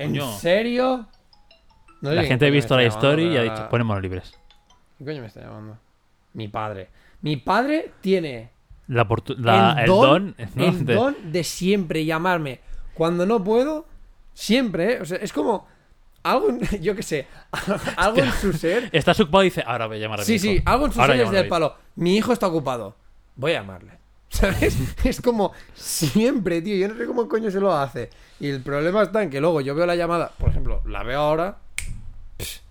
¿En Coño. serio? No La gente ha visto la historia y ha dicho, la- ponemos libres. ¿Quién coño me está llamando? Mi padre. Mi padre tiene La, la- el, don, ¿no? el de- don de siempre llamarme cuando no puedo, siempre, ¿eh? O sea, es como algo, en- yo qué sé, algo en su ser. Está ocupado y dice, ahora voy a llamar a mi Sí, hijo". sí, algo en su Ahora ser es del palo. Mi hijo está ocupado. Voy a llamarle. ¿Sabes? Es como siempre, tío. Yo no sé cómo coño se lo hace. Y el problema está en que luego yo veo la llamada, por ejemplo, la veo ahora. pss,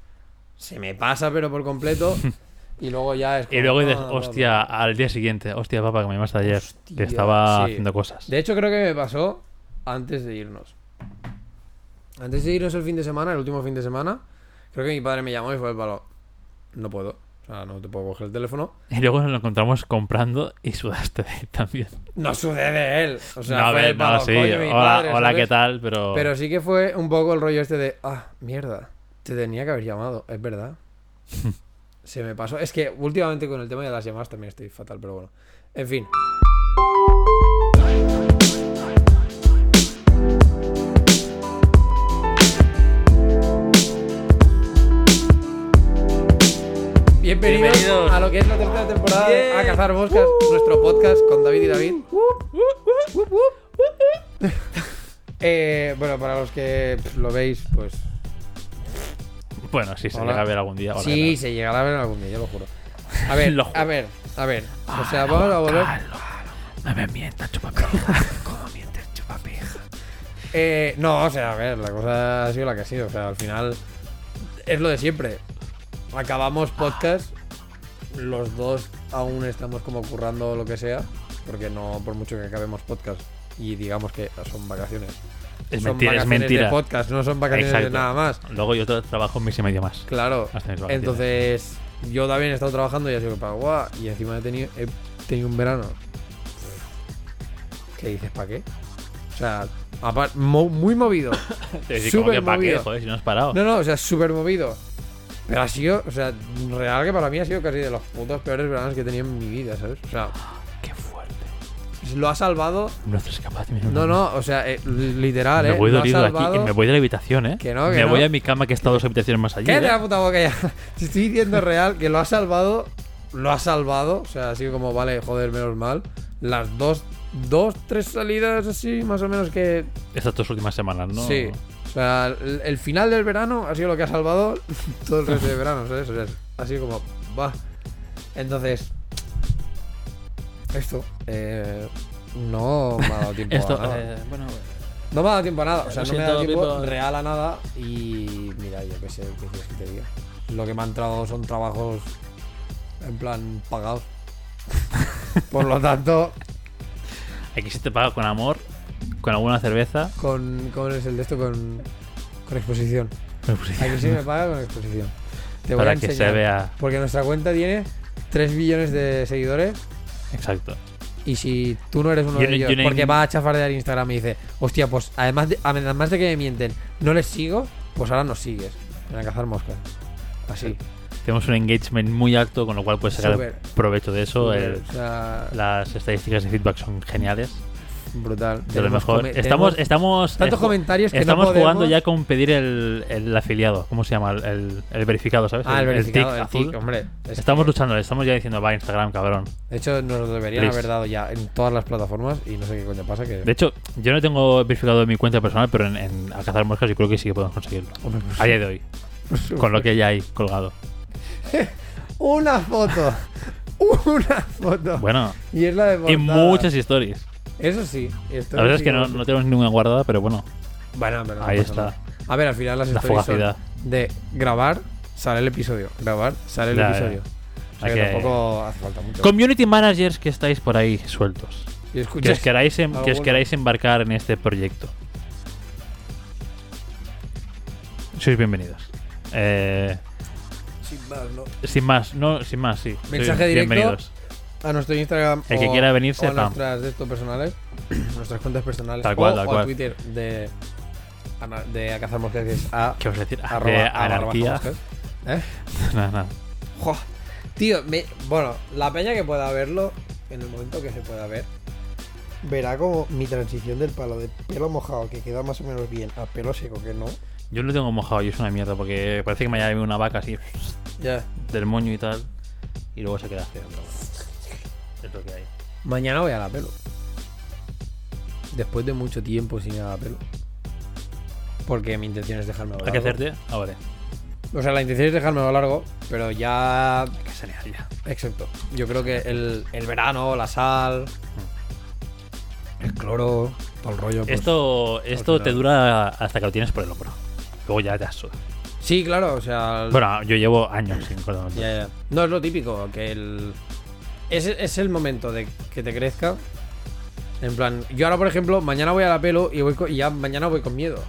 Se me pasa, pero por completo. Y luego ya es Y luego dices, "Ah, bla, hostia, bla". al día siguiente, hostia, papá, que me llamaste ayer. Hostia, que estaba sí. haciendo cosas. De hecho, creo que me pasó antes de irnos. Antes de irnos el fin de semana, el último fin de semana, creo que mi padre me llamó y fue el palo. No puedo. Sea, no te puedo coger el teléfono. Y luego nos lo encontramos comprando y sudaste de él también. No sudé de él. O sea, no, fue ver, el no, sí. coño, mi hola, padre, hola. ¿qué tal? Pero, Pero sí que fue un poco el rollo este de, ah, mierda, te tenía que haber llamado, es verdad. Se me pasó. Es que últimamente con el tema de las llamadas también estoy fatal, pero bueno. En fin. Bienvenidos, Bienvenidos. a lo que es la tercera temporada de. A Cazar Moscas, nuestro podcast con David y David. Eh, bueno, para los que lo veis, pues bueno, sí, se Hola. llega a ver algún día. Hola, sí, ¿qué se llegará a ver algún día, yo lo juro. A ver, Lo juro. a ver, a ver. O sea, vamos a volver. No me mientas, chupapija. ¿Cómo mientes, chupapija? Eh, no, o sea, a ver, la cosa ha sido la que ha sido. O sea, al final es lo de siempre. Acabamos podcast, los dos aún estamos como currando lo que sea, porque no por mucho que acabemos podcast y digamos que son vacaciones. Es son mentira, es vacaciones mentira. de podcast, no son vacaciones de nada más. Luego yo trabajo un mes y medio más. Claro. Entonces, yo también he estado trabajando y ha sido para guau. Y encima he tenido, he tenido un verano. ¿Qué dices? ¿Para qué? O sea, apar- mo- muy movido. Te decía, ¿cómo súper que pa' qué, movido. joder, si no has parado. No, no, o sea, súper movido. Pero ha sido, o sea, real que para mí ha sido casi de los putos peores veranos que he tenido en mi vida, ¿sabes? O sea, Qué fuerte. lo ha salvado. No eres capaz de No, no, o sea, eh, literal, Me ¿eh? voy Lo ha dolido de aquí. salvado. Me voy de la habitación, ¿eh? Que no, que me no. voy a mi cama que está dos habitaciones más allí. Cállate ¿eh? la puta boca ya. Te estoy diciendo real que lo ha salvado. Lo ha salvado. O sea, sido como, vale, joder, menos mal. Las dos, dos, tres salidas así, más o menos que. Estas dos últimas semanas, ¿no? Sí. O sea, el, el final del verano ha sido lo que ha salvado todo el resto de verano, ¿sabes? O sea, ha sido como, va. Entonces. Esto. Eh, no me ha dado tiempo Esto, a nada. eh, bueno, No me ha dado tiempo a nada, o sea, no me ha dado tiempo real a nada y mira, yo qué sé, qué quieres que te diga. Lo que me ha entrado son trabajos en plan pagados. Por lo tanto, aquí se te paga con amor, con alguna cerveza. con ¿cómo es el de esto? Con, con exposición. Aquí sí me paga con exposición. Te voy Para a que se enseñar, vea. Porque nuestra cuenta tiene 3 billones de seguidores Exacto. y si tú no eres uno Yo de ellos, porque va a chafardear Instagram y dice, hostia, pues además de, además de que me mienten, no les sigo, pues ahora nos sigues. Van a cazar moscas. Así. Tenemos un engagement muy alto, con lo cual puedes sacar provecho de eso. el- o sea, las estadísticas de feedback son geniales. Brutal. De lo mejor. Estamos, estamos, tantos eh, comentarios que estamos no podemos... jugando ya con pedir el, el afiliado. ¿Cómo se llama? El, el- verificado, ¿sabes? Ah, el verificado, tic el azul. tic, hombre. Es Estamos que, luchando, estamos ya diciendo, va Instagram, cabrón. de hecho, nos lo deberían Please. haber dado ya en todas las plataformas y no sé qué coño pasa que... De hecho, yo no tengo verificado en mi cuenta personal, pero en, en moscas yo creo que sí que podemos conseguirlo. Hombre, pues A día de hoy, con lo que ya hay colgado. Una foto. Una foto. Bueno, Y es la de y portada. muchas historias. Eso sí. esto La verdad es que no, no tenemos ninguna guardada, pero bueno, Bueno, pero no ahí está. nada. A ver, al final las La stories son de grabar, sale el episodio. Grabar, sale el Ya, ya. episodio. O sea que que- tampoco hace falta mucho. Community managers que estáis por ahí sueltos. Y Que os, queráis em- que os alguno. queráis embarcar en este proyecto. Sois bienvenidos. Eh, sin más, ¿no? sin más, no, sin más, sí. Sois Mensaje directo. Bienvenidos. A nuestro Instagram El que quiera pam. nuestras de estos personales, nuestras cuentas personales Tal cual, o, tal o cual. a Twitter de de a cazar moscas que es a ¿Qué os decir? arroba- de anarquía. ¿Eh? Nada, nada. Tío, me- bueno, la peña que pueda verlo en el momento que se pueda ver verá como mi transición del palo de pelo mojado, que queda más o menos bien, a pelo seco, que no. Yo lo tengo mojado y es una mierda porque parece que me haya una vaca así Ya. del moño y tal. Y luego se queda feo. pero bueno. Es lo que hay. Mañana voy a la pelo. Después de mucho tiempo sin ir a la pelo. Porque mi intención es dejarme ¿Hay que hacerte? Ah, vale. O sea, la intención es dejarme largo, pero ya. Hay que salir ya. Exacto. Yo creo que el, el verano, la sal, el cloro, todo el rollo. pues- Esto, esto te dura hasta que lo tienes por el hombro. Luego ya te has sudado. Sí, claro, o sea. el- Bueno, yo llevo años sin pelo. Ya, ya. No es lo típico, que el. Es, es el momento de que te crezca. En plan, yo ahora, por ejemplo, mañana voy a la pelo y, voy co- y ya mañana voy con miedo.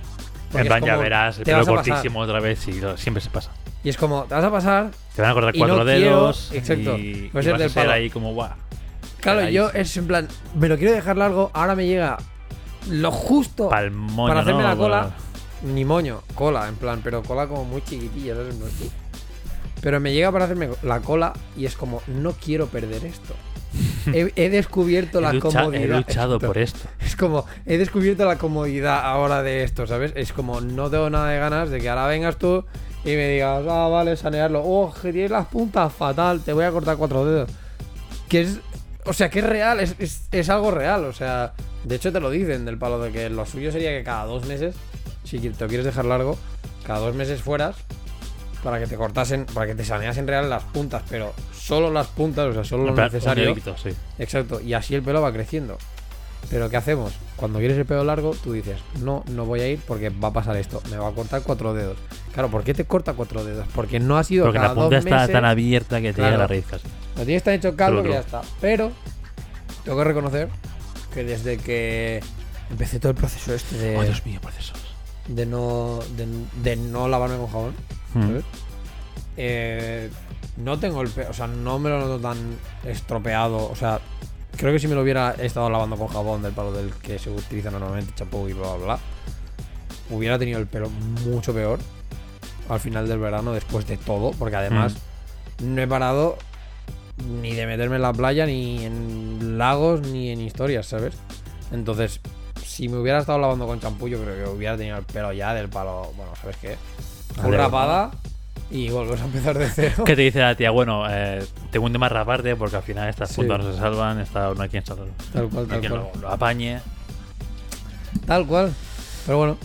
En plan, ya verás, el pelo cortísimo otra vez y lo- siempre se pasa. Y es como, te vas a pasar. Te van a cortar cuatro no quiero- dedos. exacto, Y, vas a ser ahí como guau. Claro, yo es en plan, me lo quiero dejar largo, ahora me llega lo justo para hacerme ¿no? la cola. Ni moño, cola, en plan, pero cola como muy chiquitilla, ¿sabes? Pero me llega para hacerme la cola y es como, no quiero perder esto. He, he descubierto la he, lucha- comodidad. he luchado por esto. Es como, he descubierto la comodidad ahora de esto, ¿sabes? Es como, no tengo nada de ganas de que ahora vengas tú y me digas, ah, vale, sanearlo. Oh, que tienes las puntas fatal, te voy a cortar cuatro dedos. Que es, o sea, que es real, es, es, es algo real, o sea, de hecho te lo dicen del palo de que lo suyo sería que cada dos meses, si te lo quieres dejar largo, cada dos meses fueras para que te cortasen, para que te saneasen real las puntas, pero solo las puntas, o sea, solo lo necesario. sí. Exacto, y así el pelo va creciendo. Pero ¿qué hacemos? Cuando quieres el pelo largo, tú dices, no, no voy a ir porque va a pasar esto, me va a cortar cuatro dedos. Claro, ¿por qué te corta cuatro dedos? Porque no ha sido Porque cada la punta dos está meses, tan abierta que te Claro. llega la raíz casi. Lo tienes tan hecho calvo que ya está. Pero tengo que reconocer que desde que empecé todo el proceso este de, Oh, Dios mío, procesos. de no de, de no lavarme con jabón, Mm. ¿sabes? Eh, no tengo el pelo, o sea, no me lo noto tan estropeado. O sea, creo que si me lo hubiera estado lavando con jabón del palo del que se utiliza normalmente, champú y bla bla bla, hubiera tenido el pelo mucho peor al final del verano después de todo, porque además no he parado ni de meterme en la playa, ni en lagos, ni en historias, ¿sabes? Entonces, si me hubiera estado lavando con champú, yo creo que hubiera tenido el pelo ya del palo, bueno, ¿sabes qué? Rapada y volvemos a empezar de cero. ¿Qué te dice la tía? Bueno, eh, te hunde más raparte porque al final estas Sí. puntas no se salvan, está, no hay quien salga. Tal cual, No hay tal quien cual. lo, lo apañe. Tal cual. Pero bueno,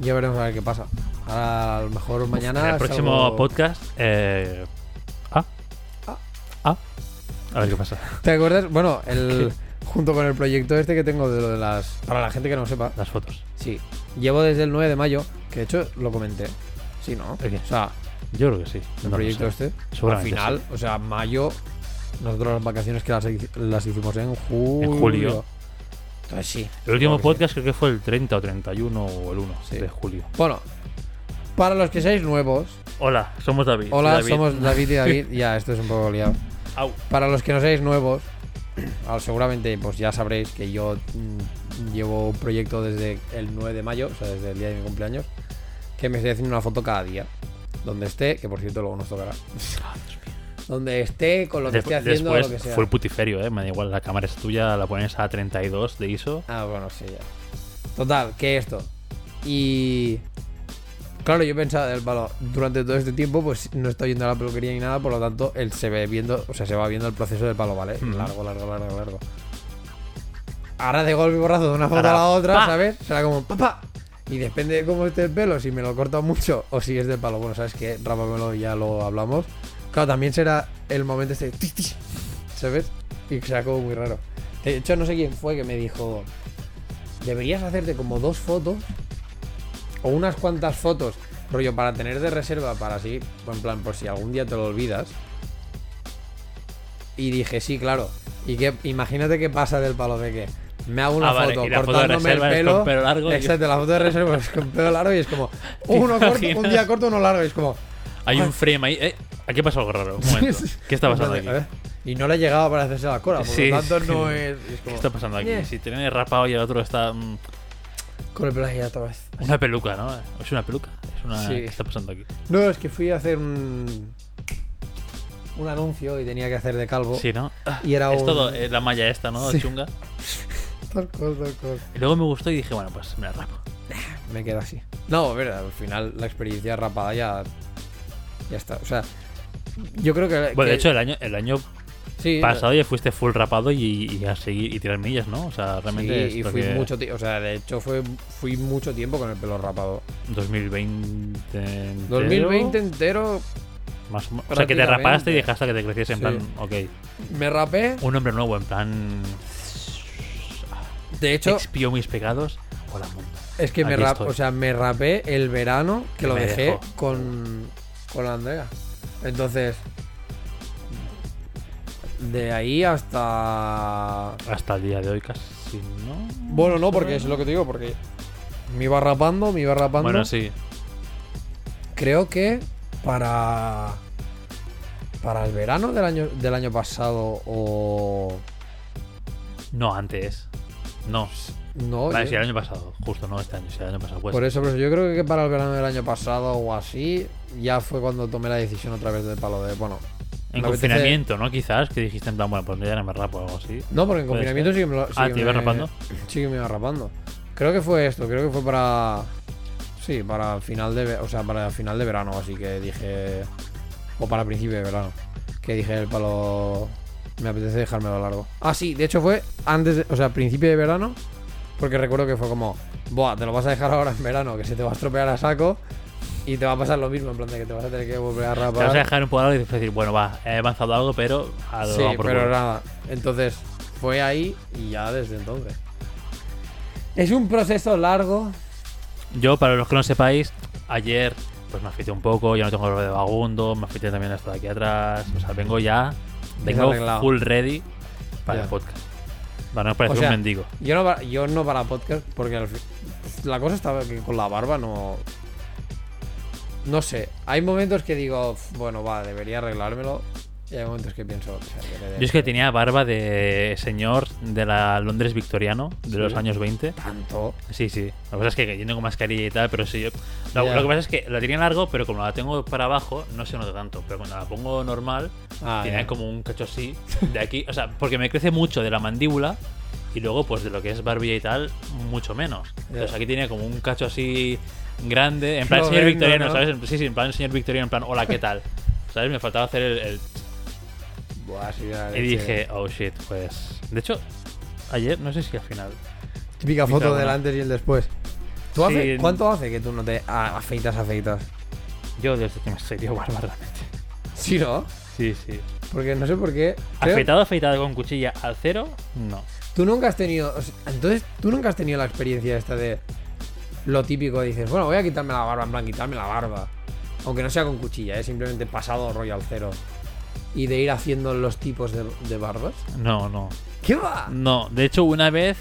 ya veremos a ver qué pasa. Ahora, a lo mejor mañana. en el próximo algo- podcast. Eh, ah, Ah. ah. A ver qué pasa. ¿Te acuerdas? Bueno, el. Junto con el proyecto este que tengo de lo de las. Para la gente que no sepa. Las fotos. Sí. Llevo desde el 9 de mayo. Que de hecho lo comenté. Sí, ¿no? O sea, Yo creo que sí. el No proyecto sé. este. Al final, sí. o sea, mayo. Nosotros las vacaciones que las, las hicimos en julio. En julio. Entonces sí. El último sí. podcast creo que fue el 30 o 31 o el 1 Sí. de julio. Bueno, para los que seáis nuevos. Hola, somos David. Hola, David. somos David y David. ya, esto es un poco liado. Au. Para los que no seáis nuevos, seguramente pues ya sabréis que yo mm, llevo un proyecto desde el 9 de mayo, o sea, desde el día de mi cumpleaños, que me estoy haciendo una foto cada día. Donde esté, que por cierto luego nos tocará. Donde esté, con lo que esté haciendo, después lo que sea. fue el putiferio, eh. Me da igual, la cámara es tuya, la pones a 32 de ISO. Ah, bueno, sí, ya. Total, que esto. Y. Claro, yo pensaba del palo, durante todo este tiempo, pues no estoy yendo a la peluquería ni nada, por lo tanto, él se ve viendo, o sea, se va viendo el proceso del palo, ¿vale? Largo, largo, largo, largo. Ahora de golpe y borrazo de una foto Ahora, a la otra, pa. ¿sabes? Será como, papá. Y depende de cómo esté el pelo, si me lo corto mucho o si es del palo. Bueno, ¿sabes qué? Rápamelo ya lo hablamos. Claro, también será el momento este, tis, tis, ¿sabes? Y será como muy raro. De hecho, no sé quién fue que me dijo, deberías hacerte como dos fotos o unas cuantas fotos, rollo, para tener de reserva, para así, en plan, por si algún día te lo olvidas. Y dije, sí, claro. Y que imagínate qué pasa del palo de que me hago una Ah, vale, foto de cortándome el pelo. pelo largo Exacto, la foto de reserva es con pelo largo y es como uno corto, un día corto, uno largo. Y es como. Hay un frame ahí. Eh, aquí pasa algo raro. Un momento. ¿Qué está pasando aquí? ver, Y no le ha llegado para hacerse la cola, por Sí, lo tanto no es. es ¿Qué está pasando aquí? "Ñe". Si tiene rapado y el otro está. mm, Con el pelo ahí otra vez. una peluca, ¿no? ¿Es una peluca? Es una... Sí. ¿Qué está pasando aquí? No, es que fui a hacer un. Un anuncio y tenía que hacer de calvo. Sí, ¿no? Y era es un. todo eh, la malla esta, ¿no? Sí. Chunga. Y luego me gustó y dije, bueno, pues me la rapo. Me quedo así. No, a ver, al final la experiencia rapada ya. Ya está. O sea, yo creo que. Bueno, que- de hecho, el año, el año sí, pasado ya fuiste full rapado y, y a seguir y tirar millas, ¿no? O sea, realmente sí, y fui que mucho tiempo. O sea, de hecho, fue, fui mucho tiempo con el pelo rapado. 2020 entero, 2020 entero más o, sea, que te rapaste y dejaste que te creciese en Sí. plan, ok, me rapé. un hombre nuevo, en plan, De hecho, expío mis pecados. Hola, mundo. es que me, rap- o sea, me rapé el verano que lo dejé dejó. con, con la Andrea. Entonces, de ahí hasta Hasta el día de hoy casi, ¿no? Bueno, no, porque es lo que te digo, porque me iba rapando, me iba rapando. Bueno, sí. Creo que para. Para el verano del año, del año pasado o. No, antes. No. No, Vale, yo- sí, el año pasado. Justo, no este año, sí, el año pasado. Pues, por eso, por eso yo creo que para el verano del año pasado o así, ya fue cuando tomé la decisión otra vez del palo de. Bueno, en apetece- confinamiento, ¿no? Quizás, que dijiste en plan, bueno, pues ya no me rapo o algo así. No, porque en ¿Puede confinamiento sí que me lo. sí Ah, que ¿te ibas me- rapando? Sí que me iba rapando. Creo que fue esto, creo que fue para. Sí, para final de. O sea, para final de verano, así que dije. O para principio de verano. Que dije el palo. Me apetece dejármelo largo. Ah, sí, de hecho fue antes de. O sea, principio de verano. Porque recuerdo que fue como. Buah, te lo vas a dejar ahora en verano, que se te va a estropear a saco. Y te va a pasar lo mismo, en plan de que te vas a tener que volver a Te vas a rapar. dejar un poco y después decir, bueno, va, he avanzado algo, pero a lo Sí, por pero culo. nada. Entonces, fue ahí y ya desde entonces. Es un proceso largo. Yo, para los que no sepáis, ayer pues me afeité un poco, ya no tengo el de vagundo, me afeité también esto de aquí atrás. O sea, vengo ya, vengo full ready para Ya. el podcast. Para no parecer O sea, un mendigo. Yo no, para, yo no para podcast, porque al fin- la cosa estaba que con la barba no. No sé. Hay momentos que digo, "Uf, bueno, va, debería arreglármelo. Y hay momentos que pienso, o sea, que Yo es que tenía barba de señor de la Londres victoriano de los años 20. tanto. Sí, sí. Lo que pasa es que yo tengo mascarilla y tal, pero sí. yo- Lo, que pasa es que la tenía largo, pero como la tengo para abajo, no se nota tanto. Pero cuando la pongo normal, Ah, ya. como un cacho así de aquí. O sea, porque me crece mucho de la mandíbula y luego, pues de lo que es barbilla y tal, mucho menos. Entonces aquí tenía como un cacho así grande, en plan Lo señor victoriano, ¿no? ¿sabes? Sí, sí, en plan señor victoriano, en plan, hola, ¿qué tal? ¿Sabes? Me faltaba hacer el. el- Buah, sí, la Y leche. dije, oh shit, pues. De hecho, ayer, no sé si al final. Típica foto del antes y el después. ¿Tú Sí, hace- ¿Cuánto hace que tú no te a- afeitas, afeitas? Yo desde que me salió barba realmente. Sí, ¿no? Sí, sí. Porque no sé por qué. creo- Afeitado, afeitado con cuchilla al cero, no. Tú nunca has tenido. o sea, entonces, tú nunca has tenido la experiencia esta de. Lo típico, dices, bueno, voy a quitarme la barba, en plan, quitarme la barba. Aunque no sea con cuchilla, es simplemente pasado rollo al cero. Y de ir haciendo los tipos de, de barbas. No, no. ¿Qué va? No, de hecho, una vez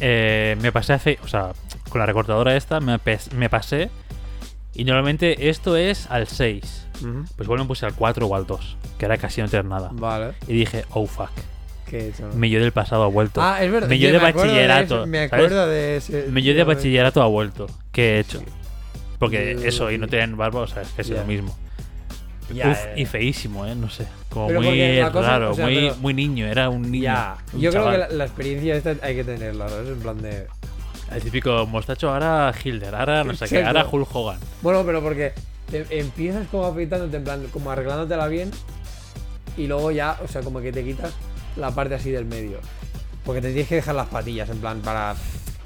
eh, me pasé hace. O sea, con la recortadora esta me, me pasé. Y normalmente esto es al 6. Ujú. Pues igual me puse al 4 o al 2. Que era casi no tener nada. Vale. Y dije, oh fuck. Mi yo del pasado ha vuelto. Ah, es verdad. Mi yo de me bachillerato. eso, me ¿sabes? acuerdo de ese. Mi yo de bachillerato ha vuelto. ¿Qué he hecho? Porque Mm. eso, y no tener barba, o sea, es que es Ya. lo mismo. Ya, Uf, eh. y feísimo, ¿eh? No sé. Como Pero muy cosa- raro, o sea, muy, pero- muy niño. Era un niño. Ya. un Yo creo que la, la experiencia esta hay que tenerla, ¿sabes? En plan de. El típico mostacho, ahora Hilder, ahora no sé qué, ahora Hulk Hogan. Bueno, pero porque te- empiezas como afeitándote, en plan, como arreglándotela bien. Y luego ya, o sea, como que te quitas la parte así del medio. Porque te tienes que dejar las patillas, en plan, para.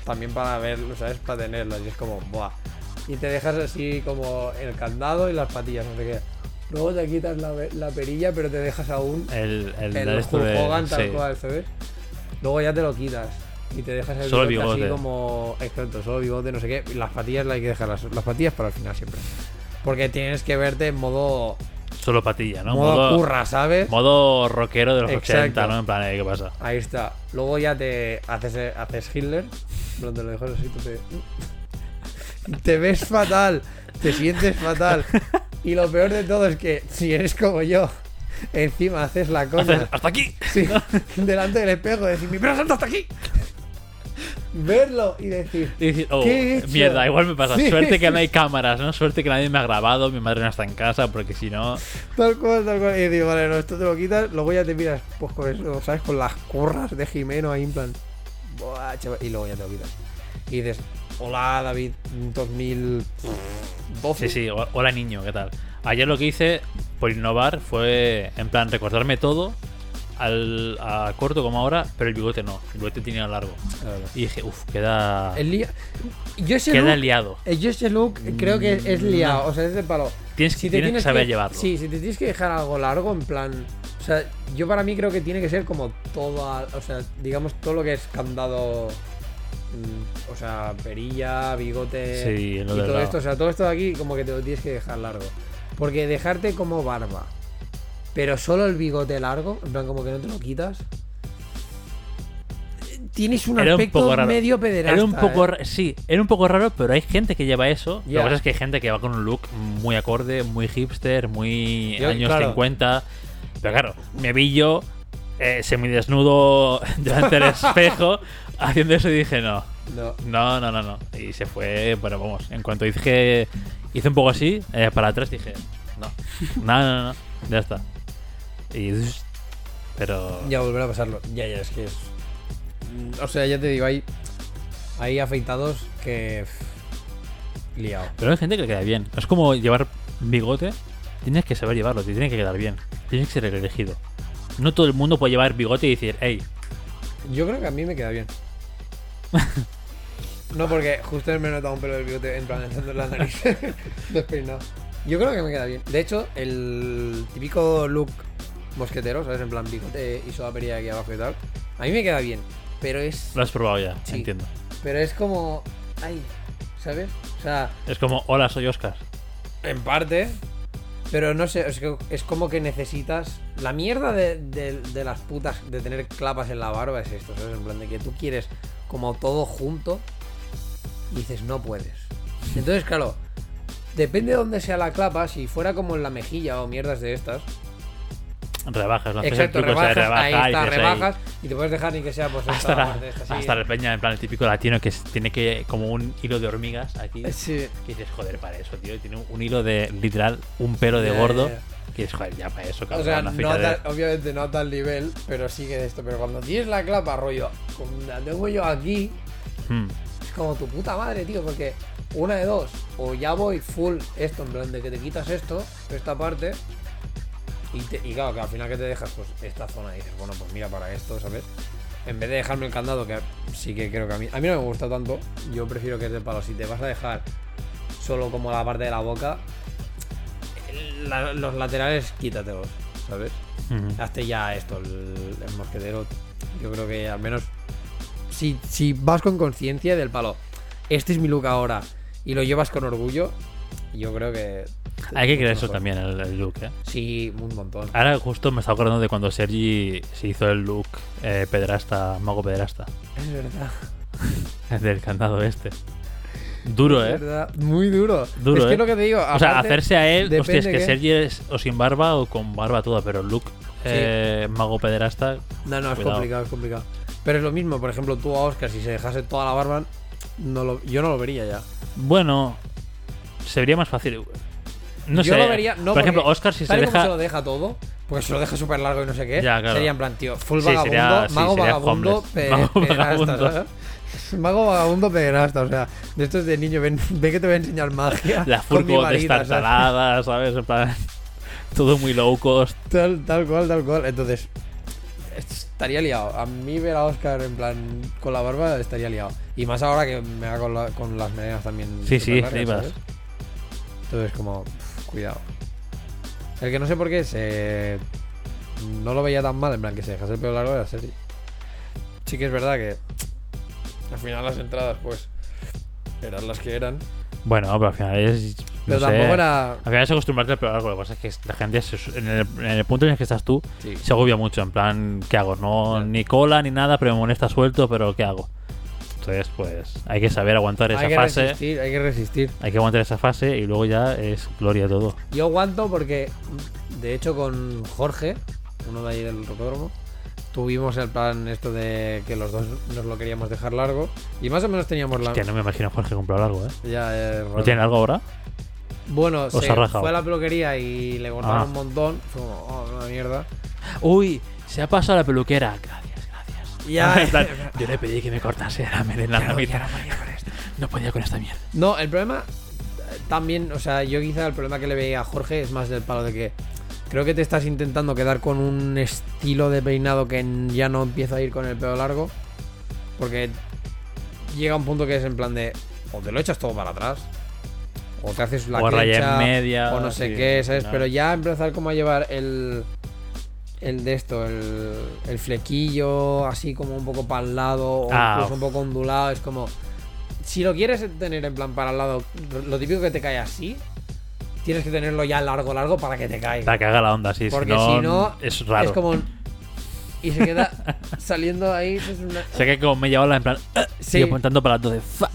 También para verlo, ¿sabes? Para tenerlas. Y es como, buah. Y te dejas así como el candado y las patillas, no sé qué. Luego te quitas la, la perilla, pero te dejas aún El, el, el esto de- Hogan tal sí. cual, ¿sabes? Luego ya te lo quitas. Y te dejas el Solo bigote así bigote. como. Exacto, solo bigote, no sé qué. Las patillas las hay que dejarlas. Las patillas para el final siempre. Porque tienes que verte en modo. Solo patilla, ¿no? modo, Modo, curra, ¿sabes? modo rockero de los Exacto. 80, ¿no? En plan, ¿eh? ¿qué pasa? Ahí está. Luego ya te haces, eh, haces Hitler. Donde lo dejas así, tú te. Te ves fatal. Te sientes fatal. Y lo peor de todo es que si eres como yo, encima haces la coña. ¡Hasta aquí! Sí, delante del espejo, decir, mi pelo salta hasta aquí. Verlo y decir, Y decir, oh, ¿Qué he hecho? mierda, igual me pasa. Sí. Suerte que no hay cámaras, ¿no? Suerte que nadie me ha grabado, mi madre no está en casa, porque si no. tal cual, tal cual. Y digo, vale, no, esto te lo quitas, luego ya te miras, pues con eso, ¿sabes? Con las curras de Jimeno ahí en plan. Buah, chaval", y luego ya te lo quitas. Y dices, hola David, 2012. Sí, sí, ho- hola niño, ¿qué tal? Ayer lo que hice por innovar fue, en plan, recordarme todo al, a corto como ahora, pero el bigote no, el bigote tenía largo. Y dije, uff, queda, El lia- Yo ese queda look, liado. eh, yo ese look creo que es, es liado, o sea, es de palo. Tienes, Si te tienes que saber que- llevarlo. Sí, si te tienes que dejar algo largo, en plan. O sea, yo para mí creo que tiene que ser como todo. a- O sea, digamos todo lo que es candado. Mm, O sea, perilla, bigote. Sí, y lo todo esto. O sea, todo esto de aquí, como que te lo tienes que dejar largo. Porque dejarte como barba, pero solo el bigote largo, en plan, como que no te lo quitas. Tienes un Era aspecto medio pederasta. Era un poco, ¿eh? sí, era un poco raro, pero hay gente que lleva eso. Lo Ya. que pasa es que hay gente que va con un look muy acorde, muy hipster, muy Yo, años claro. 50. Pero claro, me vi yo eh, semidesnudo delante del espejo haciendo eso y dije, no, No. no, no, no, no. Y se fue, bueno, vamos, en cuanto dije, hice un poco así, eh, para atrás dije, no, no, no, no, ya está. Y, pero... Ya volver a pasarlo. Ya, ya, es que es. O sea, ya te digo, hay. Hay afeitados que. liado. Pero hay gente que le queda bien. Es como llevar bigote. Tienes que saber llevarlo, te tiene que quedar bien. Tienes que ser el elegido. No todo el mundo puede llevar bigote y decir, hey, Yo creo que a mí me queda bien. no, porque justo me he notado un pelo del bigote en plan entrando en la nariz. Despeinado. Yo creo que me queda bien. De hecho, el típico look mosquetero, ¿sabes? En plan bigote y sodapería aquí abajo y tal. A mí me queda bien. Pero es. lo has probado ya, Sí. entiendo. Pero es como. Ay, ¿sabes? O sea. Es como, hola, soy Oscar. En parte. Pero no sé, es, que es como que necesitas. La mierda de, de- de las putas de tener clapas en la barba es esto, ¿sabes? En plan de que tú quieres como todo junto y dices, no puedes. Entonces, claro, depende de dónde sea la clapa, si fuera como en la mejilla o mierdas de estas. Rebajas, haces Exacto, el truco, o sea, rebajas, rebaja ahí y está, "Ey". rebajas y te puedes dejar ni que sea pues esta Hasta la, parte, esta, sí. hasta la peña, en plan, el típico latino que tiene que, como un hilo de hormigas aquí. Sí. Que dices, joder, para eso, tío. Tiene un, hilo de, literal, un pelo de gordo. ya, Que dices, joder, ya para eso, O cabrón. sea, una no tal- obviamente no a tal nivel, pero sí que de esto. Pero cuando tienes la clapa, rollo, como la tengo yo aquí, Hmm. es como tu puta madre, tío, porque una de dos, o ya voy full esto, en plan de que te quitas esto, esta parte, y, te- y claro, que al final que te dejas, pues esta zona, y dices, bueno, pues mira para esto, ¿sabes? En vez de dejarme el candado, que sí que creo que a mí, a mí no me gusta tanto, yo prefiero que es de palo. Si te vas a dejar solo como la parte de la boca, la- los laterales quítatelos, ¿sabes? Ujú. Hazte ya esto, el, el mosquetero. Yo creo que al menos. Si, si vas con conciencia del palo, este es mi look ahora, y lo llevas con orgullo, yo creo que. Hay que creer eso también, el, el look, ¿eh? Sí, un montón. Ahora justo me estaba acordando de cuando Sergi se hizo el look eh, pederasta, mago pederasta, Es verdad. del candado este. Duro, Es ¿eh? verdad. Muy duro. Duro, es que ¿eh? lo que te digo. O sea, hacerse a él, hostia, es que qué. Sergi es o sin barba o con barba toda, pero look eh, mago pederasta, No, no, es complicado, es complicado. Pero es lo mismo, por ejemplo, tú a Oscar, si se dejase toda la barba, no lo, yo no lo vería ya. bueno, se vería más fácil. No yo sé. lo vería. No, Por ejemplo, Oscar, si se deja. se lo deja todo, porque se lo deja súper largo y no sé qué, Ya, claro. sería en plan, tío, full Sí, vagabundo, sería- mago vagabundo, pe- Mago pederasta, vagabundo. ¿sabes? Mago vagabundo pederasta, o sea, de estos de niño, ven, ve que te voy a enseñar magia. La furgo destartalada, ¿sabes? En plan, todo muy low cost. Tal, tal cual, tal cual. Entonces, estaría liado. A mí ver a Oscar en plan con la barba estaría liado. Y más ahora que me haga con, la- con las medias también. Sí, sí. ¿sabes? Entonces, como, cuidado. El que no sé por qué se. No lo veía tan mal, en plan que se dejase el pelo largo de la serie. Sí que es verdad que. Al final las entradas, pues. Eran las que eran. Bueno, pero al final es. Pero no sé, tampoco era. Al final es acostumbrarte al pelo largo. Lo que pasa es que la gente, se- en el, en el punto en el que estás tú, Sí. se agobia mucho. En plan, ¿qué hago? No, ni cola ni nada, pero me molesta suelto, pero ¿qué hago? Entonces, pues hay que saber aguantar esa Hay que fase. resistir, hay que resistir. Hay que aguantar esa fase y luego ya es gloria todo. Yo aguanto porque, de hecho, con Jorge, uno de ahí del rocódromo, tuvimos el plan esto de que los dos nos lo queríamos dejar largo y más o menos teníamos la. Que no me imagino a Jorge pelo largo, ¿eh? Ya, eh, ¿No tiene algo ahora? Bueno, ¿O se fue a la peluquería y le cortaron Ah. un montón. Fue como, oh, una mierda. Uy, se ha pasado la peluquera. Gracias, gracias. Ya, Yo le pedí que me cortase la melena la mitad. No podía con esta mierda. No, el problema eh, también, o sea, yo quizá el problema que le veía a Jorge es más del palo de que creo que te estás intentando quedar con un estilo de peinado que ya no empieza a ir con el pelo largo. Porque llega un punto que es en plan de o te lo echas todo para atrás o te haces la O quecha, media, o no sé sí, qué, ¿sabes? no. Pero ya empezar como a llevar el el de esto, el, el flequillo así como un poco para el lado o Ah, incluso un poco ondulado, es como si lo quieres tener en plan para el lado, lo típico que te cae así, tienes que tenerlo ya largo, largo para que te caiga. La caga la onda, sí. Porque si no, si no, es raro. Es como. un- Y se queda saliendo ahí. es una- Sé que como media ola en plan. "Ah", Sí. Sigue apuntando para. "Fa".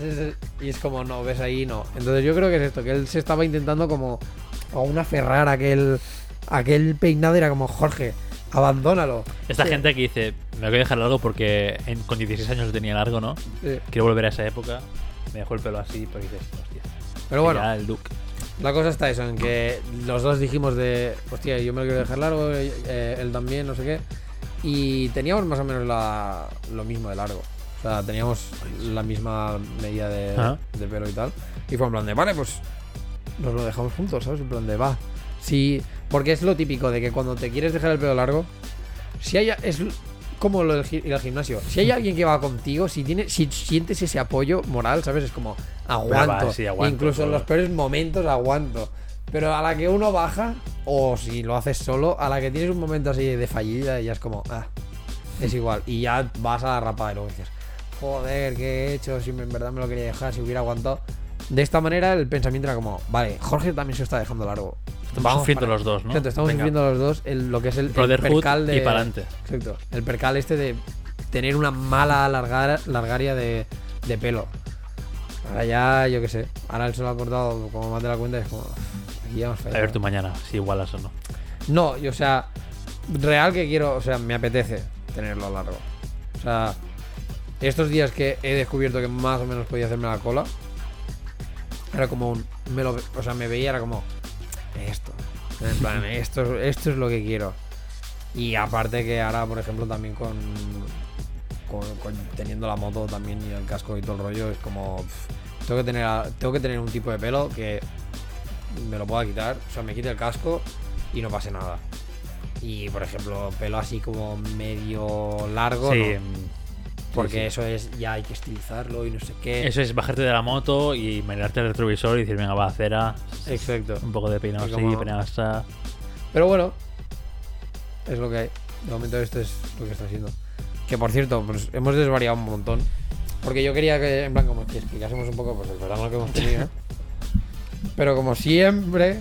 Y es como, no, ves ahí, no. Entonces yo creo que es esto, que él se estaba intentando como aún aferrar a aquel, aquel peinado era como, Jorge, abandónalo. Esta Sí. gente que dice, me voy a dejar largo porque en- con 16 años lo tenía largo, ¿no? Sí. Quiero volver a esa época. Me dejó el pelo así porque dices, hostia. Pero bueno, Ya el look. La cosa está eso, en que los dos dijimos de, hostia, yo me lo quiero dejar largo, eh, él también, no sé qué. Y teníamos más o menos la- lo mismo de largo. O sea, teníamos la misma medida de, Ajá. de pelo y tal. Y fue en plan de, vale, pues nos lo dejamos juntos, ¿sabes? En plan de, va. Sí, porque es lo típico de que cuando te quieres dejar el pelo largo, si hay, es como lo del gi- ir al gimnasio. Si hay alguien que va contigo, si tiene, si sientes ese apoyo moral, ¿sabes? Es como, aguanto. va, sí, aguanto, Incluso en los peores momentos aguanto. Pero a la que uno baja, o si lo haces solo, a la que tienes un momento así de fallida, ya es como, ah, es igual. Y ya vas a la rapada y luego dices, joder, ¿qué he hecho? Si en verdad me lo quería dejar, si hubiera aguantado. De esta manera el pensamiento era como, vale, Jorge también se está dejando largo. Estamos sufriendo los dos, ¿no? Exacto, estamos Venga. sufriendo los dos el- lo que es el, percal de. y para adelante. Exacto. El percal este de tener una mala largar, largaria de, de pelo. Ahora ya, yo qué sé. Ahora él se lo ha cortado como más de la cuenta y es como. Aquí ya hemos A fallado. ver tú mañana, si igualas o no. No, y, o sea, real que quiero, o sea, me apetece tenerlo largo. O sea, estos días que he descubierto que más o menos podía hacerme la cola, era como un. Me lo, o sea, me veía, era como. Esto. En plan, esto, esto es lo que quiero. Y aparte que ahora, por ejemplo, también con, con- con teniendo la moto también y el casco y todo el rollo, es como. pff, tengo que tener tengo que tener un tipo de pelo que me lo pueda quitar. O sea, me quite el casco y no pase nada. Y por ejemplo, pelo así como medio largo, Sí, no, porque sí, eso es ya hay que estilizarlo y no sé qué. Eso es bajarte de la moto y mirarte el retrovisor y decir, venga, va, cera. Exacto. Un poco de peinado así, como- peinado así. Pero bueno, es lo que hay. De momento esto es lo que está siendo. Que por cierto, pues hemos desvariado un montón. Porque yo quería que, en plan, como que explicásemos un poco pues, el verano que hemos tenido. Pero como siempre,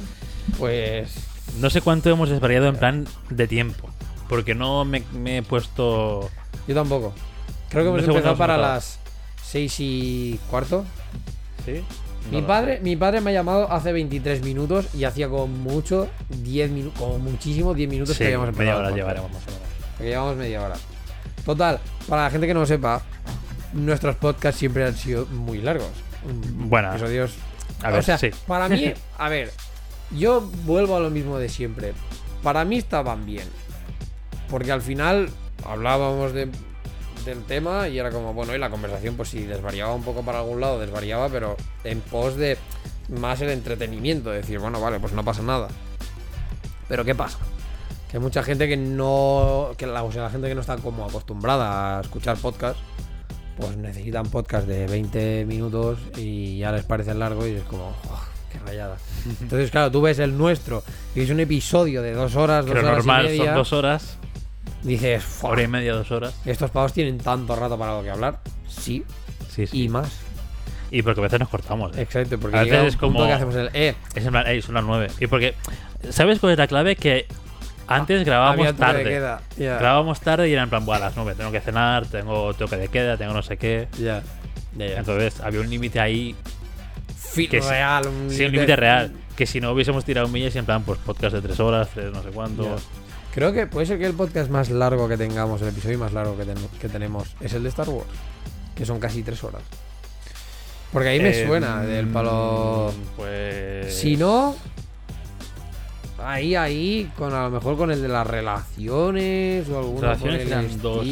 pues... No sé cuánto hemos desvariado en plan de tiempo. Porque no me, me he puesto. Yo tampoco. Creo que hemos empezado para las 6 y cuarto. ¿Sí? Mi padre, mi padre me ha llamado hace 23 minutos y hacía como mucho 10 minutos, como muchísimo 10 minutos Sí, que habíamos media empezado. hora el podcast. llevaremos. Porque llevamos media hora. Total, para la gente que no lo sepa, nuestros podcasts siempre han sido muy largos. Mm, Bueno, Episodios. a ver, o sea, sí. para mí, a ver, yo vuelvo a lo mismo de siempre. Para mí estaban bien. Porque al final hablábamos de- del tema y era como, bueno, y la conversación, pues si desvariaba un poco para algún lado, desvariaba, pero en pos de más el entretenimiento. de decir, bueno, vale, pues no pasa nada. Pero ¿qué pasa? Que hay mucha gente que no. Que la, o sea, la gente que no está como acostumbrada a escuchar podcast, pues necesitan podcast de 20 minutos y ya les parece largo y es como, "Oh, qué rayada. Entonces, claro, tú ves el nuestro y es un episodio de dos horas, dos horas y normal media. son dos horas. Dices, "Fua, Hora y media, dos horas. estos pavos tienen tanto rato para lo que hablar. Sí, Sí, sí. y más. Y porque a veces nos cortamos. ¿eh? Exacto, porque A veces es como- que hacemos el. Eh, Es en plan, "Ey, son las nueve. Y porque. ¿Sabes cuál es la clave? Que antes grabábamos tarde. queda. Ya, Grabábamos tarde y era en plan, "Buah, a las nueve tengo que cenar, tengo toque de queda, tengo no sé qué. ya. Ya, ya. Entonces había un límite ahí, Fit que real. Un sí, un límite real. Que si no hubiésemos tirado millas y en plan, pues podcast de tres horas, tres no sé cuántos. Creo que puede ser que el podcast más largo que tengamos, el episodio más largo que, ten- que tenemos, es el de Star Wars. Que son casi tres horas. Porque ahí me Eh, suena del palo. Pues. Si no. Ahí, ahí, con a lo mejor con el de las relaciones o alguna por Relaciones el eran dos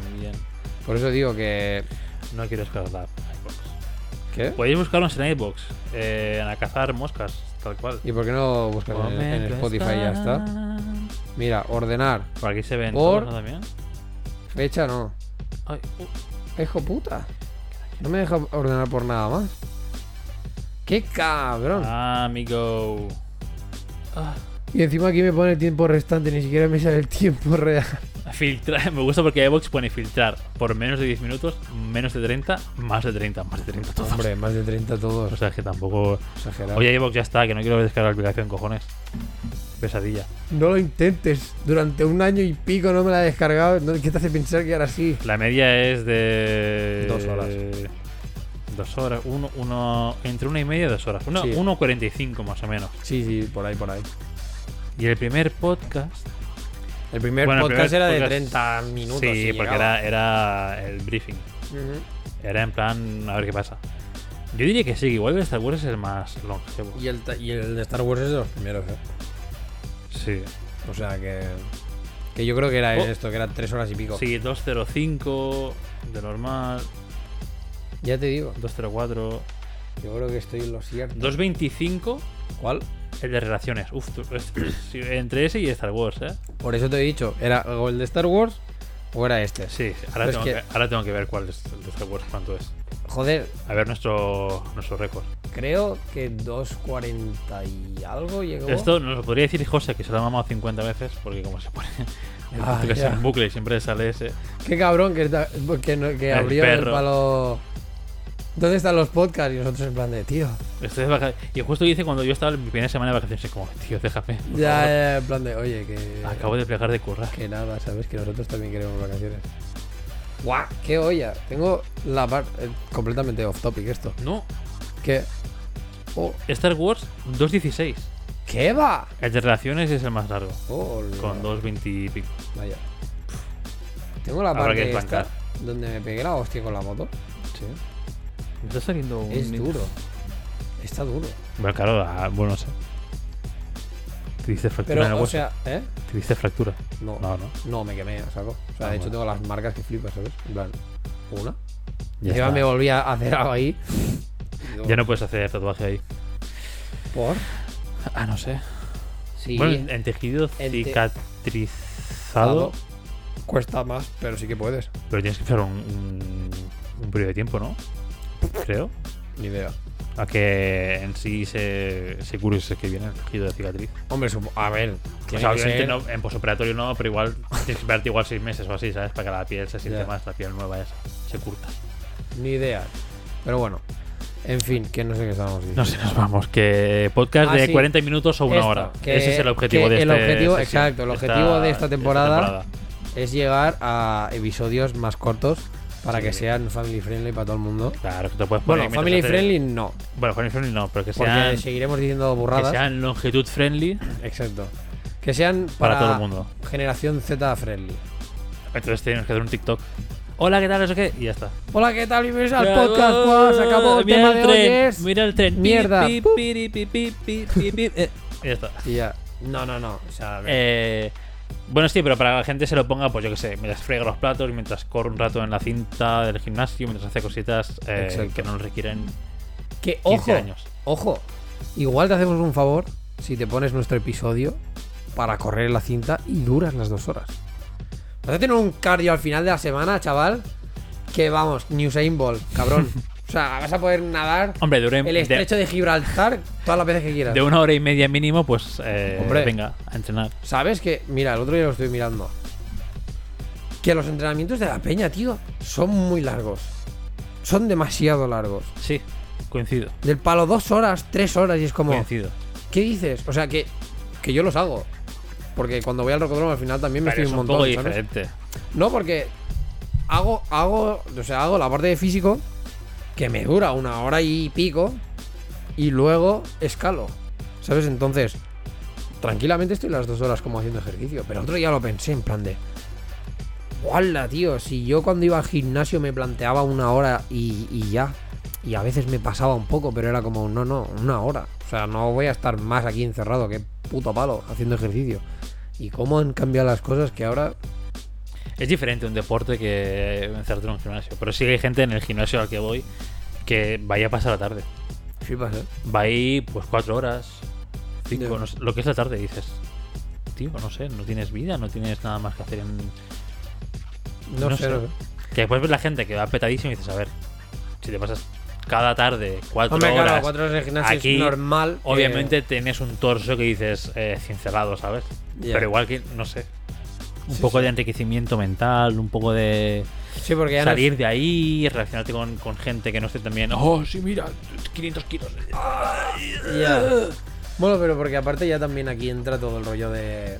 también. Por eso digo que. No quiero descargar la iBox. ¿Qué? Podéis buscarnos en iBox, eh, a cazar moscas, tal cual. ¿Y por qué no buscas en, en Spotify y ya está? Mira, ordenar. Por aquí se ven Por- todos, ¿no? También. Fecha no. Ay, uh, Hijo puta. No me deja ordenar por nada más. ¡Qué cabrón! Ah, amigo. Ah, Y encima aquí me pone el tiempo restante, ni siquiera me sale el tiempo real. filtrar. Me gusta porque iBox pone filtrar por menos de 10 minutos, menos de 30, más de 30, más de 30 todos. Hombre, más de 30 todos. O sea que tampoco. Exagerado. Oye, iBox ya está, que no quiero descargar la aplicación, cojones. Pesadilla. No lo intentes. Durante un año y pico no me la he descargado. No, ¿Qué te hace pensar que ahora sí? La media es de. Dos horas. Dos horas. Uno, uno, entre una y media y dos horas. Uno, Sí. 1.45 más o menos. Sí, sí, por ahí, por ahí. Y el primer podcast. El primer Bueno, el podcast primer era de podcast- 30 minutos. sí, porque era, era el briefing. Era en plan, a ver qué pasa. Yo diría que sí, que igual el Star Wars es el más longevo. Y el, y el de Star Wars es de los primeros, ¿eh? Sí. O sea que. Que yo creo que era Oh. esto, que eran 3 horas y pico. Sí, 205 de normal, Ya te digo. 204, Yo creo que estoy en lo cierto. 225 ¿Cuál? el de relaciones. Uf, tú- es- sí, entre ese y Star Wars, ¿eh? Por eso te he dicho, ¿era o el de Star Wars o era este? Sí, ahora, tengo es que... que- ahora tengo que ver cuál es el de Star Wars, cuánto es. Joder, A ver nuestro, nuestro récord. creo que 2.40 y algo llegó. Esto nos lo podría decir José, que se lo ha mamado 50 veces, porque como se pone Ah, ya. en bucle y siempre sale ese. Qué cabrón que, ta- que, no- que El abrió el palo. ¿Dónde están los podcasts? Y nosotros en plan de, tío. Estoy de vaca- Y justo dice cuando yo estaba en mi primera semana de vacaciones, como, tío, déjame. Ya, ya, en plan de, oye, que. Acabo de plegar de currar. Que nada, ¿sabes? Que nosotros también queremos vacaciones. ¡Guau! ¡Qué olla! Tengo la parte. completamente off topic esto. No, ¿Qué? Oh, Star Wars 2.16. ¿Qué va? El de relaciones es el más largo, Oh, con la- 2.20 y pico. Vaya. Tengo la Habrá que parte esta desbancar. donde me pegué la hostia con la moto. Sí. Me está saliendo un. Es duro. Está duro. Bueno, claro, ah, bueno, no sé. Te diste fractura en el o hueso. sea, ¿eh? Fractura. No, No, no. no, me quemé, saco. O sea, Ah, de hecho bueno. tengo las marcas que flipas, ¿sabes? En plan, una. Y encima me volví a hacer algo ahí. Ya no puedes hacer tatuaje ahí. ¿Por? Ah, no sé. Sí. Bueno, en tejido En te- cicatrizado. Cuesta más, pero sí que puedes. Pero tienes que un, un, un periodo de tiempo, ¿no? Creo. Ni idea. A que en sí se, se cure ese que viene el tejido de cicatriz. Hombre, a ver. O sea, que no, en posoperatorio no, pero igual tienes que esperarte igual seis meses o así, ¿sabes? Para que la piel se siente más, la piel nueva esa, se curta. Ni idea. Pero bueno. En fin, que no sé qué estábamos diciendo. No sé, nos vamos. Que podcast Ah, de sí. 40 minutos o una Esto, hora. Ese es el objetivo de el este objetivo- exacto, el objetivo de esta temporada Es llegar a episodios más cortos para Sí. que sean family friendly para todo el mundo. Claro, que te puedes poner Bueno, family friendly no. Bueno, family friendly no, pero que Porque sean, seguiremos diciendo que burradas. sean longitud friendly Exacto. Que sean para, para, todo el mundo. generación Z friendly. Entonces tenemos que hacer un TikTok. Hola, ¿qué tal? Eso qué? Y ya está. Hola, ¿qué tal? Bienvenidos al podcast. Pues, se acabó el Mira tema el de tren, hoy. Es... Mira el tren. Mierda. pi, pi, pi, pi, pi, pi. Eh, y ya está. Y ya. No, no, no. O sea, a ver. Eh, bueno, sí, pero para que la gente se lo ponga, pues yo qué sé, mientras frega los platos, mientras corre un rato en la cinta del gimnasio, mientras hace cositas eh, que no requieren que 15 ojo, años. ojo. Igual te hacemos un favor si te pones nuestro episodio para correr la cinta y duras las dos horas. Vas a tener un cardio al final de la semana, chaval. Que vamos, Usain Bolt, cabrón. O sea, vas a poder nadar Hombre, dure el estrecho de Gibraltar todas las veces que quieras. de una hora y media mínimo, pues eh, Hombre. venga, a entrenar. ¿Sabes que? Mira, el otro día lo estoy mirando. Que los entrenamientos de la peña, tío, son muy largos. Son demasiado largos. Sí, coincido. Del palo dos horas, tres horas y es como... Coincido. ¿Qué dices? O sea, que, que yo los hago. Porque cuando voy al rocódromo al final también me Pero estoy es un un poco montón, ¿sabes? diferente. No, porque hago, hago, o sea, hago la parte de físico que me dura una hora y pico y luego escalo. ¿Sabes? Entonces, tranquilamente estoy las dos horas como haciendo ejercicio. Pero otro día lo pensé en plan de. ¡Wala, tío! Si yo cuando iba al gimnasio me planteaba una hora y, ya. Y a veces me pasaba un poco, pero era como, no, no, una hora. O sea, no voy a estar más aquí encerrado, que puto palo, haciendo ejercicio. Y cómo han cambiado las cosas que ahora Es diferente un deporte que encerrarte en un gimnasio. Pero sí que hay gente en el gimnasio al que voy que vaya a pasar la tarde. Flipas, ¿eh? Va ahí pues cuatro horas, cinco, no sé, lo que es la tarde, dices. Tío, no sé, no tienes vida, no tienes nada más que hacer en. No, No sé, sé. no sé. Que después ves la gente que va petadísimo y dices, a ver, si te pasas cada tarde cuatro Hombre, horas. claro, cuatro horas de gimnasio aquí, es normal. que- Obviamente tienes un torso que dices eh, cincelado, ¿sabes? Pero igual que, no sé. Un Sí, poco sí. de enriquecimiento mental, un poco de Sí, porque ya no es- salir de ahí, relacionarte con, con gente que no esté también. Oh, sí, mira, 500 kilos. Ya. Bueno, pero porque aparte ya también aquí entra todo el rollo de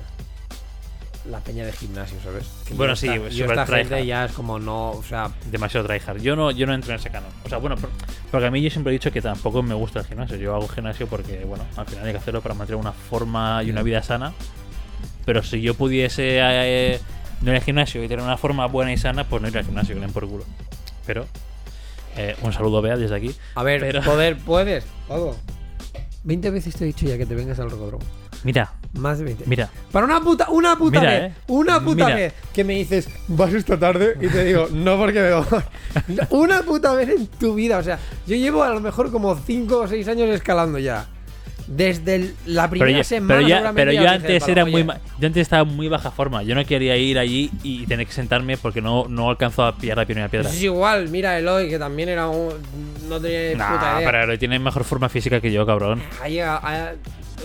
la peña de gimnasio, ¿sabes? Que Bueno, yo sí, super yo esta gente ya es como no, o sea, Demasiado tryhard. Yo no, yo no entro en ese canon. O sea, bueno, por- porque a mí yo siempre he dicho que tampoco me gusta el gimnasio. Yo hago gimnasio porque, bueno, al final hay que hacerlo para mantener una forma y una vida sana. Pero si yo pudiese eh, no ir al gimnasio y tener una forma buena y sana, pues no ir al gimnasio, que den por culo. Pero, eh, un saludo, Bea, desde aquí. a ver, Pero- poder, puedes, Pago. 20 veces te he dicho ya que te vengas al rocodromo. Mira, Más de 20. mira. Para una puta, una puta Mira, vez, eh. una puta Mira. vez que me dices, vas esta tarde y te digo, no porque me voy. una puta vez en tu vida, o sea, yo llevo a lo mejor como 5 o 6 años escalando ya. Desde el- la Pero primera yo, semana. pero ya- pero yo antes era muy yo antes estaba en muy baja forma. Yo no quería ir allí y tener que sentarme porque no, no alcanzó a pillar la primera piedra. Es igual, mira Eloy, que también era un. No tenía Nah, puta idea. pero tiene mejor forma física que yo, cabrón. Ha llegado- ha-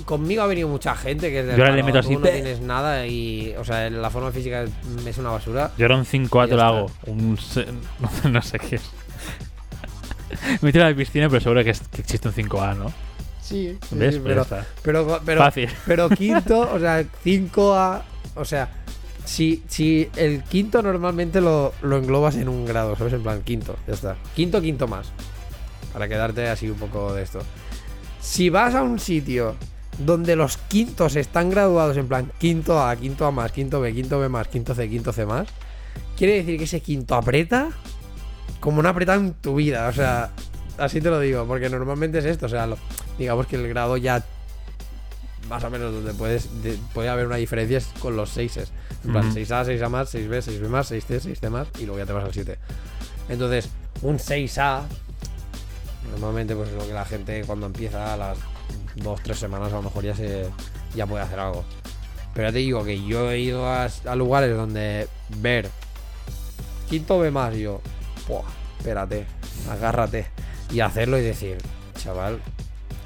conmigo ha venido mucha gente que es Yo ahora le meto así, no tienes nada y. O sea, la forma física es, una basura. Yo era un 5A te lo hago. Un se- no, sé qué es. Me tiro a la piscina, pero seguro que, es- que existe un 5A, ¿no? Sí, sí, ¿Ves? sí, Pues pero, pero, pero, Fácil. pero quinto, o sea, 5A. O sea, si, si el quinto normalmente lo, lo englobas en un grado, ¿sabes? En plan, quinto, ya está. Quinto, quinto más. Para quedarte así un poco de esto. Si vas a un sitio donde los quintos están graduados en plan quinto A, quinto A más, quinto B, quinto B más, quinto C, quinto C más, quiere decir que ese quinto aprieta como no ha apretado en tu vida. O sea, así te lo digo, porque normalmente es esto. O sea, lo- digamos que el grado ya más o menos donde puedes de- puede haber una diferencia es con los 6 En plan, Ujú. 6A, 6A más, 6B, 6B más, 6C, 6C más y luego ya te vas al 7. Entonces, un 6A normalmente pues es lo que la gente cuando empieza a las 2, 3 semanas a lo mejor ya se ya puede hacer algo. Pero ya te digo que yo he ido a, a lugares donde ver quinto B más y yo, "Buah, espérate, agárrate y hacerlo y decir, chaval,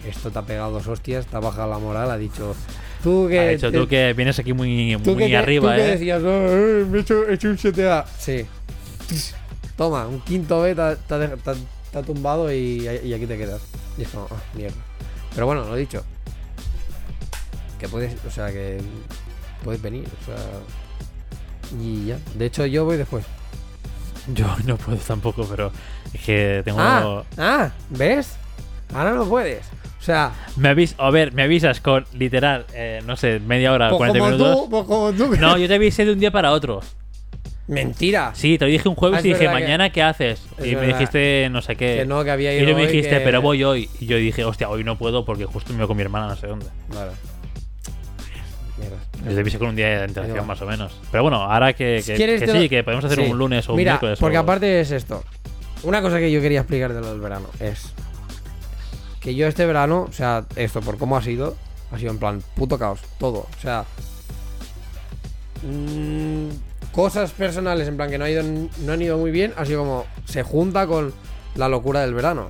esto te ha pegado dos hostias, te ha bajado la moral, ha dicho, tú que Ha te- tú que vienes aquí muy, Tú muy que, arriba, tú que ¿eh? decías, "No, eh, me he hecho, he hecho un 7A. Sí. Toma, un quinto B te, ha- tumbado y, y aquí te quedas. Y es como, ah, mierda. Pero bueno, lo he dicho. Que puedes, o sea, que puedes venir, o sea. Y ya. De hecho, yo voy después. Yo no puedo tampoco, pero es que tengo. Ah, ah, ¿ves? Ahora no puedes. O sea, Me avis a ver, me avisas con literal, eh, no sé, media hora, pues 40 como minutos. tú, pues como tú. No, yo te avisé de un día para otro. Mentira. Sí, te lo dije un jueves Ah, y dije, verdad que- mañana, ¿qué haces? Es Y me dijiste, no sé qué. Que no, que había y ido tú me dijiste, que- pero voy hoy. Y yo dije, hostia, hoy no puedo porque justo me voy con mi hermana no sé dónde. Vale. Mierda. Les avisé con un día de antelación más o menos. Pero bueno, ahora que, que, ¿Quieres que te sí, lo- que podemos hacer Sí. un lunes o un Mira, miércoles. porque o- aparte es esto. Una cosa que yo quería explicar de lo del verano es que yo este verano, o sea, esto por cómo ha sido, ha sido en plan puto caos, todo. O sea, mm, cosas personales en plan que no, ha ido, no han ido muy bien, ha sido como se junta con la locura del verano.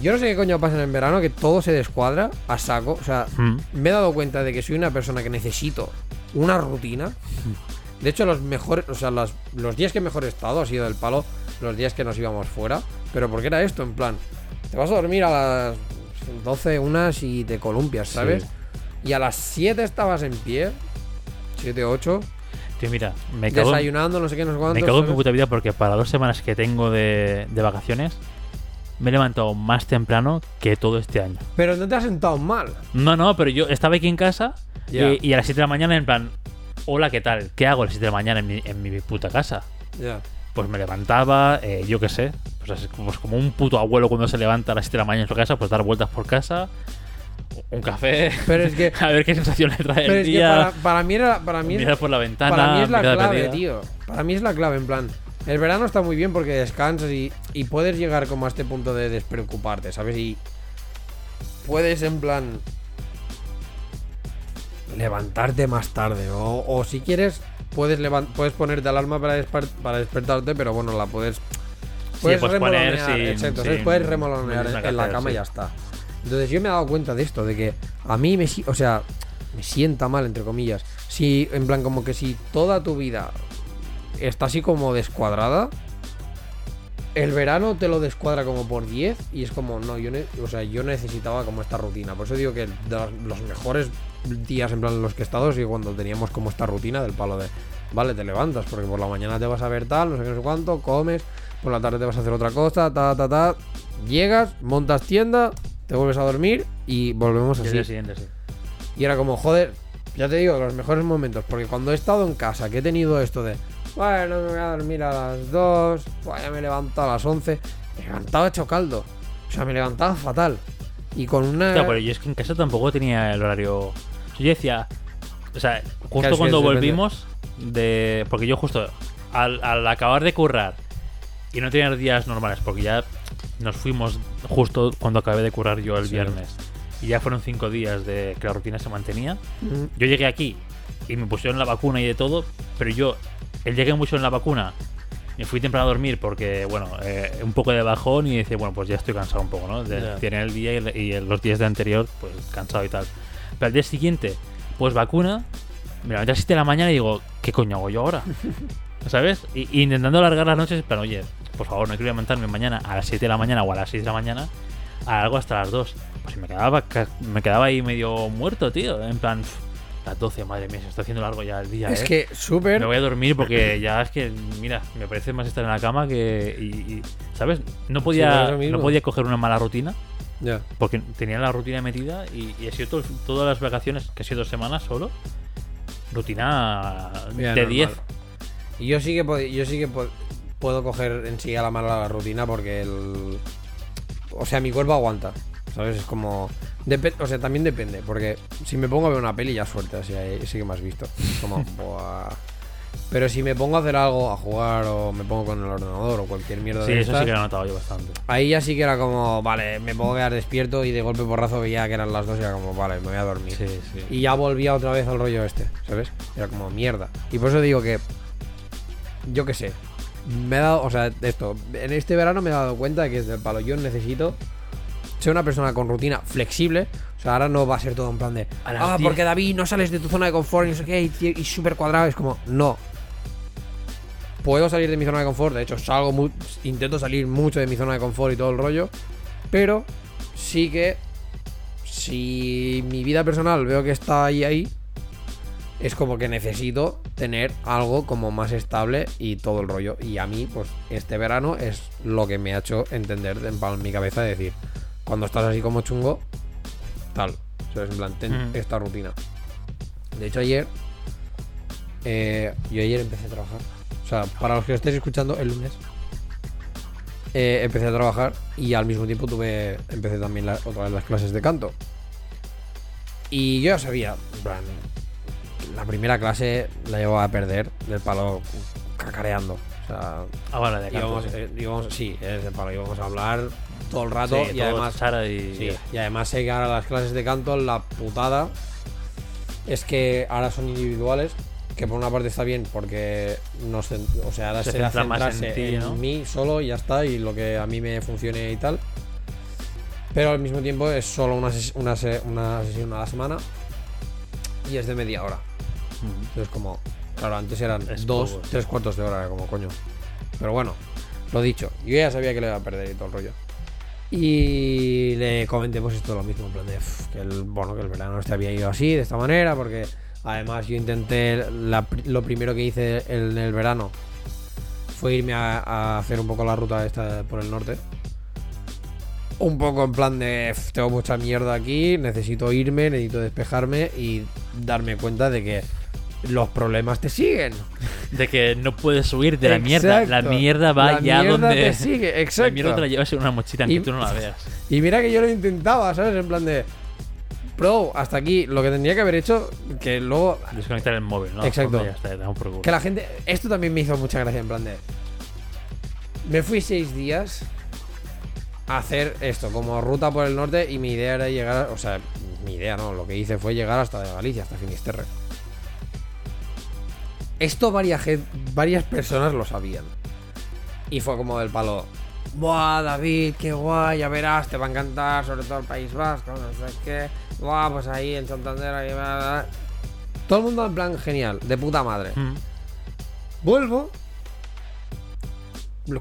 Yo no sé qué coño pasa en verano, que todo se descuadra a saco. O sea, Mm. me he dado cuenta de que soy una persona que necesito una rutina. De hecho, los mejores, o sea, los, los días que mejor he estado ha sido del palo, los días que nos íbamos fuera. Pero porque era esto, en plan, te vas a dormir a las 12, unas y te columpias, ¿sabes? Y a las 7 estabas en pie, 7, 8, Tío, mira, me cago, en- desayunando, no sé qué, no sé me cuánto. cago en mi puta vida porque para dos semanas que tengo de, de vacaciones me he levantado más temprano que todo este año. Pero no te has sentado mal. No, no, pero yo estaba aquí en casa Ya. y, y a las 7 de la mañana en plan, hola, ¿qué tal? ¿Qué hago a las 7 de la mañana en mi, en mi puta casa? Ya. Pues me levantaba, eh, yo qué sé, pues, pues como un puto abuelo cuando se levanta a las 7 de la mañana en su casa, pues dar vueltas por casa, un café. Pero es que- a ver qué sensación le trae Pero el es que día. para, para mí era, para mí mirar por la ventana. para mí es la clave, perdida. tío. Para mí es la clave, en plan. El verano está muy bien porque descansas y, y puedes llegar como a este punto de despreocuparte, ¿sabes? Y puedes, en plan, levantarte más tarde. O, o si quieres, puedes, puedes ponerte alarma para, para despertarte, pero bueno, la puedes. Puedes puedes poner remolonear, sin- exacto, puedes remolonear en la cama y ya está. Entonces yo me he dado cuenta de esto, de que a mí me, o sea, me sienta mal, entre comillas. Si, en plan, como que si toda tu vida está así como descuadrada, el verano te lo descuadra como por 10 y es como, no, yo, o sea, yo necesitaba como esta rutina. Por eso digo que los- mejores días, en plan, en los que he estado, sí cuando teníamos como esta rutina del palo de, vale, te levantas, porque por la mañana te vas a ver tal, no sé qué, no sé cuánto, comes, por la tarde te vas a hacer otra cosa, ta, ta, ta, llegas, montas tienda, te vuelves a dormir y volvemos Y así. día siguiente, sí. Y era como, joder, ya te digo, los mejores momentos. Porque cuando he estado en casa, que he tenido esto de, bueno, me voy a dormir a las 2, pues ya me he levantado a las 11, me levantaba hecho caldo. O sea, me levantaba fatal. Y con una. Claro, pero yo es que en casa tampoco tenía el horario. Yo decía, o sea, justo cuando volvimos de. Porque yo justo al, al acabar de currar y no tener días normales, porque ya nos fuimos justo cuando acabé de currar yo el Sí. viernes. Y ya fueron cinco días de que la rutina se mantenía. Mm, Yo llegué aquí y me pusieron la vacuna y de todo, pero yo, el llegué mucho en la vacuna, me fui temprano a dormir porque, bueno, eh, un poco de bajón y decía, bueno, pues ya estoy cansado un poco, ¿no? De Ya. tener el día y, y los días de anterior, pues cansado y tal. Pero al día siguiente, pues vacuna, me levanté a las 7 de la mañana y digo, ¿qué coño hago yo ahora? ¿Sabes? Y, y intentando alargar las noches, pero oye, por favor, no quiero levantarme mañana a las 7 de la mañana o a las 6 de la mañana, a algo hasta las 2. Pues me quedaba, me quedaba ahí medio muerto, tío. En plan, las 12, madre mía, se está haciendo largo ya el día. Es ¿eh? que súper. Me voy a dormir porque ya es que, mira, me parece más estar en la cama que. Y, y, ¿Sabes? No podía, no podía coger una mala rutina Ya. porque tenía la rutina metida y, y he sido todo- todas las vacaciones, que he sido dos semanas solo, rutina Bien, de normal. 10. Y yo sí que, yo sí que puedo coger en sí a la mala la rutina porque el. O sea, mi cuerpo aguanta. ¿Sabes? Es como. depe- o sea, también depende. Porque si me pongo a ver una peli, ya suerte. Así sí que me has visto. Es como. buah. Pero si me pongo a hacer algo, a jugar o me pongo con el ordenador o cualquier mierda Sí, de eso estas, sí que lo he notado yo bastante. Ahí ya sí que era como, vale, me puedo quedar despierto y de golpe porrazo veía que eran las dos y era como, vale, me voy a dormir. Sí, sí. Y ya volvía otra vez al rollo este, ¿sabes? Era como mierda. Y por eso digo que. Yo qué sé. Me he dado. O sea, esto. En este verano me he dado cuenta de que desde el palo yo necesito ser una persona con rutina flexible. O sea, ahora no va a ser todo en plan de. Ah, 10. porque David no sales de tu zona de confort y no sé qué. Y, y súper cuadrado. Es como, no. Puedo salir de mi zona de confort. De hecho, salgo. mu- intento salir mucho de mi zona de confort y todo el rollo. Pero sí que. Si mi vida personal veo que está ahí, ahí es como que necesito tener algo como más estable y todo el rollo. Y a mí, pues este verano es lo que me ha hecho entender en, mi cabeza de decir, cuando estás así como chungo, tal. En plan, ten Mm. esta rutina. De hecho, ayer, eh, yo ayer empecé a trabajar. O sea, para los que lo estéis escuchando, el lunes. eh, empecé a trabajar y al mismo tiempo tuve empecé también la- otra vez las clases de canto. Y yo ya sabía, en plan, la primera clase la llevaba a perder del palo cacareando. O sea, Ah, vale, de canto, íbamos, sí. eh, íbamos- sí, es del palo, íbamos a hablar todo el rato Sí, y todo además Sara y... Sí, y además sé que ahora las clases de canto, la putada es que ahora son individuales, que por una parte está bien porque nos, o sea, ahora Se será centra más en centrarse ti, en ¿no? mí solo y ya está, y lo que a mí me funcione y tal. Pero al mismo tiempo es solo una, ses- una, se- una sesión a la semana y es de media hora. Entonces como, claro, antes eran Es dos, poco. tres cuartos de hora, como coño. Pero bueno, lo dicho, yo ya sabía que le iba a perder y todo el rollo. Y le comenté pues esto lo mismo, en plan de "Uf, que el, bueno, que el verano este había ido así, de esta manera, porque además yo intenté, lo primero que hice en el verano fue irme a, a hacer un poco la ruta esta por el norte. Un poco en plan de "Uf, tengo mucha mierda aquí, necesito irme, necesito despejarme y darme cuenta de que los problemas te siguen. De que no puedes huir de la mierda. La mierda va La ya mierda donde... te sigue, exacto. La mierda te la llevas en una mochila Y- aunque tú no la veas. Y mira que yo lo intentaba, ¿sabes? En plan de. Pro, hasta aquí, lo que tendría que haber hecho, que luego Desconectar el móvil, ¿no? Exacto. Ya está, por. Que la gente. Esto también me hizo mucha gracia, en plan de. Me fui seis días a hacer esto, como ruta por el norte, y mi idea era llegar. O sea, mi idea no, lo que hice fue llegar hasta Galicia, hasta Finisterre. Esto varias, personas lo sabían. Y fue como del palo. Buah, David, qué guay, ya verás, te va a encantar, sobre todo el País Vasco, no sé qué. Buah, pues ahí en Santander, ahí, bla, bla". Todo el mundo en plan genial, de puta madre. Mm. Vuelvo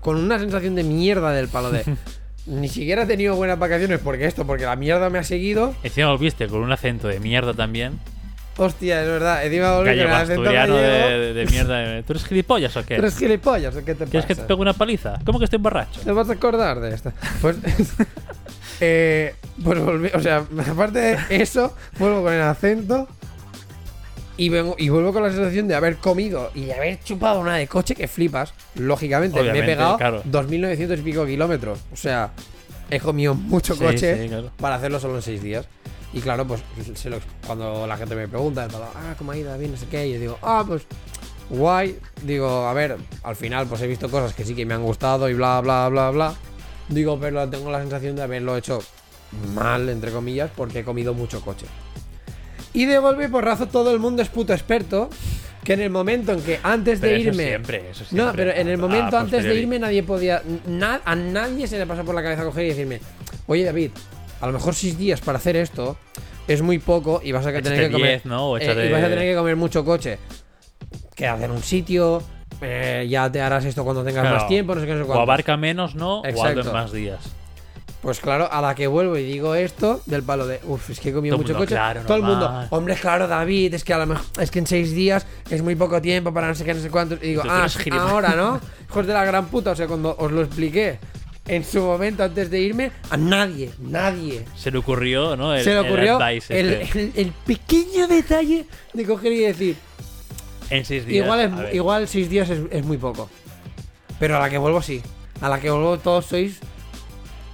con una sensación de mierda del palo de. Ni siquiera he tenido buenas vacaciones porque esto, porque la mierda me ha seguido. Encima volviste con un acento de mierda también. Hostia, es verdad. Encima volví con Gallego el acento asturiano de, gallego. de- de mierda. ¿Tú eres gilipollas o qué? ¿Tú eres gilipollas o qué te ¿Quieres que te pegue una paliza? ¿Cómo que estoy borracho? ¿Te vas a acordar de esta? Pues. eh, pues volví. O sea, aparte de eso, vuelvo con el acento. Y, vengo, y vuelvo con la sensación de haber comido y de haber chupado una de coche que flipas. Lógicamente, me Obviamente, he pegado claro. 2.900 y pico kilómetros. O sea, he comido mucho Sí, coche sí, claro. para hacerlo solo en 6 días. Y claro, pues se lo- cuando la gente me pregunta, ah, ¿cómo ha ido David? No sé qué. Y yo digo, ah, pues guay. Digo, a ver, al final pues he visto cosas que sí que me han gustado y bla, bla, bla, bla. Digo, pero tengo la sensación de haberlo hecho mal, entre comillas, porque he comido mucho coche. Y de golpe y porrazo todo el mundo es puto experto. Que en el momento en que antes Pero de eso irme. siempre, eso No, siempre. pero en el momento antes de irme nadie podía. na- a nadie se le pasó por la cabeza coger y decirme: Oye, David, a lo mejor seis días para hacer esto es muy poco y vas a tener Échate que comer. 10, ¿no? O eh, échate- y vas a tener que comer mucho coche. Quédate en un sitio. eh, ya te harás esto cuando tengas Claro. más tiempo, no sé qué, no sé O cuánto. abarca menos, ¿no? O Exacto. en más días. Pues claro, a la que vuelvo y digo esto, del palo de, uff, es que he comido Todo mucho mundo, coche. claro, todo el mundo, hombre, claro, David, es que a lo mejor, es que en seis días es muy poco tiempo para no sé qué, no sé cuánto. Y digo, ah, ahora, ¿no? Hijos de la gran puta, o sea, cuando os lo expliqué en su momento antes de irme, a nadie, nadie Se le ocurrió, ¿no? El, se le ocurrió el, este. el- el pequeño detalle de coger y decir, En seis días. igual, es, seis días es, es muy poco. Pero a la que vuelvo, sí. A la que vuelvo, todos sois,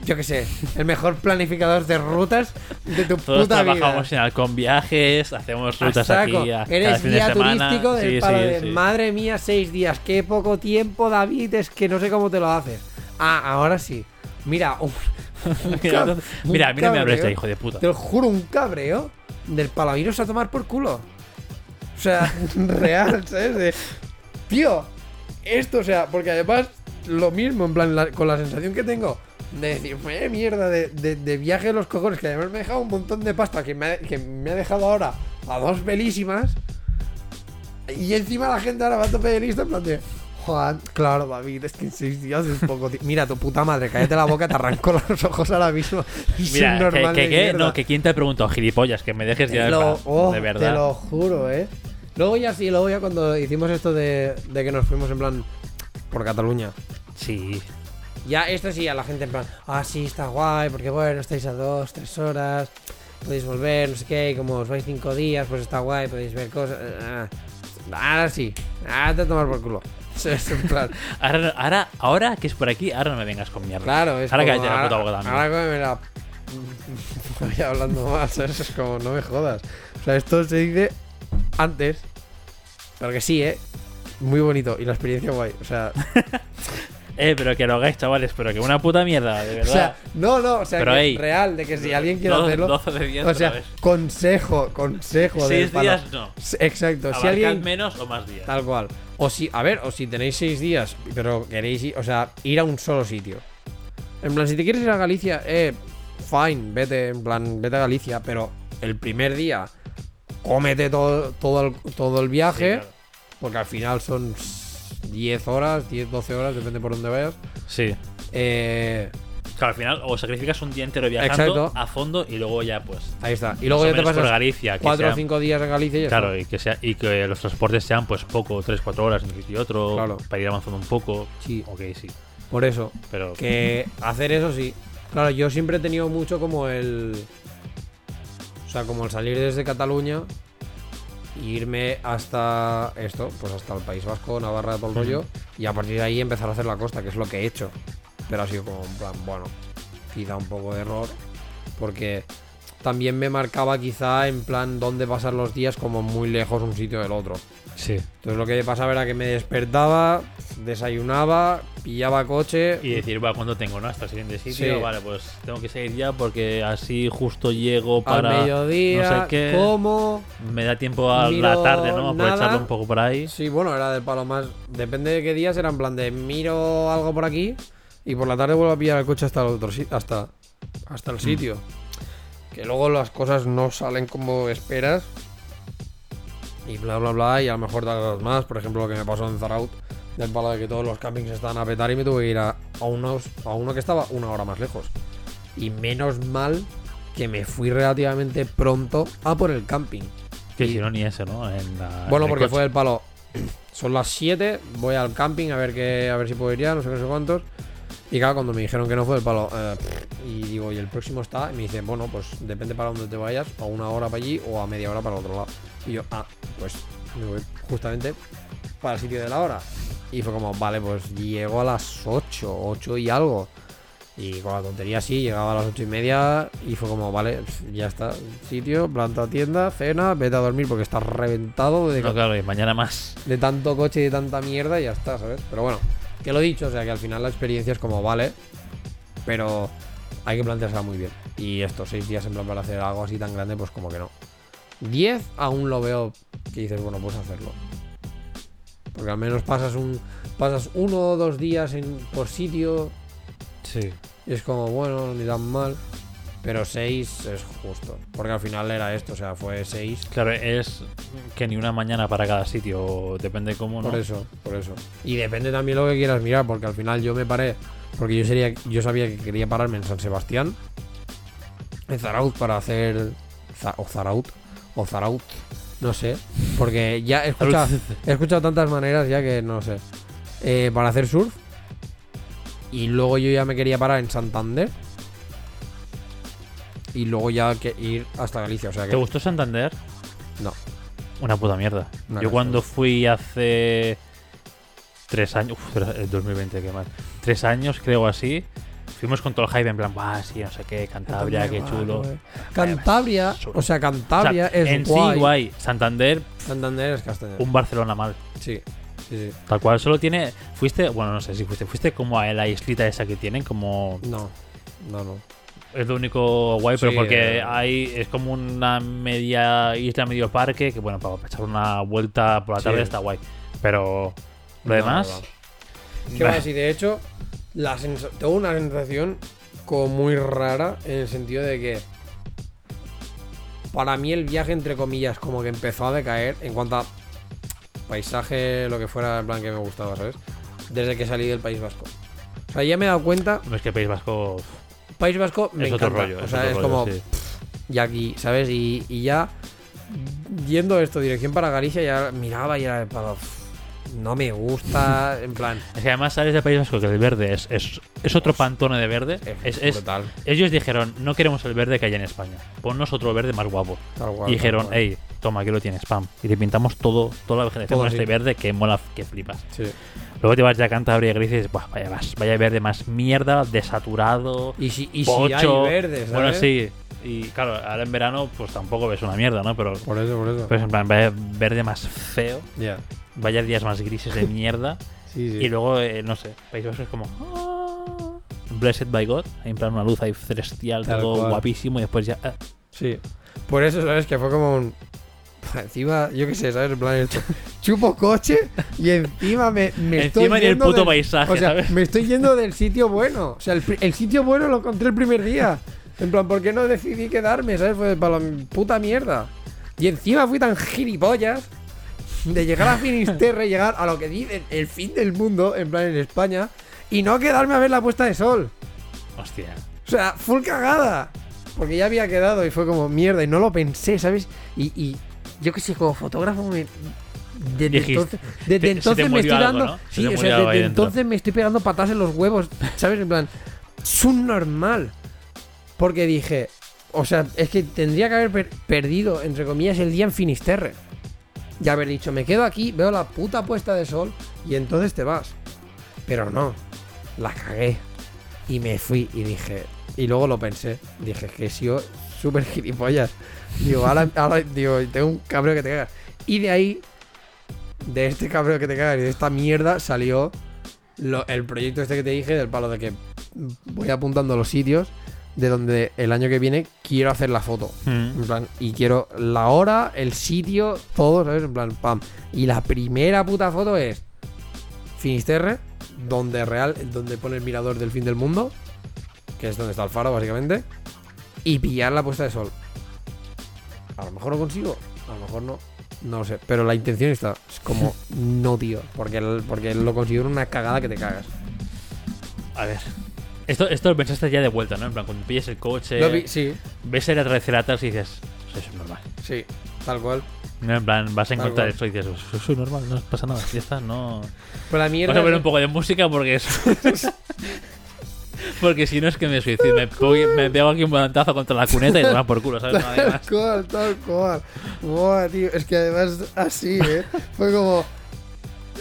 yo qué sé, el mejor planificador de rutas de tu Todos puta vida. trabajamos en con viajes, hacemos rutas aquí a, cada Eres de guía turístico del Sí, palo sí, de sí. madre mía, seis días. Qué poco tiempo, David, es que no sé cómo te lo haces. Ah, ahora sí. Mira, un, un Mira, un mira, a mí no me de hijo de puta. Te lo juro, un cabreo del palaviros a tomar por culo. O sea, real, ¿sabes? De, tío, esto, o sea, porque además lo mismo, en plan, la- con la sensación que tengo de decir, "Eh, mierda, de, de- de viaje de los cojones, que además me ha dejado un montón de pasta que me ha, que me ha dejado ahora a dos belísimas. Y encima la gente ahora va a tope de lista en plan de. Juan, claro, David, es que en seis días es poco tiempo. Mira, tu puta madre, cállate la boca, te arranco los ojos ahora mismo. Mira, que, normal que, no, que quién te ha preguntado, gilipollas, que me dejes ya lo, oh, de verdad. Te lo juro, eh. Luego ya sí, luego ya cuando hicimos esto de, de que nos fuimos en plan por Cataluña. Sí. Ya esto sí, a la gente en plan, ah, sí, está guay, porque bueno, estáis a dos, tres horas, podéis volver, no sé qué, y como os vais cinco días, pues está guay, podéis ver cosas. ah, Ahora sí, ahora te a tomar por culo. En plan, Ahora, ahora, ahora que es por aquí, ahora no me vengas con mierda. claro, es Ahora como, cállate la puta boca ahora, también. ahora que me la... Voy hablando más, ¿sabes? Es como, no me jodas. O sea, esto se dice antes, pero que sí, ¿eh? Muy bonito y la experiencia guay. O sea, Eh, pero que lo hagáis, chavales, pero que una puta mierda, de o verdad. sea no, no, o sea, Pero, que ey, real, de que si alguien quiere Do- hacerlo. 12 de 10 o sea, vez. consejo, consejo. del Seis palo. días no. S- Exacto, si Abarcad alguien. menos o más días. Tal cual. O si, a ver, o si tenéis seis días, pero queréis ir, o sea, ir a un solo sitio. En plan, si te quieres ir a Galicia, eh, fine, vete, en plan, vete a Galicia, pero el primer día, cómete todo, todo, el, todo el Sí, viaje, claro. porque al final son 10 horas, 10, 12 horas, depende por dónde vayas. Sí. Eh, Claro, al final o sacrificas un día entero viajando Exacto. a fondo y luego ya pues. ahí está. Y luego ya te menos por pasas Galicia. Que 4 o sean- 5 días en Galicia y ya Claro, está. y que, sea, y que los transportes sean pues poco, 3-4 horas entre un sitio y otro, Claro. para ir avanzando un poco. Sí. Ok, sí. Por eso. Pero Que hacer eso sí. Claro, yo siempre he tenido mucho como el. O sea, como el salir desde Cataluña e irme hasta esto, pues hasta el País Vasco, Navarra, todo el rollo, y a partir de ahí empezar a hacer la costa, que es lo que he hecho. Pero ha sido como en plan, bueno, quizá un poco de error, porque también me marcaba quizá en plan dónde pasar los días como muy lejos un sitio del otro. Sí. Entonces lo que pasaba era que me despertaba, desayunaba, pillaba coche. Y decir, va, ¿cuándo tengo, no? Hasta el siguiente sitio. Sí. Vale, pues tengo que seguir ya porque así justo llego para. al mediodía, no sé qué. como. Me da tiempo a la tarde, ¿no? Aprovecharlo un poco por ahí. Sí, bueno, era de palo más. Depende de qué días, era en plan de miro algo por aquí y por la tarde vuelvo a pillar el coche hasta el otro hasta, hasta Mm. el sitio. Que luego las cosas no salen como esperas. Y bla bla bla. Y a lo mejor tardas más. Por ejemplo, lo que me pasó en Zaraut. Del palo de que todos los campings estaban a petar y me tuve que ir a, a unos, a uno que estaba una hora más lejos. Y menos mal que me fui relativamente pronto a por el camping. Que si no, ni ese, ¿no? En la- Bueno, en porque coche. fue el palo. Son las 7, voy al camping a ver qué, a ver si puedo ir ya, no sé qué, no sé cuántos. Y claro, cuando me dijeron que no fue el palo, eh, y digo, ¿y el próximo está? Y me dice, bueno, pues depende para dónde te vayas, a una hora para allí o a media hora para el otro lado. Y yo, ah, pues me voy justamente para el sitio de la hora. Y fue como, vale, pues llego a las 8, 8 y algo. Y con la tontería sí, llegaba a las 8 y media y fue como, vale, ya está, sitio, planta tienda, cena, vete a dormir porque estás reventado de, No, claro, y mañana más. de tanto coche y de tanta mierda y ya está, ¿sabes? Pero bueno, que lo dicho, o sea que al final la experiencia es como, vale, pero hay que planteársela muy bien. Y estos seis días en plan para hacer algo así tan grande, pues como que no. 10 aún lo veo que dices, bueno, puedes hacerlo. Porque al menos pasas un pasas uno o dos días en, por sitio Sí. y es como, bueno, ni tan mal. Pero 6 es justo. Porque al final era esto, o sea, fue 6 Claro, es que ni una mañana para cada sitio, depende cómo, ¿no? Por eso, por eso. Y depende también lo que quieras mirar, porque al final yo me paré, porque yo sería, yo sabía que quería pararme en San Sebastián, en Zaraut para hacer o Zaraut o Zaraut, no sé, porque ya he escuchado, he escuchado tantas maneras ya que no sé, Eh, para hacer surf. Y luego yo ya me quería parar en Santander. Y luego ya que ir hasta Galicia, o sea que ¿Te gustó Santander? No. Una puta mierda. Yo cuando fui hace tres años, uf, era el 2020, qué mal. Tres años, creo así. Fuimos con todo el hype en plan, bah, sí, no sé qué, Cantabria, qué chulo. Cantabria, basura. o sea, O Cantabria sea, es en guay. sí, guay. Santander, Santander es Castañar. un Barcelona mal. Sí, sí, sí. Tal cual, solo tiene. Fuiste, bueno, no sé si fuiste, fuiste como a la islita esa que tienen, como. No, no, no. Es lo único guay, pero Sí, porque eh. hay. Es como una media isla, medio parque, que bueno, para echar una vuelta por la Sí. tarde está guay. Pero. Lo No, demás. no. ¿Qué a decir? De hecho, la tengo una sensación como muy rara en el sentido de que para mí el viaje, entre comillas, como que empezó a decaer en cuanto a paisaje, lo que fuera, en plan que me gustaba, ¿sabes? Desde que salí del País Vasco. O sea, ya me he dado cuenta, No es que País Vasco. País Vasco me es otro encanta. rollo. o sea, otro es rollo, como, sí. y aquí, ¿sabes? Y, y ya yendo esto, dirección para Galicia, ya miraba y era "Pff, no me gusta, en plan, Es que además sales de País Vasco que el verde es, es, es otro pantone de verde. Es, es- brutal. ellos dijeron, no queremos el verde que hay en España. Ponnos otro verde más guapo. Tal cual, y dijeron, hey, toma, aquí lo tienes, pam. Y te pintamos todo, toda la vegetación con este verde que mola, que flipas. Sí. Luego te vas ya a Cantabria y dices, "Buah, vaya, vas- vaya verde más mierda, desaturado, Y si, y si pocho. hay verde, ¿sabes? Bueno, sí. Y claro, ahora en verano pues tampoco ves una mierda, ¿no? Pero Por eso, por eso. pues en plan, vaya verde más feo, Ya. vaya días más grises de mierda. Sí, sí. Y luego, eh, no sé, País Vasco es como... "Ah, Blessed by God, hay en plan una luz ahí celestial, Tal todo cual. guapísimo y después ya... ah, Sí. Por eso, ¿sabes? Que fue como un. Encima, yo qué sé, ¿sabes? En plan, chupo coche y encima me, me estoy Encima yendo puto del- paisaje, O sea, ¿sabes? me estoy yendo del sitio bueno. O sea, el, el sitio bueno lo encontré el primer día. En plan, ¿por qué no decidí quedarme? ¿Sabes? Fue para la puta mierda. Y encima fui tan gilipollas de llegar a Finisterre, llegar a lo que dicen el fin del mundo, en plan en España, y no quedarme a ver la puesta de sol. Hostia. O sea, full cagada. Porque ya había quedado y fue como mierda y no lo pensé, ¿sabes? Y, y yo que sé, como fotógrafo me... Desde Dijiste, entonces, desde te entonces me estoy algo, dando... ¿no? Sí, o sea, desde entonces me estoy pegando patas en los huevos, ¿sabes? En plan, subnormal. Porque dije, o sea, es que tendría que haber per- perdido, entre comillas, el día en Finisterre. Y haber dicho, me quedo aquí, veo la puta puesta de sol y entonces te vas. Pero no, la cagué. Y me fui y dije, y luego lo pensé, dije que he sido súper gilipollas. Digo, ahora, ahora, digo, tengo un cabreo que te cagas. Y de ahí, de este cabreo que te cagas y de esta mierda, salió lo- el proyecto este que te dije, del palo de que voy apuntando los sitios de donde el año que viene quiero hacer la foto. Mm. En plan, y quiero la hora, el sitio, todo, ¿sabes? En plan, pam. Y la primera puta foto es Finisterre, donde real, donde pone el mirador del fin del mundo, que es donde está el faro, básicamente, y pillar la puesta de sol. A lo mejor lo consigo, a lo mejor no. No lo sé, pero la intención está. Es como, no, tío, porque, el- porque lo considero una cagada que te cagas. A ver. Esto, esto lo pensaste ya de vuelta, ¿no? En plan, cuando pilles el coche, Lo vi- sí, ves el atrás y dices, eso es normal. sí, tal cual. No, en plan, vas a encontrar eso y dices, eso es normal, no pasa nada, ya está, no. Pero la mierda. Vamos a poner un poco de música porque es. porque si no es que me suicido. Me, pego aquí un volantazo contra la cuneta y te va por culo, ¿sabes? Tal cual, tal cual. Buah, tío. Es que además así, ¿eh? Fue como.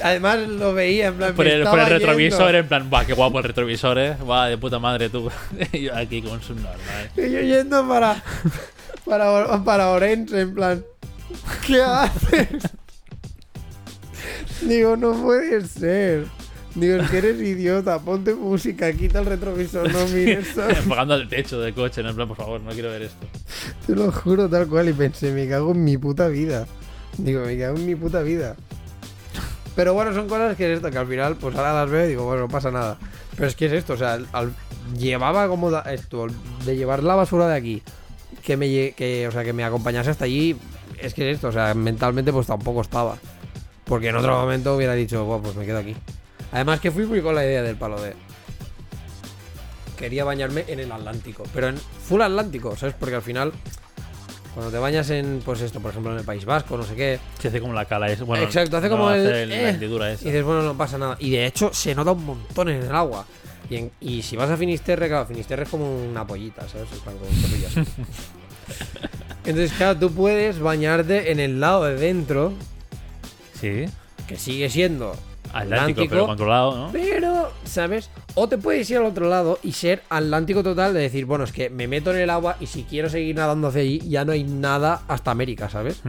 Además lo veía en plan. Por el, por el retrovisor, yendo. en plan, va, qué guapo el retrovisor, eh. Va, de puta madre tú. Yo aquí con su normal. Y yo yendo para. Para, para Orense, en plan. ¿Qué haces? Digo, no puede ser. Digo, es que eres idiota. Ponte música, quita el retrovisor, no mires. Enfocando al techo del coche, ¿no? en plan, por favor, no quiero ver esto. Te lo juro tal cual y pensé, me cago en mi puta vida. Digo, me cago en mi puta vida. Pero bueno, son cosas que es esto, que al final, pues ahora las veo y digo, bueno, no pasa nada. Pero es que es esto, o sea, al- llevaba como da- esto, de llevar la basura de aquí, que me, que, o sea, que me acompañase hasta allí, es que es esto, o sea, mentalmente pues tampoco estaba. Porque en otro momento hubiera dicho, "Buah, pues me quedo aquí. Además que fui muy con la idea del palo de... Quería bañarme en el Atlántico, pero en full Atlántico, ¿sabes? Porque al final, cuando te bañas en, pues esto, por ejemplo, en el País Vasco, no sé qué, Se hace como la cala es bueno, Exacto, hace no como el- hace eh, la hendidura y esa. dices, bueno, no pasa nada. Y de hecho, se nota un montón en el agua. Y, en- y si vas a Finisterre, claro, Finisterre es como una pollita, ¿sabes? Plan, como un. Entonces, claro, tú puedes bañarte en el lado de dentro, Sí. que sigue siendo Atlántico, Atlántico, pero controlado, ¿no? pero, ¿sabes? O te puedes ir al otro lado y ser Atlántico total de decir, bueno, es que me meto en el agua y si quiero seguir nadando hacia allí, ya no hay nada hasta América, ¿sabes?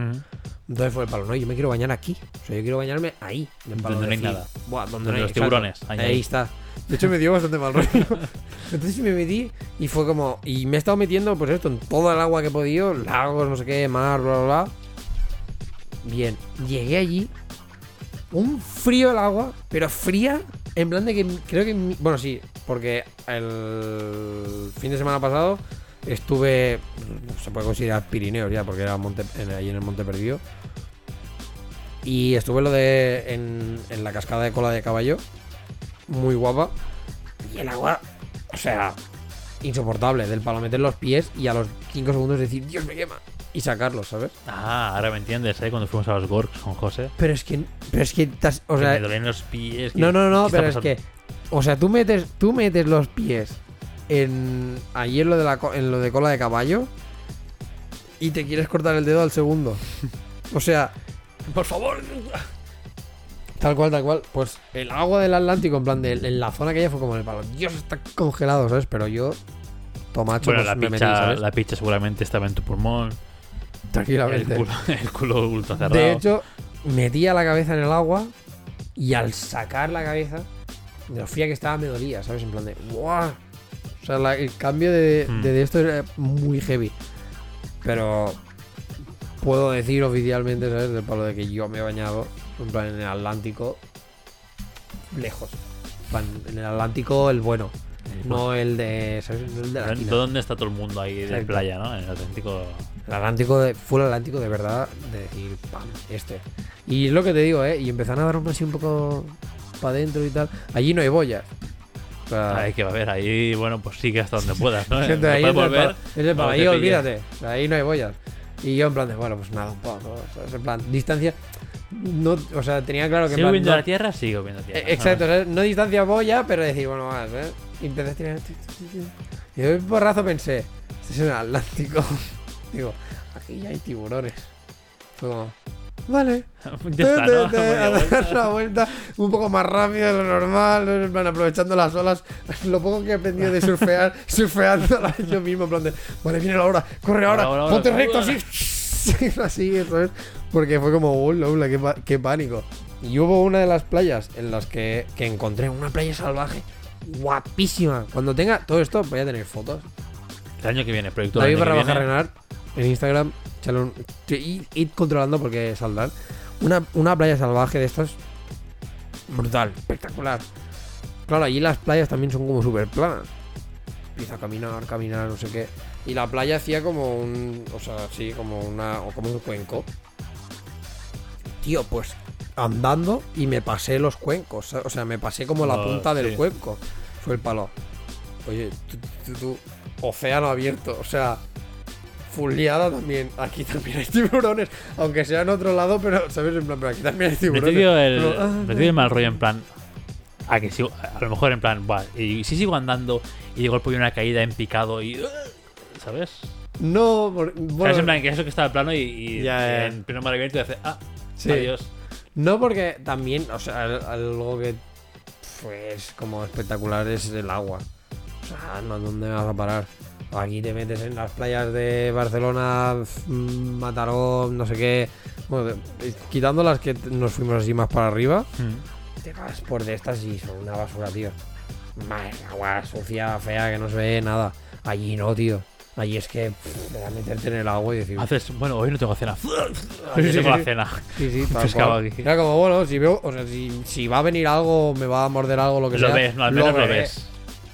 Entonces fue el palo, no, yo me quiero bañar aquí. O sea, yo quiero bañarme ahí. en palo Donde de no hay nada. Buah, donde, Donde no hay los tiburones, ahí, Ahí, ahí. está. De hecho, me dio bastante mal rollo. Entonces me metí y fue como. Y me he estado metiendo, pues esto, en todo el agua que he podido, lagos, no sé qué, mar, bla, bla, bla. Bien, llegué allí. Un frío el agua, pero fría. En plan de que creo que. Bueno, sí, porque el fin de semana pasado estuve. Se puede considerar Pirineos ya, porque era en, ahí en el Monte Perdido. Y estuve lo de. En, en la cascada de cola de caballo. Muy guapa. Y el agua. O sea. Insoportable. Del palo meter los pies y a los 5 segundos decir, Dios me quema. Y sacarlos, ¿sabes? Ah, ahora me entiendes, ¿eh? Cuando fuimos a los Gorks con José. Pero es que. Pero es que. te has- o que sea, me dolían los pies. que- no, no, no, ¿qué está pero es pasando? que. O sea, tú metes, tú metes los pies en. Allí en lo de la co- en lo de cola de caballo. Y te quieres cortar el dedo al segundo. O sea. Por favor. Tal cual, tal cual. Pues el agua del Atlántico, en plan, de, en la zona que ya fue como en el palo. Dios, está congelado, ¿sabes? Pero yo. Tomacho, Bueno, pues, la me metí, picha, ¿sabes? la picha seguramente estaba en tu pulmón. El Tranquilamente. culo, el culo ultra cerrado. De hecho, metía la cabeza en el agua y al sacar la cabeza, de lo fría que estaba, me dolía, ¿sabes? En plan de, ¡guau! O sea, la- el cambio de, Hmm. de- de esto era muy heavy. Pero puedo decir oficialmente, ¿sabes? Del palo de que yo me he bañado, en plan, en el Atlántico, lejos. En el Atlántico, el bueno. No el de. No el de la. ¿Dónde está todo el mundo ahí de Exacto. playa, no? En el Atlántico. El Atlántico, de, full Atlántico de verdad, de decir, pam, este. Y es lo que te digo, ¿eh? Y empezaron a darme así un poco para adentro y tal. Allí no hay boyas. O sea, Hay que va a ver, ahí, bueno, pues sigue hasta donde puedas, ¿no? No ahí volver. o ahí olvídate. O sea, ahí no hay boyas. Y yo en plan de, bueno, pues nada, un. En plan, distancia. No, o sea, tenía claro que ¿Sigo viendo no- la tierra? Sigo viendo tierra. Eh, Exacto, ¿sabes? no distancia boya, pero decir, bueno, más, ¿eh? Y empecé a tirar. Y de un porrazo pensé, este es el Atlántico. Digo, aquí ya hay tiburones. Fue como, vale. Ya está, ¿no? Te- a dar una vuelta un poco más rápido de lo normal, ¿no? en plan, aprovechando las olas. Lo poco que he aprendido de surfear, surfeando yo mismo, en plan de, vale, viene la hora, corre ahora, Ahora, ahora, ponte ahora. recto así. así, eso es. Porque fue como, oh, lola, qué, qué pánico. Y hubo una de las playas en las que, que encontré una playa salvaje guapísima. Cuando tenga todo esto, voy a tener fotos. El año que viene, proyecto David barra baja. Renard en Instagram. id, id controlando porque saldrán. Una, una playa salvaje de estas. Brutal, espectacular. Claro, allí las playas también son como súper planas. Empieza a caminar, caminar, no sé qué. Y la playa hacía como un. O sea, sí, como una. O como un cuenco. Tío, pues andando y me pasé los cuencos. O sea, me pasé como la Oh, punta del cuenco. Fue el palo. Oye, tú, océano abierto. O sea, fuleada también. Aquí también hay tiburones. Aunque sea en otro lado, pero, ¿sabes? En plan, pero aquí también hay Me tiburones. dio el, Pero, ah, me dio el mal rollo en plan. A que sigo, a lo mejor en plan, y si sigo andando y de golpe hay una caída en picado y. ¿Sabes? No, por- ¿Sabes? bueno, En plan, que eso que estaba plano y, y Ya, en pleno mar abierto y hace. Ah, Sí. adiós. No porque también, o sea, al- algo que pues como espectacular es el agua. O sea, no, ¿dónde vas a parar? Aquí te metes en las playas de Barcelona, mm, Mataró, no sé qué. Bueno, de- quitando las que nos fuimos así más para arriba, Mm. te vas por de estas y son una basura, tío. Madre, agua sucia, fea, que no se ve nada. Allí no, tío. Allí es que pff, te da a meterte en el agua y decir. Haces, bueno, hoy no tengo cena. Sí, Hoy sí, tengo sí. la cena. Sí, sí, tal cual. aquí. Era como, bueno, si veo, o sea, si, si va a venir algo, me va a morder algo, lo que Lo sea. ves, no, al menos lo ves.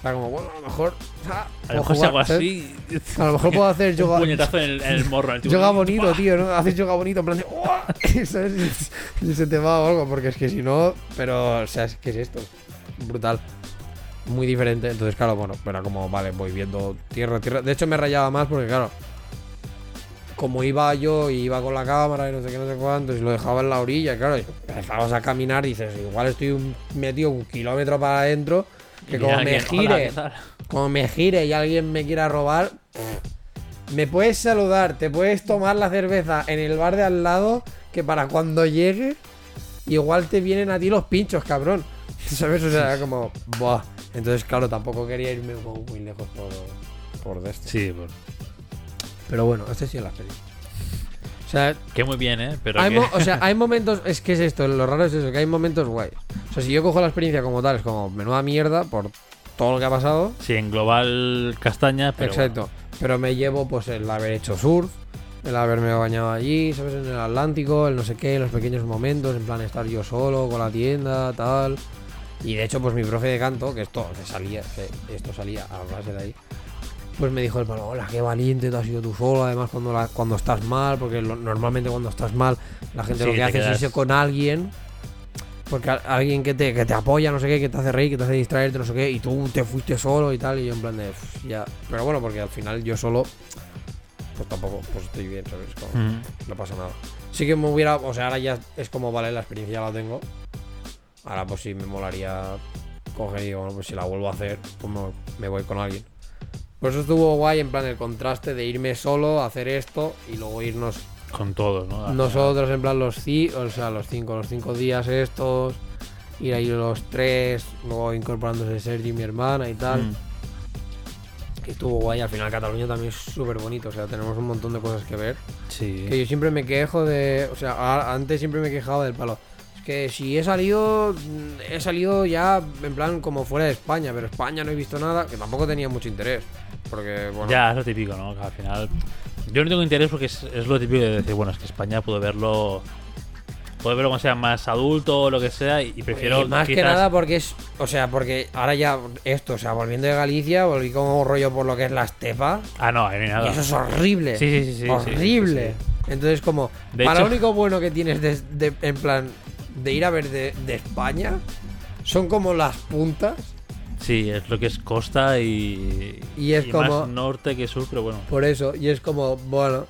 Era como, bueno, a lo mejor. ah, A lo mejor si hago así. A lo mejor puedo hacer Un yoga. puñetazo en el, en el morro. el. Yoga bonito, tío, ¿no? Haces yoga bonito, en plan de. "Uah", ¿sabes? Y se te va o algo, porque es que si no. Pero, o sea, ¿qué es esto? Brutal. Muy diferente. Entonces, claro, bueno, era como, vale, voy viendo tierra, tierra. De hecho, me rayaba más porque, claro. Como iba yo y iba con la cámara y no sé qué, no sé cuánto, y lo dejaba en la orilla, claro, y empezabas a caminar y dices, igual estoy un- metido un kilómetro para adentro, que como me hola, gire, como me gire y alguien me quiera robar, me puedes saludar, te puedes tomar la cerveza en el bar de al lado, que para cuando llegue, igual te vienen a ti los pinchos, cabrón. ¿Sabes? O sea, como, buah. Entonces, claro, tampoco quería irme muy lejos por, por de este. Sí, pues, Pero bueno, este sí es la experiencia. O sea, que muy bien, ¿eh? Pero hay que- mo- o sea, hay momentos, es que es esto, lo raro es eso, que hay momentos guays. O sea, si yo cojo la experiencia como tal, es como menuda mierda por todo lo que ha pasado. Sí, en global castaña, pero. Exacto. Pero me llevo pues el haber hecho surf, el haberme bañado allí, ¿sabes? En el Atlántico, el no sé qué, los pequeños momentos, en plan estar yo solo con la tienda, tal. Y de hecho, pues mi profe de canto, que esto que salía, que esto salía a base de ahí, pues me dijo el palo, hola, qué valiente te has ido tú solo, además cuando, la- cuando estás mal, porque lo- normalmente cuando estás mal, la gente Sí, lo que hace quedas- es irse con alguien. Porque a- alguien que te, que te apoya, no sé qué, que te hace reír, que te hace distraerte, no sé qué, y tú te fuiste solo y tal, y yo en plan de, "Uf, ya. Pero bueno, porque al final yo solo, pues tampoco, pues estoy bien, ¿sabes? Como, Mm. no pasa nada. Sí que me hubiera, o sea, ahora ya es como, vale, la experiencia ya la tengo. Ahora pues sí me molaría coger y digo, bueno, pues si la vuelvo a hacer, pues me, voy con alguien. Por eso estuvo guay, en plan, el contraste de irme solo, hacer esto y luego irnos Con todos, ¿no? Nosotros, en plan, los, ci- o sea, los cinco, los cinco días estos, ir ahí los tres, luego incorporándose Sergi, mi hermana y tal. Mm. Que estuvo guay. Al final, Cataluña también es súper bonito, o sea, tenemos un montón de cosas que ver. Sí. Que yo siempre me quejo de. O sea, a- antes siempre me he quejado del palo. Que si he salido. mm, He salido ya en plan como fuera de España, pero España no he visto nada, que tampoco tenía mucho interés. Porque, bueno. Ya, es lo típico, ¿no? Que al final. Yo no tengo interés porque es, es lo típico de decir, bueno, es que España puedo verlo. Puedo verlo cuando sea más adulto o lo que sea, y, prefiero. Y más que nada porque es. O sea, porque ahora ya esto, o sea, volviendo de Galicia, volví como rollo por lo que es la estepa. Ah, no, Y nada. eso es horrible. Sí, sí, sí, sí, sí, horrible. sí, Entonces, como. De para hecho- lo único bueno que tienes de, de- en plan. De ir a ver de, de España. Son como las puntas. Sí, es lo que es costa y. Y es como- Más norte que sur, pero bueno. Por eso. Y es como, bueno.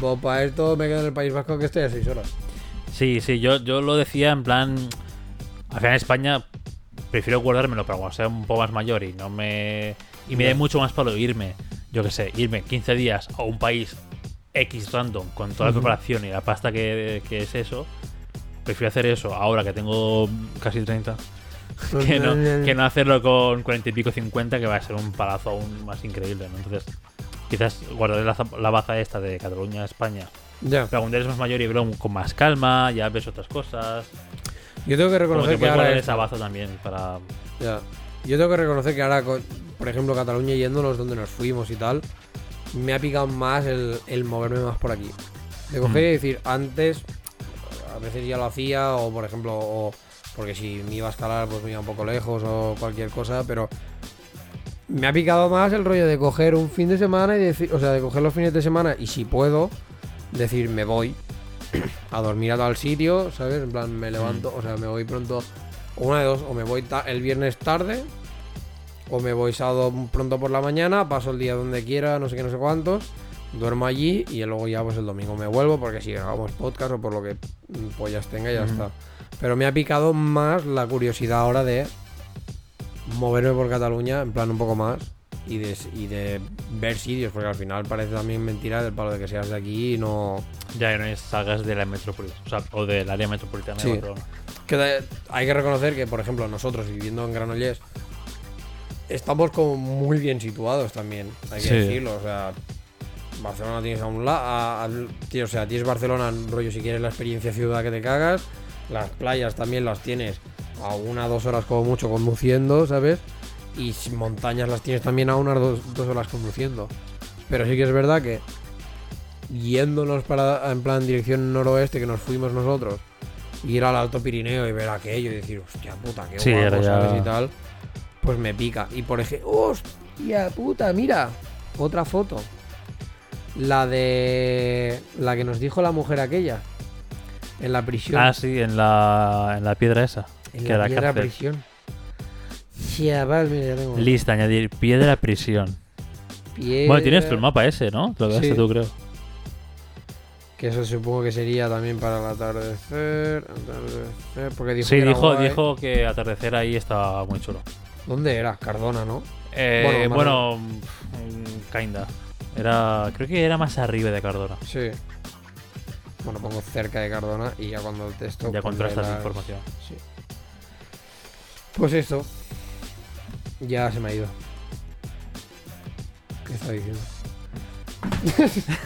Pues para esto me quedo en el País Vasco que estoy a 6 horas. Sí, sí, yo, yo lo decía en plan. Al final, España prefiero guardármelo para cuando sea un poco más mayor y no me. Y me dé mucho más para irme. Yo qué sé, irme 15 días a un país X random con toda la preparación y la pasta que, que es eso, prefiero hacer eso ahora que tengo casi 30 que no, que no hacerlo con 40 y pico 50 que va a ser un palazo aún más increíble, ¿no? Entonces, quizás guardaré la, la baza esta de Cataluña a España. Ya. Pero cuando eres más mayor y verlo con más calma, ya ves otras cosas. Yo tengo que reconocer que puedes ahora. es- esa baza también para... Ya. Yo tengo que reconocer que ahora, con- por ejemplo, Cataluña yéndonos donde nos fuimos y tal, me ha picado más el, el moverme más por aquí. De coger Mm. y decir, antes, a veces ya lo hacía, o por ejemplo, o porque si me iba a escalar, pues me iba un poco lejos o cualquier cosa, pero me ha picado más el rollo de coger un fin de semana y decir, o sea, de coger los fines de semana y si puedo, decir, me voy a dormir a tal sitio, ¿sabes? En plan, me levanto, o sea, me voy pronto, o una de dos, o me voy el viernes tarde, o me voy sábado pronto por la mañana, paso el día donde quiera, no sé qué, no sé cuántos, duermo allí y luego ya pues el domingo me vuelvo porque si grabamos podcast o por lo que pollas tenga ya está. Pero me ha picado más la curiosidad ahora de moverme por Cataluña, en plan un poco más, y de, y de ver sitios, porque al final parece también mentira del palo de que seas de aquí y no... Ya no salgas de la metrópolis, o sea, o del área metropolitana Sí. de Barcelona. Que de- hay que reconocer que, por ejemplo, nosotros viviendo en Granollers estamos como muy bien situados también, hay que Sí. decirlo. O sea, Barcelona tienes a un lado, o sea, tienes Barcelona, rollo, si quieres la experiencia ciudad que te cagas. Las playas también las tienes a una dos horas como mucho conduciendo, ¿sabes? Y montañas las tienes también a unas dos, dos horas conduciendo. Pero sí que es verdad que yéndonos para en plan dirección noroeste que nos fuimos nosotros ir al Alto Pirineo y ver aquello y decir, hostia puta, qué Sí, guapo, ¿sabes? Y tal, pues me pica. Y por ejemplo, hostia puta, mira, otra foto. La de la que nos dijo la mujer aquella en la prisión. Ah, sí, en la, en la piedra esa. en que la piedra cárcel. prisión. Chaval, mira, ya tengo. Lista, añadir piedra prisión. Bueno, tienes el mapa ese, ¿no? Lo que Sí. tú creo. Que eso supongo que sería también para el atardecer. atardecer, porque dijo Sí, que era dijo, guay. dijo que atardecer ahí estaba muy chulo. ¿Dónde era? Cardona, ¿no? Eh, Bueno, bueno, mm, kinda. Era, creo que era más arriba de Cardona. Sí. Bueno, pongo cerca de Cardona y ya cuando el texto. Ya contrastas la las- información. Sí. Pues esto. Ya se me ha ido. ¿Qué estaba diciendo?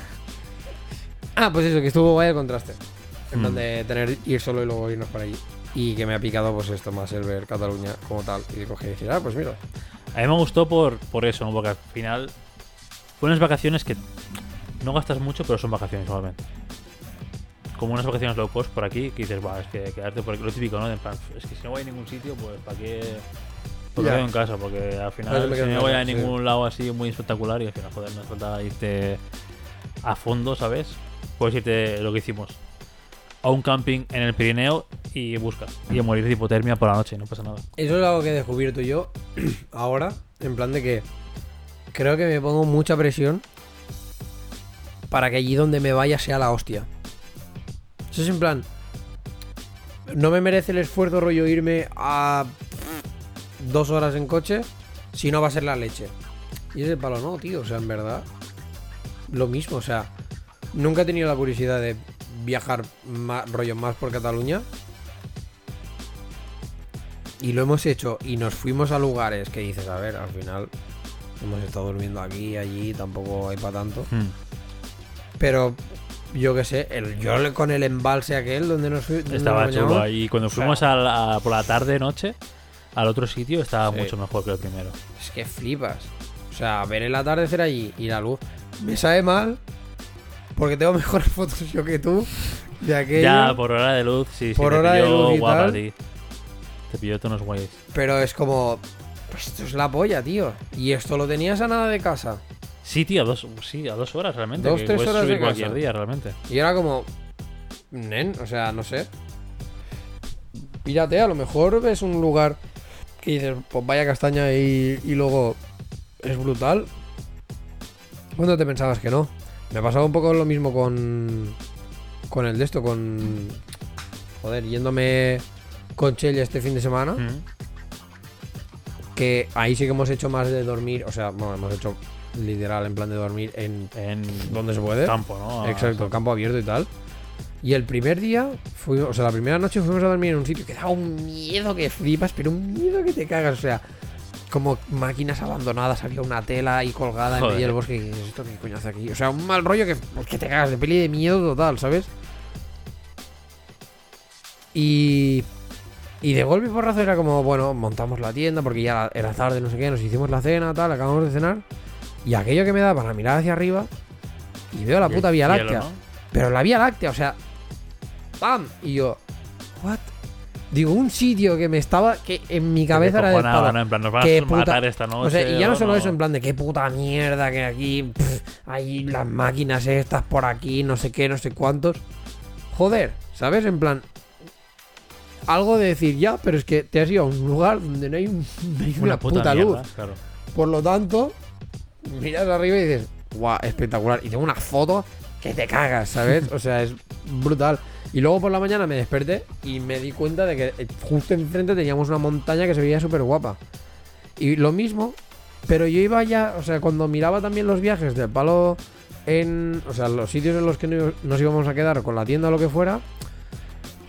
ah, pues eso, que estuvo guay el contraste. En plan Mm. de tener ir solo y luego irnos para allí. Y que me ha picado pues esto más el ver Cataluña como tal. Y de coger y decir, ah, pues mira. A mí me gustó por, por eso, ¿no? porque al final unas vacaciones que no gastas mucho, pero son vacaciones igualmente. Como unas vacaciones low cost por aquí, que dices, va, es que quedarte por aquí, lo típico, ¿no? Plan, es que si no voy a ningún sitio, pues ¿para qué? Pues me Ya. quedo en casa, porque al final si no voy a sí. ningún lado así muy espectacular y al final, joder, no hace falta irte a fondo, ¿sabes? Puedes irte, lo que hicimos, a un camping en el Pirineo y busca. Y a morir de hipotermia por la noche, no pasa nada. Eso es algo que he descubierto yo ahora, en plan de que creo que me pongo mucha presión para que allí donde me vaya sea la hostia. Eso es en plan, no me merece el esfuerzo rollo irme a dos horas en coche si no va a ser la leche. Y ese palo no, tío, o sea, en verdad, lo mismo, o sea, nunca he tenido la curiosidad de viajar más, rollo más por Cataluña. Y lo hemos hecho y nos fuimos a lugares que dices, a ver, al final hemos estado durmiendo aquí, allí, tampoco hay para tanto. Hmm. Pero yo qué sé, el, yo con el embalse aquel donde nos fui- donde Estaba nos chulo ahí. Cuando o sea- fuimos a la- por la tarde, noche, al otro sitio, estaba Sí. mucho mejor que el primero. Es que flipas. O sea, ver el atardecer allí y la luz. Me sabe mal porque tengo mejores fotos yo que tú de aquello. Ya, por hora de luz, sí, sí. Por te hora de pilló luz y guapa tal. a ti. Te pilló todos unos guays. Pero es como. Pues esto es la polla, tío. Y esto lo tenías a nada de casa. Sí, tío, a dos, sí, a dos horas realmente. Dos, que tres horas subir de cualquier casa. día realmente. Y era como. Nen, o sea, no sé. Pírate, a lo mejor ves un lugar que dices, pues vaya castaña y, y luego es brutal. ¿Cuándo te pensabas que no? Me ha pasado un poco lo mismo con. Con el de esto, con. Joder, yéndome con Chelle este fin de semana. Mm. Que ahí sí que hemos hecho más de dormir. O sea, bueno, hemos hecho literal, en plan de dormir en En donde se puede. campo, ¿no? Exacto, campo abierto y tal. Y el primer día, fuimos, o sea, la primera noche fuimos a dormir en un sitio que daba un miedo que flipas, pero un miedo que te cagas. O sea, como máquinas abandonadas, había una tela ahí colgada en Joder. medio del bosque. Y ¿esto qué coño hace aquí? O sea, un mal rollo que, que te cagas de peli de miedo total, ¿sabes? Y. Y de golpe y porrazo era como, bueno, montamos la tienda porque ya era tarde, no sé qué, nos hicimos la cena, tal, acabamos de cenar. Y aquello que me da para mirar hacia arriba y veo la Y puta Vía cielo, Láctea. ¿no? Pero la Vía Láctea, o sea, ¡pam! Y yo, ¿what? Digo, un sitio que me estaba, que en mi cabeza era de palo. ¿no? En plan, nos van a puta- matar esta noche. O sea, y ya no solo eso, en plan de qué puta mierda que aquí pff, hay las máquinas estas por aquí, no sé qué, no sé cuántos. Joder, ¿sabes? En plan, algo de decir ya, pero es que te has ido a un lugar donde no hay, un- no hay una, puta, luz. mierda, Claro. Por lo tanto, miras arriba y dices, guau, espectacular. Y tengo una foto que te cagas, ¿sabes? O sea, es brutal. Y luego por la mañana me desperté y me di cuenta de que eh, justo enfrente teníamos una montaña que se veía súper guapa. Y lo mismo, pero yo iba ya, o sea, cuando miraba también los viajes del palo en, o sea, los sitios en los que no- nos íbamos a quedar con la tienda o lo que fuera.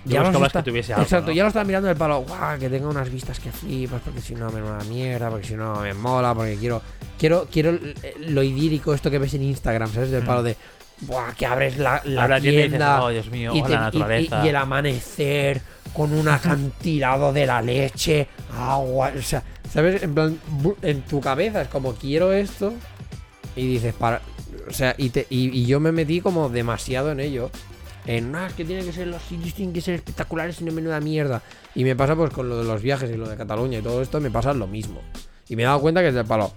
Tú los buscabas está- que tuviese algo, Exacto, ¿no? ya lo estaba mirando del palo, guau, que tenga unas vistas que flipas, porque si no me da mierda, porque si no me mola, porque quiero, quiero, quiero eh, lo idílico, esto que ves en Instagram, ¿sabes? Del Mm. palo de, buah, que abres la, la Ahora tienda dices, oh, Dios mío, y, te- la y- naturaleza. y- y el amanecer con un acantilado de la leche, agua, o sea, ¿sabes? En plan, en tu cabeza es como quiero esto y dices, para, o sea, y, te- y, y yo me metí como demasiado en ello. En, es que tiene que ser los sitios, tienen que ser espectaculares y no menuda mierda. Y me pasa pues con lo de los viajes y lo de Cataluña y todo esto, me pasa lo mismo. Y me he dado cuenta que es del palo.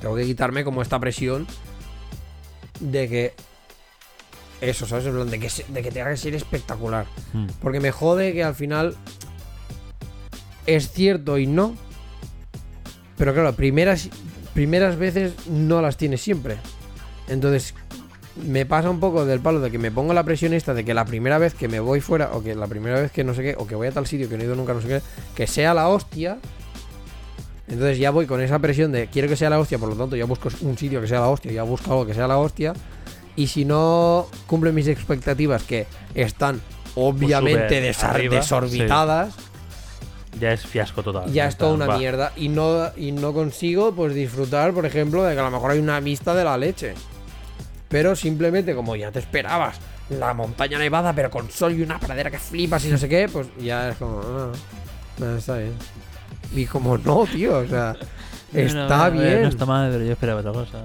Tengo que quitarme como esta presión de que... Eso, ¿sabes? En plan, de que, de que tenga que ser espectacular. Mm. Porque me jode que al final es cierto y no. Pero claro, primeras, primeras veces no las tienes siempre. Entonces, me pasa un poco del palo de que me pongo la presión esta de que la primera vez que me voy fuera, o que la primera vez que no sé qué, o que voy a tal sitio que no he ido nunca, no sé qué, que sea la hostia. Entonces ya voy con esa presión de quiero que sea la hostia, por lo tanto ya busco un sitio que sea la hostia, ya busco algo que sea la hostia. Y si no cumple mis expectativas, que están obviamente arriba, desorbitadas, Ya es fiasco total. ya es toda una Va. mierda. Y no, y no consigo pues disfrutar, por ejemplo, de que a lo mejor hay una vista de la leche. Pero simplemente como ya te esperabas, la montaña nevada, pero con sol y una pradera que flipas y no sé qué, pues ya es como, ah, ah, está bien. Y como no, tío, o sea, No, está no, no, bien. No está mal, pero yo esperaba otra cosa.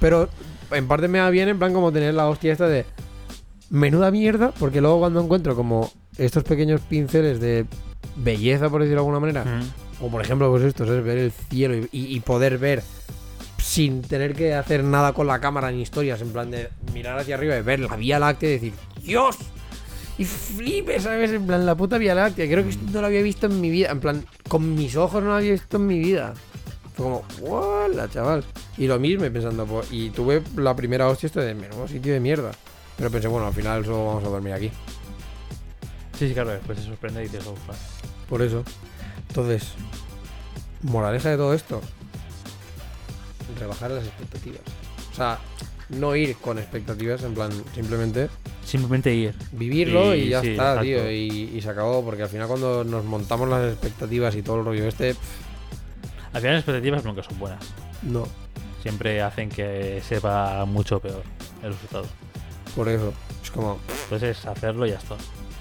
Pero en parte me va bien en plan como tener la hostia esta de menuda mierda, porque luego cuando encuentro como estos pequeños pinceles de belleza, por decirlo de alguna manera, Mm. o por ejemplo, pues esto, es ver el cielo y poder ver sin tener que hacer nada con la cámara ni historias, en plan de mirar hacia arriba y ver la Vía Láctea y decir, ¡Dios! Y flipe, ¿sabes? En plan, la puta Vía Láctea. Creo que esto no lo había visto en mi vida. En plan, con mis ojos no lo había visto en mi vida. Fue como, ¡Wala, chaval! Y lo mismo, pensando, pues, y tuve la primera hostia esto de menudo sitio de mierda. Pero pensé, bueno, al final solo vamos a dormir aquí. Sí, sí, claro, después se sorprende y dices, "Ufa". Por eso. Entonces, moraleja de todo esto. Rebajar las expectativas. O sea, no ir con expectativas, en plan, simplemente Simplemente ir. vivirlo y, Y ya sí, está, exacto. tío. Y, y se acabó, porque al final cuando nos montamos las expectativas y todo el rollo este, pff, Al final las expectativas nunca son buenas. no. Siempre hacen que sepa mucho peor el resultado. Por eso. Es como, Entonces es hacerlo y ya está.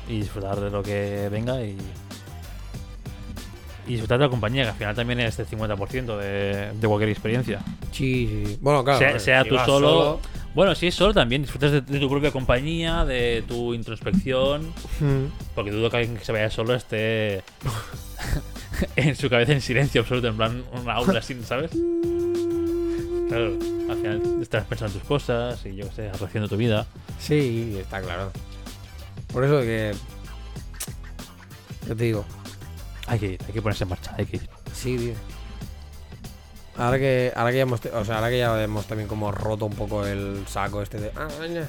Y disfrutar de lo que venga y. Y disfrutar de la compañía, que al final también es el 50% de, de cualquier experiencia. sí, sí. Bueno, claro. sea si tú solo, Bueno, si es solo también, disfrutas de, de tu propia compañía, de tu introspección. Mm. Porque dudo que alguien que se vaya solo esté en su cabeza en silencio absoluto, en plan una aula así, ¿sabes? Claro, al final estás pensando en tus cosas y yo qué sé, haciendo tu vida. Sí, está claro. Por eso que. Yo te digo, Hay que ir, hay que ponerse en marcha, hay que ir. Sí, tío. Ahora que, ahora que ya hemos, o sea, ahora que ya hemos también como roto un poco el saco este de, ah, coño,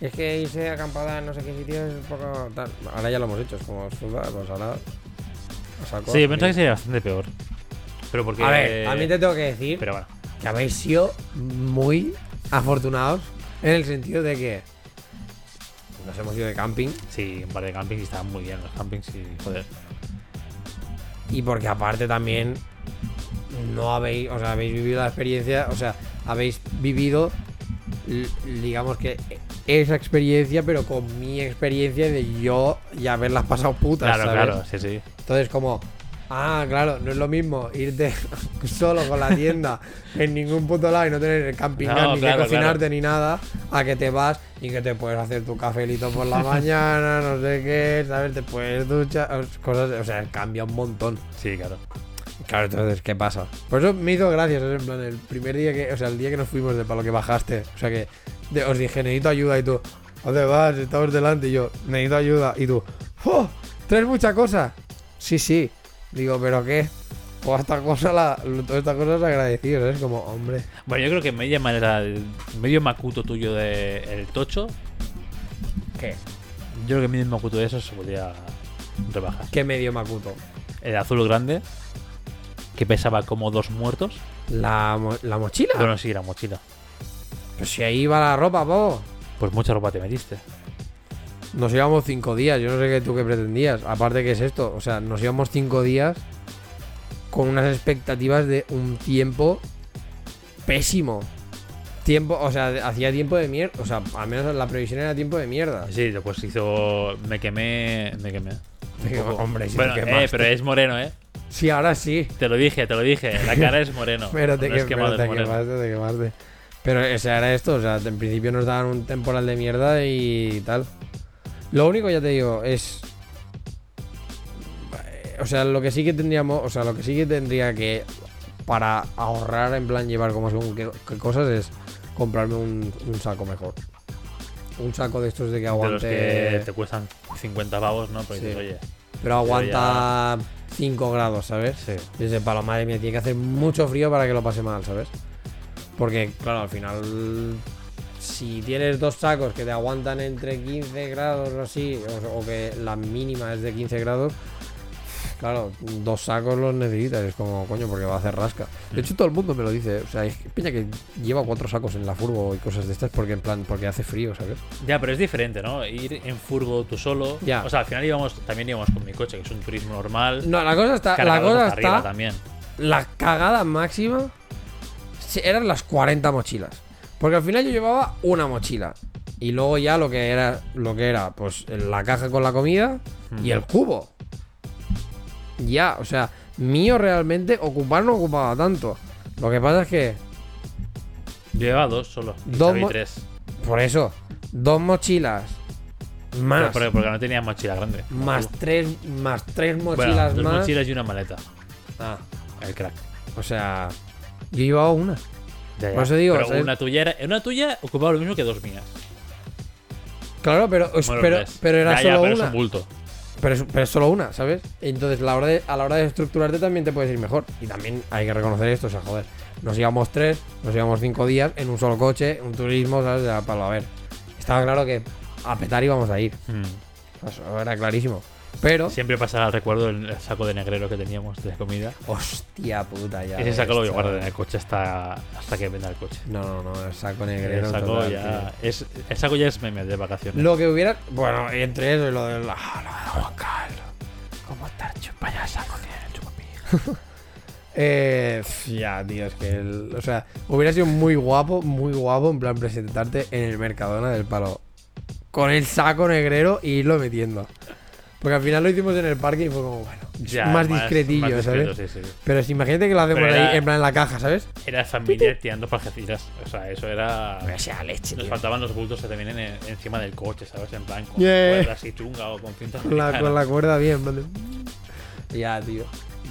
es que irse acampada en no sé qué sitio es un poco tal. Ahora ya lo hemos hecho, es como, suda, pues ahora. saco, Sí, pensaba que sería bastante peor. Pero porque. A ver, a mí te tengo que decir Pero bueno. que habéis sido muy afortunados en el sentido de que nos hemos ido de camping Sí, un par de campings y estaban muy bien los campings y joder. Y porque aparte también no habéis, o sea, habéis vivido la experiencia, o sea, habéis vivido, digamos que esa experiencia, pero con mi experiencia de yo y haberlas pasado putas, Claro, ¿sabes? claro, sí, sí. Entonces, como, ah, claro, no es lo mismo irte solo con la tienda en ningún puto lado y no tener el camping No, ni claro, que cocinarte claro. ni nada, a que te vas y que te puedes hacer tu cafelito por la mañana, no sé qué, ¿sabes? Te puedes duchar, cosas, o sea, cambia un montón. Sí, claro. Claro, entonces, ¿qué pasa? Por eso me hizo gracia, ¿sabes? En plan, el primer día que, o sea, el día que nos fuimos de para lo que bajaste, o sea, que de- os dije, necesito ayuda y tú, ¿a ¿dónde vas? Estamos delante y yo, necesito ayuda y tú, ¡oh! ¿Traes mucha cosa? Sí, sí. Digo, ¿pero qué? Toda esta cosa, la, toda esta cosa es agradecido, ¿sabes? Como, hombre. Bueno, yo creo que media manera, el medio macuto tuyo de el tocho, ¿Qué? yo creo que medio macuto de eso se podía rebajar. ¿Qué medio Makuto? El azul grande, que pesaba como dos muertos. ¿La, mo- la mochila? Bueno, sí, la mochila. Pues si ahí va la ropa, po. Pues mucha ropa te metiste. Nos íbamos cinco días, yo no sé qué tú qué pretendías. Aparte, ¿qué es esto? O sea, nos íbamos cinco días con unas expectativas de un tiempo pésimo. Tiempo, o sea, hacía tiempo de mierda. O sea, al menos la previsión era tiempo de mierda. Sí, después hizo. Me quemé. Me quemé. Digo, hombre, si bueno, eh, pero es moreno, ¿eh? Sí, ahora sí. Te lo dije, te lo dije. La cara es moreno. Pero te, no que- quemado, pero te quemaste, te quemaste. Pero o sea, era esto, o sea, en principio nos daban un temporal de mierda y tal. Lo único, ya te digo, es. eh, O sea, lo que sí que tendríamos, o sea, lo que sí que tendría que. Para ahorrar, en plan, llevar como según qué, qué cosas, es comprarme un, un saco mejor. Un saco de estos de que De los aguante. que te cuestan 50 pavos, ¿no? Pero Sí. dices, oye, Pero aguanta 5 grados, ¿sabes? sí. Dice, para la madre mía, tiene que hacer mucho frío para que lo pase mal, ¿sabes? Porque, claro, al final, si tienes dos sacos que te aguantan entre 15 grados o así, o, o que la mínima es de 15 grados, claro, dos sacos los necesitas. Es como, coño, porque va a hacer rasca. De hecho, todo el mundo me lo dice. O sea, hay peña que lleva cuatro sacos en la furgo y cosas de estas porque, en plan, porque hace frío, ¿sabes? Ya, pero es diferente, ¿no? Ir en furgo tú solo. Ya. O sea, al final íbamos, también íbamos con mi coche, que es un turismo normal. No, la cosa está, la cosa está también. la cagada máxima eran las 40 mochilas. Porque al final yo llevaba una mochila. Y luego ya lo que era, lo que era, pues la caja con la comida y el cubo. Ya, o sea, mío realmente ocupar no ocupaba tanto. Lo que pasa es que, Yo llevaba dos solo. Y Dos mo- tres. por eso, dos mochilas Pero más, porque, porque no tenía mochila grande. más tres, más tres Bueno, mochilas dos más. mochilas y una maleta. Ah, El crack. o sea, yo llevaba una. Ya, ya. Por eso digo, Pero ¿sabes? una tuya era, una tuya ocupaba lo mismo que dos mías. Claro, pero, or pero, less. pero era Ya, ya, solo pero una. es un bulto. Pero es, pero es solo una, ¿sabes? Entonces la hora de- a la hora de estructurarte también te puedes ir mejor. Y también hay que reconocer esto, o sea, joder. Nos íbamos tres, nos íbamos cinco días en un solo coche, un turismo, ¿sabes? Ya, para a ver. Estaba claro que a petar íbamos a ir. Mm. Eso era clarísimo. Pero. Siempre pasará al recuerdo el, el saco de negrero que teníamos de comida. Hostia puta, ya. Ese saco lo voy a guardar en el coche hasta, hasta que venda el coche. No, no, no, el saco El negrero. saco, total, ya, tío. es, el saco ya es meme de vacaciones. Lo que hubiera. Bueno, entre eso y lo de la. Lo de Juan Carlos. ¿Cómo estar chupaya saco tiene chupapi? Eh, pf, ya, tío, es que. el- o sea, hubiera sido muy guapo, muy guapo, en plan, presentarte en el Mercadona del palo. Con el saco negrero y irlo metiendo. Porque al final lo hicimos en el parque y fue como, bueno, Ya, más, discretillo, más ¿sabes? sí, sí. Pero si imagínate que lo hacemos ahí, en plan en la caja, ¿sabes? Era familia tirando parjecitas. O sea, eso era. O sea, leche, Nos tío. faltaban los bultos que vienen en- encima del coche, ¿sabes? En plan, con Yeah. cuerdas y chunga o con cintas. Con la, americanas. con la cuerda bien, de- Ya, tío.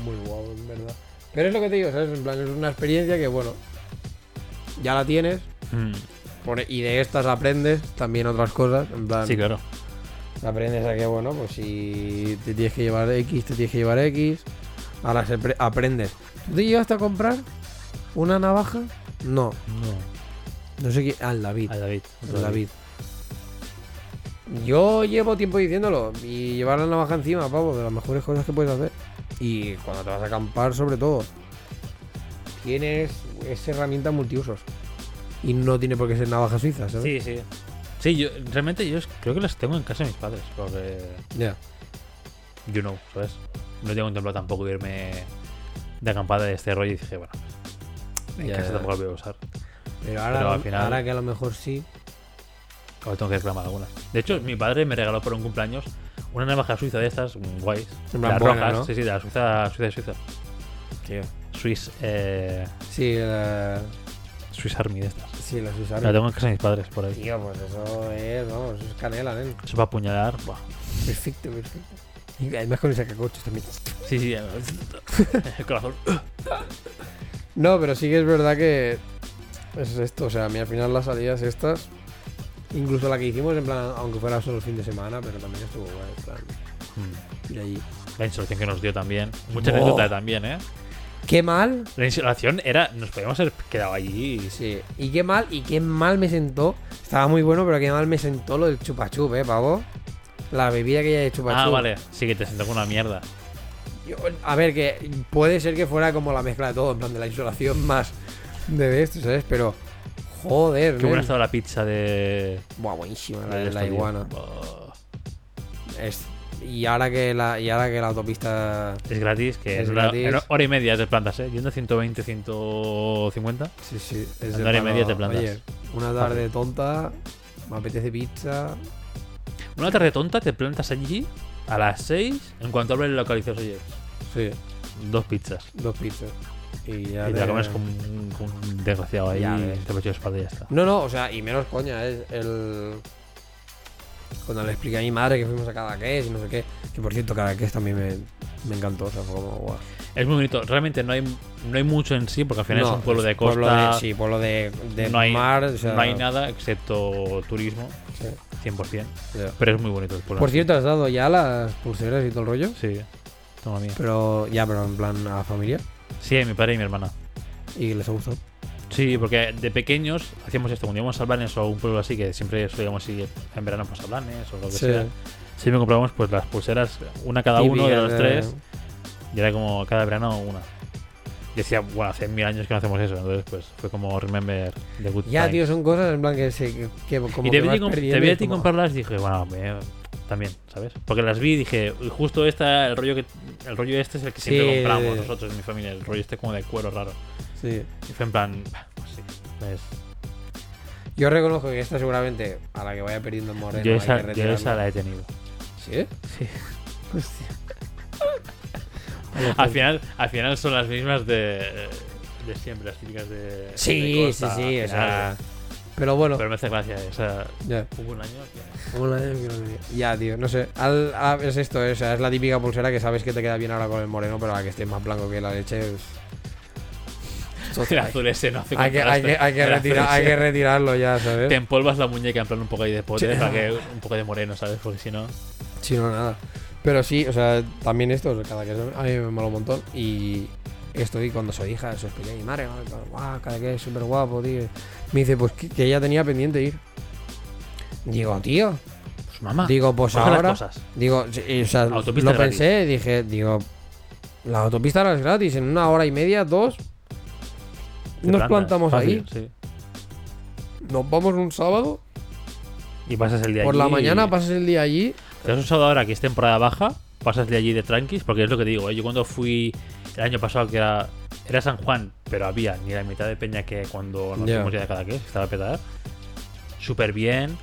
Muy guapo, en verdad. Pero es lo que te digo, ¿sabes? En plan, es una experiencia que, bueno, ya la tienes. Mm, por- y de estas aprendes también otras cosas. En plan, Sí, claro. Aprendes a que, bueno, pues si te tienes que llevar X, te tienes que llevar X. Ahora aprendes. ¿Tú te llevaste a comprar una navaja? No, No. no sé quién. El David. A David. El David. Yo llevo tiempo diciéndolo. Y llevar la navaja encima, pavo, de las mejores cosas que puedes hacer. Y cuando te vas a acampar, sobre todo. tienes es herramienta multiusos. Y no tiene por qué ser navaja suiza, ¿sabes? Sí, sí. Sí, yo realmente yo creo que las tengo en casa de mis padres, porque Ya. you know, ¿sabes? No tengo contemplado tampoco irme de acampada de este rollo y dije, bueno, en Ya, casa tampoco la voy a usar. Pero ahora, Pero al final- ahora que a lo mejor sí. Ahora tengo que reclamar algunas. De hecho, mi padre me regaló por un cumpleaños una navaja suiza de estas, guays. Las buena, rojas, ¿no? sí, sí, de la Suiza, Suiza Suiza. Tío. Swiss, eh, Sí, la, Swiss Army de estas. sí, las usaron. La tengo en casa de mis padres por ahí. Tío, pues eso es, vamos, eso es canela, nen. Eso para apuñalar, buah. Perfecto, perfecto. Y además con el sacacochos también. Sí, sí, el corazón. No, pero sí que es verdad que es esto, o sea, a mí al final las salidas estas, incluso la que hicimos en plan, aunque fuera solo el fin de semana, pero también estuvo guay, en plan, Mm. ir allí. La insolación que nos dio también. Mucha anécdota también, ¿eh? Qué mal, La insolación era. Nos podíamos haber quedado allí. sí, y qué mal, y qué mal me sentó, estaba muy bueno, pero qué mal me sentó lo del chupachup, eh, pavo. La bebida que ya de chupachup. Ah, vale. Sí, que te sentó con una mierda. Yo- a ver, que puede ser que fuera como la mezcla de todo, en plan de la insolación más de esto, ¿sabes? Pero, joder, Qué buena estaba la pizza de. Buah, buenísima la, de la iguana. Es- y ahora que la y ahora que la autopista Es gratis, que Es gratis. hora y media te plantas, ¿eh? Yendo 120, 150. sí sí es hora y media te plantas. oye, una tarde tonta me apetece pizza Una tarde tonta te plantas allí a las 6 en cuanto abres el localizador. Oye, sí dos pizzas. dos pizzas y ya y te la comes con, un- con un desgraciado ahí. Ya te pecho de espalda y ya está. no no o sea y menos coña es el cuando le expliqué a mi madre que fuimos a Cadaqués y no sé qué que por cierto Cadaqués también me, me encantó o sea fue como guau. Es muy bonito. Realmente no hay, no hay mucho en sí, porque al final No, es un pueblo de pueblo costa. de- sí pueblo de, de no, hay, mar o sea, no hay nada excepto turismo, sí, 100%. ya. Pero es muy bonito el pueblo. por cierto has dado ya las pulseras y todo el rollo Sí, toma mía. pero ya pero en plan a la familia Sí, a mi padre y mi hermana. y les ha gustado Sí, porque de pequeños hacíamos esto. Cuando íbamos a Blanes o a un pueblo así, que siempre solíamos ir en verano pues, a Blanes o lo que Sí. sea, siempre comprábamos pues las pulseras, una cada uno de los tres, y era como cada verano una. Y decía, bueno, hace mil años que no hacemos eso, entonces pues fue como remember the good Ya, times. tío, son cosas en plan que se. Que, que como y que te vi, a ti comp- perdiendo te vi y a es ti como- comprarlas y dije, bueno, me- también, ¿sabes? Porque las vi y dije, "Uy, justo esta, el rollo que el rollo este es el que siempre Sí, compramos de- nosotros en mi familia, el rollo este como de cuero raro. Sí. Y fue en plan, pues sí, Yo reconozco que esta seguramente, a la que vaya perdiendo en moreno, yo, hay esa, que yo retirarla. esa la he tenido. ¿Sí? Sí. Hostia. Al final, al final son las mismas de, de siempre, las típicas de. de Sí, costa, sí, sí, al sea. Pero bueno, Pero me hace gracia, o sea, hubo un año que. Una vez que no tenía. Ya, tío, no sé. Al- a- es esto, eh, o sea, es la típica pulsera que sabes que te queda bien ahora con el moreno, pero a la que esté más blanco que la leche es. El azul ese no hace hay que, hay, que, hay, que hay que retirarlo ya, ¿sabes? Te empolvas la muñeca en plan un poco ahí de poder Sí. para que un poco de moreno, ¿sabes? Porque si no. Sí, no, nada. Pero sí, o sea, también esto, cada que a mí me mola un montón. Y estoy cuando soy hija, se lo expliqué a mi madre, guau, cada que es súper guapo, tío. Me dice, pues que, que ella tenía pendiente ir. Digo, tío. Pues mamá. Digo, pues ahora. Digo, o sea, lo pensé, dije, digo, la autopista ahora es gratis, en una hora y media, dos. Nos plantas, plantamos fácil, ahí, sí. nos vamos un sábado, Y pasas el día por allí la mañana pasas el día allí. Te has usado ahora que es temporada baja, pasas de allí de tranquis, porque es lo que digo, ¿eh? yo cuando fui el año pasado que era, era San Juan, pero había ni la mitad de peña que cuando nos fuimos ya de cada que estaba petada. Súper bien.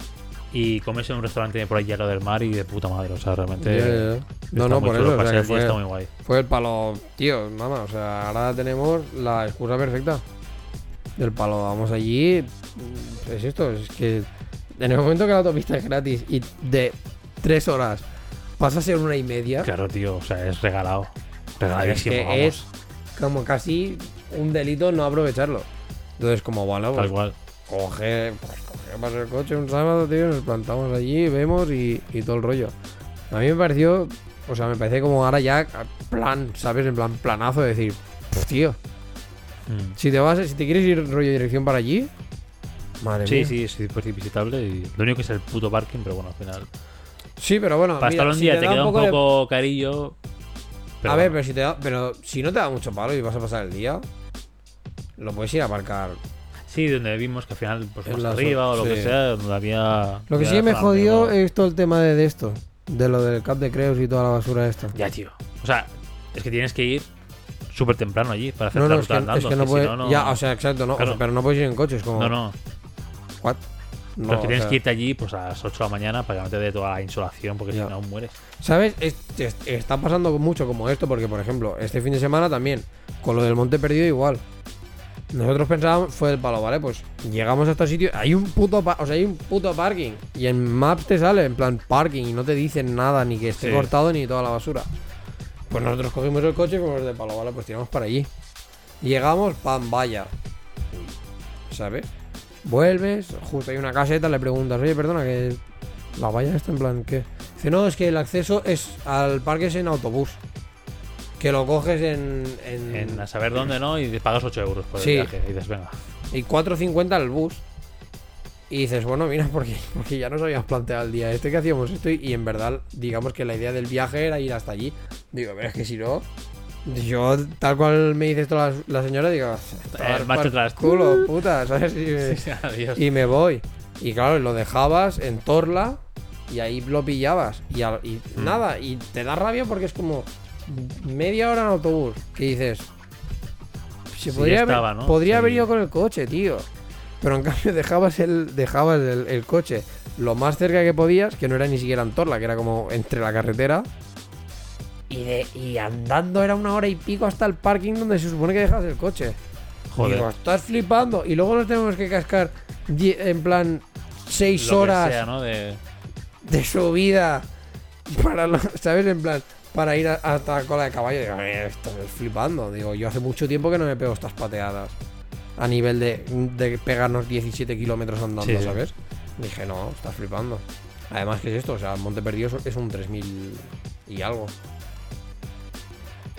Y comes en un restaurante por allí a lo del mar y de puta madre, o sea, realmente. Está No, no, por eso, o sea, fue, está muy guay. Fue el palo, tío, mamá, o sea, ahora tenemos la excusa perfecta. Del palo, vamos allí. Es esto, es que en el momento que la autopista es gratis y de tres horas pasa a ser una y media, Claro, tío, o sea, es regalado. es Regaladísimo, que vamos. es como casi un delito no aprovecharlo. Entonces, como bueno, Tal pues cual. coge, pues cogemos el coche un sábado, tío, nos plantamos allí, vemos y, y todo el rollo. A mí me pareció, o sea, me parece como ahora ya plan, ¿sabes? En plan planazo de decir, "Pff, tío, Mm. si te vas, si te quieres ir rollo dirección para allí, madre Sí, mía. sí, sí, pues visitable. Y lo único que es el puto parking, pero bueno, al final. Sí, pero bueno, Para mira, estar un si día te, da queda un poco carillo. Pero a ver, pero si te da, pero si no te da mucho palo y vas a pasar el día, lo puedes ir a aparcar. Sí, donde vimos que al final, pues más arriba o lo que sea, donde había. Lo que sí me jodió es todo el tema de, de esto. De lo del cap de Creus y toda la basura esta. Ya, tío. O sea, es que tienes que ir súper temprano allí para hacer No, la no, es ruta que, andando. es que no si puedes. no, Ya, o sea, exacto, no. o sea, Claro. pero no puedes ir en coche, es como. No, no. ¿What? No, que tienes sea, que irte allí pues a las 8 de la mañana para que no te dé toda la insolación, porque si no mueres. ¿Sabes? Es- es- está pasando mucho como esto, porque, por ejemplo, este fin de semana también, con lo del Monte Perdido, igual. Nosotros pensábamos, fue el palo, ¿vale? Pues llegamos a este sitio, hay un puto, o sea, hay un puto parking. Y en Maps te sale, en plan, parking, y no te dicen nada, ni que esté Sí. cortado, ni toda la basura. Pues nosotros cogimos el coche y como de palo, ¿vale? Pues tiramos para allí. Llegamos, pan, vaya. ¿Sabes? Vuelves, justo hay una caseta, le preguntas, oye, perdona, que la valla está en plan, ¿qué? Dice, no, es que el acceso es al parque es en autobús. Que lo coges en. en, En a saber dónde no y pagas 8 euros por el Sí. viaje. Y dices, venga. y 4.50 el bus. Y dices, bueno, mira, porque, porque ya nos habíamos planteado el día este que hacíamos esto. Y, y en verdad, digamos que la idea del viaje era ir hasta allí. Digo, pero es que si no. Yo, tal cual me dice esto la, la señora, digo, Eh, marcha atrás. culo, puta, ¿sabes? Y me- Sí, adiós. y me voy. Y claro, lo dejabas en Torla y ahí lo pillabas. Y, al- y Mm. nada, y te da rabia porque es como media hora en autobús. Que dices, se Sí, podría, haber, estaba, ¿no? podría Sí. haber ido con el coche, tío. Pero en cambio dejabas el, dejabas el, el coche lo más cerca que podías, que no era ni siquiera en Torla, que era como entre la carretera. Y, de, y andando era una hora y pico hasta el parking donde se supone que dejas el coche. Joder. Digo, estás flipando. Y luego nos tenemos que cascar en plan 6 Lo que horas sea, ¿no? De... de subida para lo- ¿sabes? En plan, para ir hasta la cola de caballo. Digo, "Eh, estás flipando. Digo, yo hace mucho tiempo que no me pego estas pateadas. A nivel de, de pegarnos 17 kilómetros andando, Sí. ¿sabes? Dije, no, estás flipando. Además, ¿qué es esto? O sea, Monte Perdido es- es un 3000 y algo.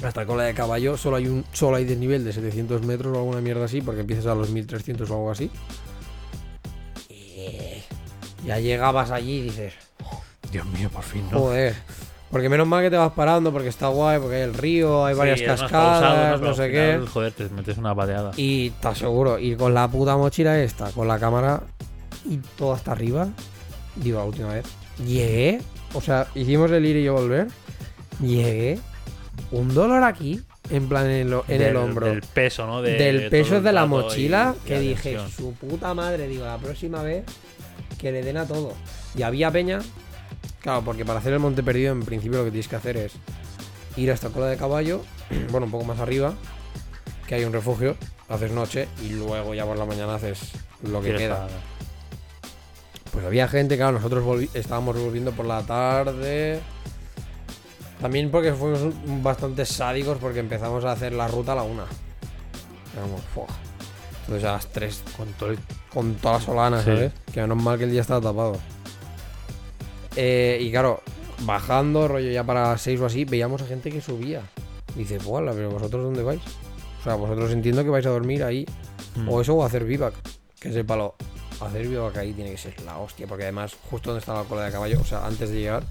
Hasta cola de caballo solo hay un solo hay desnivel de 700 metros o alguna mierda así, porque empiezas a los 1300 o algo así. Y ya llegabas allí y dices, Dios mío, por fin, ¿no? Joder. Porque menos mal que te vas parando porque está guay, porque hay el río, hay varias Sí, cascadas, pausado, no, sé qué. Joder, te metes una pateada. Y te aseguro, ir con la puta mochila esta, con la cámara y todo hasta arriba. Digo, la última vez. Llegué, o sea, hicimos el ir y yo volver. Llegué, un dolor aquí, en plan en, el- en el hombro. Del peso, ¿no? De, del peso de la mochila y- y que dije, su puta madre, digo, la próxima vez que le den a todo. Y había peña, claro, porque para hacer el monte perdido en principio lo que tienes que hacer es ir hasta cola de caballo, bueno, un poco más arriba, que hay un refugio, haces noche y luego ya por la mañana haces lo que queda. para- Pues había gente, claro, nosotros volvi- estábamos volviendo por la tarde. También porque fuimos bastante sádicos porque empezamos a hacer la ruta a la una. Entonces a las 3 Con todo el... con toda la solana, Sí. ¿sabes? Que menos mal que el día estaba tapado. Eh, y claro, bajando, rollo ya para las 6 o así, veíamos a gente que subía. Dice, ¡Buala! ¿Pero vosotros dónde vais? O sea, vosotros entiendo que vais a dormir ahí. Mm. O eso o hacer vivac. Que es el palo. Hacer vivac ahí tiene que ser la hostia. Porque además, justo donde está la cola de caballo, o sea, antes de llegar,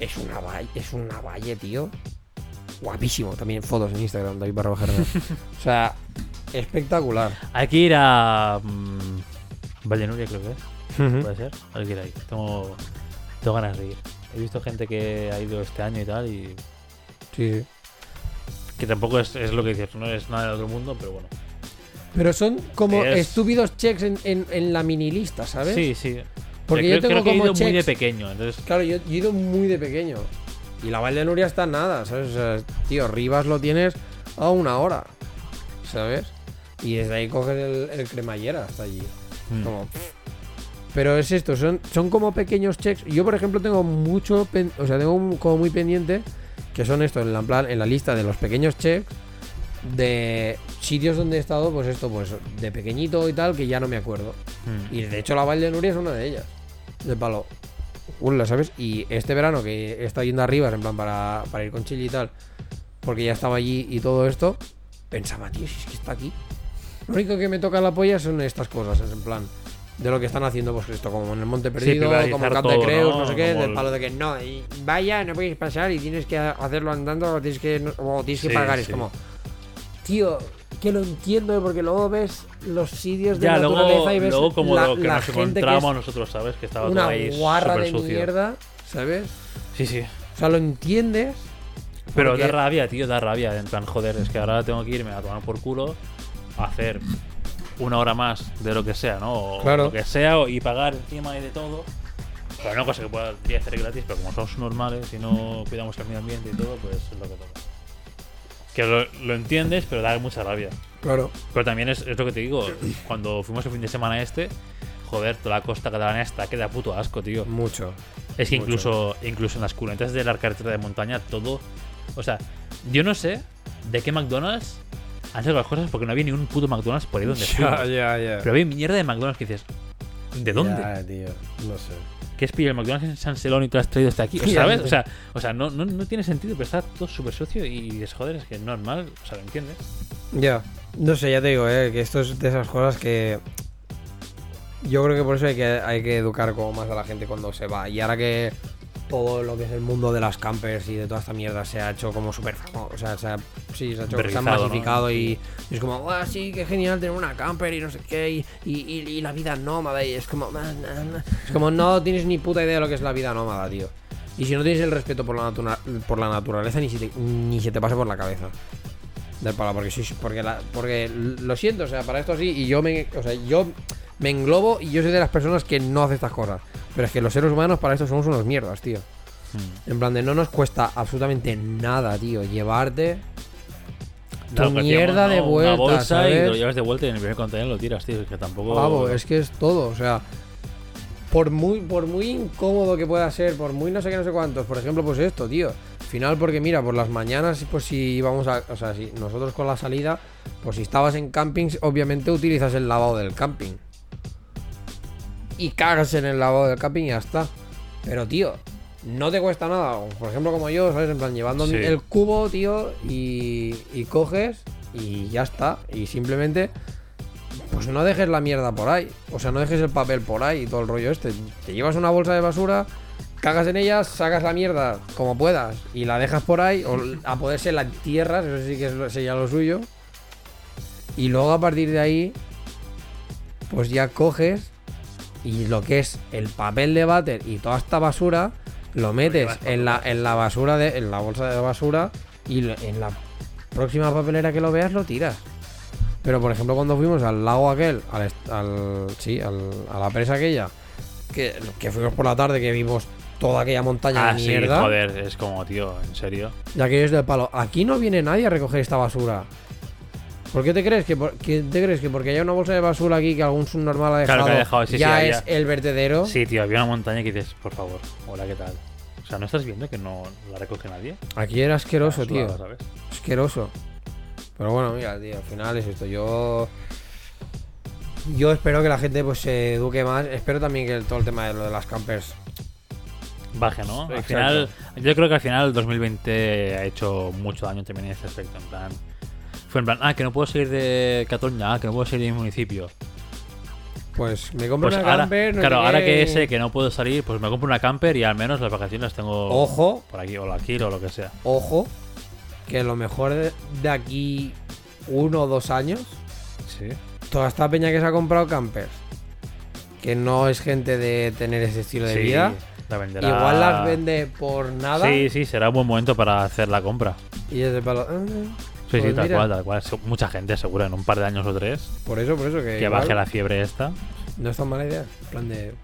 es una valle, es una valle, tío. Guapísimo. También fotos en Instagram, David barra baja Hernández. O sea, espectacular. Hay que ir a. mm, Valle Nuria, creo que es. Puede ser. Hay que ir ahí. Tengo, tengo ganas de ir. He visto gente que ha ido este año y tal. Y Sí, que tampoco es, es lo que dices, no es nada del otro mundo, pero bueno. Pero son como Es- estúpidos checks en, en- en la mini lista, ¿sabes? Sí, sí. Porque creo, yo tengo creo que he como ido muy de pequeño. Entonces, Claro, yo, yo he ido muy de pequeño. Y la Val de Nuria está en nada, ¿sabes? O sea, tío, Rivas lo tienes a una hora, ¿sabes? Y desde ahí coges el, el cremallera hasta allí. mm, Como, pff. Pero es esto, son, son como pequeños checks. Yo, por ejemplo, tengo mucho, pen- o sea, tengo un- como muy pendiente que son esto en la, plan, en la lista de los pequeños checks de sitios donde he estado, pues esto, pues de pequeñito y tal, que ya no me acuerdo. mm. Y de hecho la Val de Nuria es una de ellas. De palo. Ula, ¿sabes? Y este verano que he estado yendo arriba, en plan para, para ir con Chile y tal, porque ya estaba allí y todo esto, pensaba, tío, si es que está aquí. Lo único que me toca la polla son estas cosas, es en plan, de lo que están haciendo, pues esto, como en el Monte Perdido, como en Cap de Creus, ¿no? no sé qué, Como del el- palo de que no, y vaya, no podéis pasar y tienes que hacerlo andando o tienes que, o tienes que Sí, pagar. Es como, tío, que lo entiendo, porque luego ves los sitios de Ya, naturaleza luego, y ves luego como la, lo que la nos gente que encontramos nosotros, ¿sabes? Que estaba una todo ahí guarra de sucio. mierda, ¿sabes? Sí, sí. O sea, lo entiendes. Pero porque- da rabia, tío, da rabia. En plan, joder, es que ahora tengo que irme a tomar por culo a hacer una hora más de lo que sea, ¿no? O Claro. lo que sea, y pagar encima de todo. Pero cosa que pueda hacer gratis, pero como somos normales y no cuidamos el medio ambiente y todo, pues es lo que toca. Que lo, lo entiendes, pero da mucha rabia. Claro. Pero también es, es lo que te digo, cuando fuimos el fin de semana este, joder, toda la costa catalana está que da puto asco, tío. Mucho. Es que Mucho. incluso, incluso en las cunetas de la carretera de montaña, todo. O sea, yo no sé de qué McDonald's han sacado las cosas porque no había ni un puto McDonald's por ahí donde fuimos. ya, ya. Pero había mierda de McDonald's que dices, ¿de dónde? Tío. No sé. ¿Qué es pillar el McDonald's en San Celón y te lo has traído hasta aquí? Ya, ¿Sabes? O sea, o sea no, no, no tiene sentido, pero está todo súper sucio y dices, joder, es que es normal, o sea, ¿lo entiendes? Ya. No sé, ya te digo, eh, que esto es de esas cosas que. Yo creo que por eso hay que, hay que educar como más a la gente cuando se va. Y ahora que todo lo que es el mundo de las campers y de toda esta mierda se ha hecho como súper. famo- O sea, se ha, sí, se ha, hecho, se ha Verbalizado, ¿no? masificado y, y es como, ah, sí, qué genial tener una camper y no sé qué. Y, y, la vida nómada. Y es como, "Ah, nah, nah". es como, no tienes ni puta idea de lo que es la vida nómada, tío. Y si no tienes el respeto por la, natura- por la naturaleza, ni, si te- ni se te pase por la cabeza. Del palo, porque porque, la- porque lo siento, o sea, para esto sí, y yo me, o sea, yo me englobo y yo soy de las personas que no hace estas cosas. Pero es que los seres humanos para esto somos unos mierdas, tío. Hmm. En plan de no nos cuesta absolutamente nada, tío, llevarte tu Claro, mierda de vuelta, Una bolsa y lo llevas de vuelta y en el primer contenedor lo tiras, tío. Es que tampoco. Pavo, es que es todo, o sea, por muy, por muy incómodo que pueda ser, por muy no sé qué, no sé cuántos, por ejemplo, pues esto, tío. Final, porque mira, por las mañanas, pues si íbamos a, o sea, si nosotros con la salida, pues si estabas en campings, obviamente utilizas el lavado del camping. Y cagas en el lavado del camping y ya está. Pero, tío, no te cuesta nada. Por ejemplo, como yo, ¿sabes? En plan, llevando Sí. el cubo, tío, y, y coges y ya está. Y simplemente pues no dejes la mierda por ahí. O sea, no dejes el papel por ahí y todo el rollo este. Te llevas una bolsa de basura, cagas en ella, sacas la mierda como puedas y la dejas por ahí. O a poder ser la entierras, eso sí que sería lo suyo. Y luego a partir de ahí, pues ya coges y lo que es el papel de váter y toda esta basura, lo metes en la, en la basura, de, en la bolsa de basura y en la próxima papelera que lo veas lo tiras. Pero por ejemplo cuando fuimos al lago aquel, al, sí, al- a la presa aquella, que, que fuimos por la tarde, que vimos toda aquella montaña Ah, de sí, mierda, joder, es como, tío, en serio. ya que es del palo, aquí no viene nadie a recoger esta basura. ¿Por qué te crees que, por- que te crees que porque haya una bolsa de basura aquí que algún subnormal ha Claro dejado, que ha dejado, sí, ya es el vertedero? Sí, tío, había una montaña que dices, por favor, hola, ¿qué tal? O sea, ¿no estás viendo que no la recoge nadie? Aquí era asqueroso, tío. ¿sabes? Asqueroso. Pero bueno, mira, tío, al final es esto. Yo. Yo espero que la gente pues se eduque más. Espero también que el- todo el tema de lo de las campers. Baje, ¿no? Al Exacto. final, yo creo que al final el 2020 ha hecho mucho daño también en ese aspecto. En plan, fue en plan, ah, que no puedo salir de Cataluña, ah, que no puedo salir de mi municipio. Pues me compro Pues una ahora, camper. no claro, ahora que sé que no puedo salir, pues me compro una camper y al menos las vacaciones las tengo Ojo, por aquí, o aquí, o lo que sea. ojo. Que lo mejor de, de aquí uno o dos años. Sí. Toda esta peña que se ha comprado campers. Que no es gente de tener ese estilo de Sí, vida. la venderá. Igual las vende por nada. Sí, sí, será un buen momento para hacer la compra. Y es de palo. Ah, Sí, Pues sí, tal cual, tal cual. Mucha gente, seguro, en un par de años o tres, Por eso, por eso que. que igual baje la fiebre esta. No es tan mala idea. En plan de.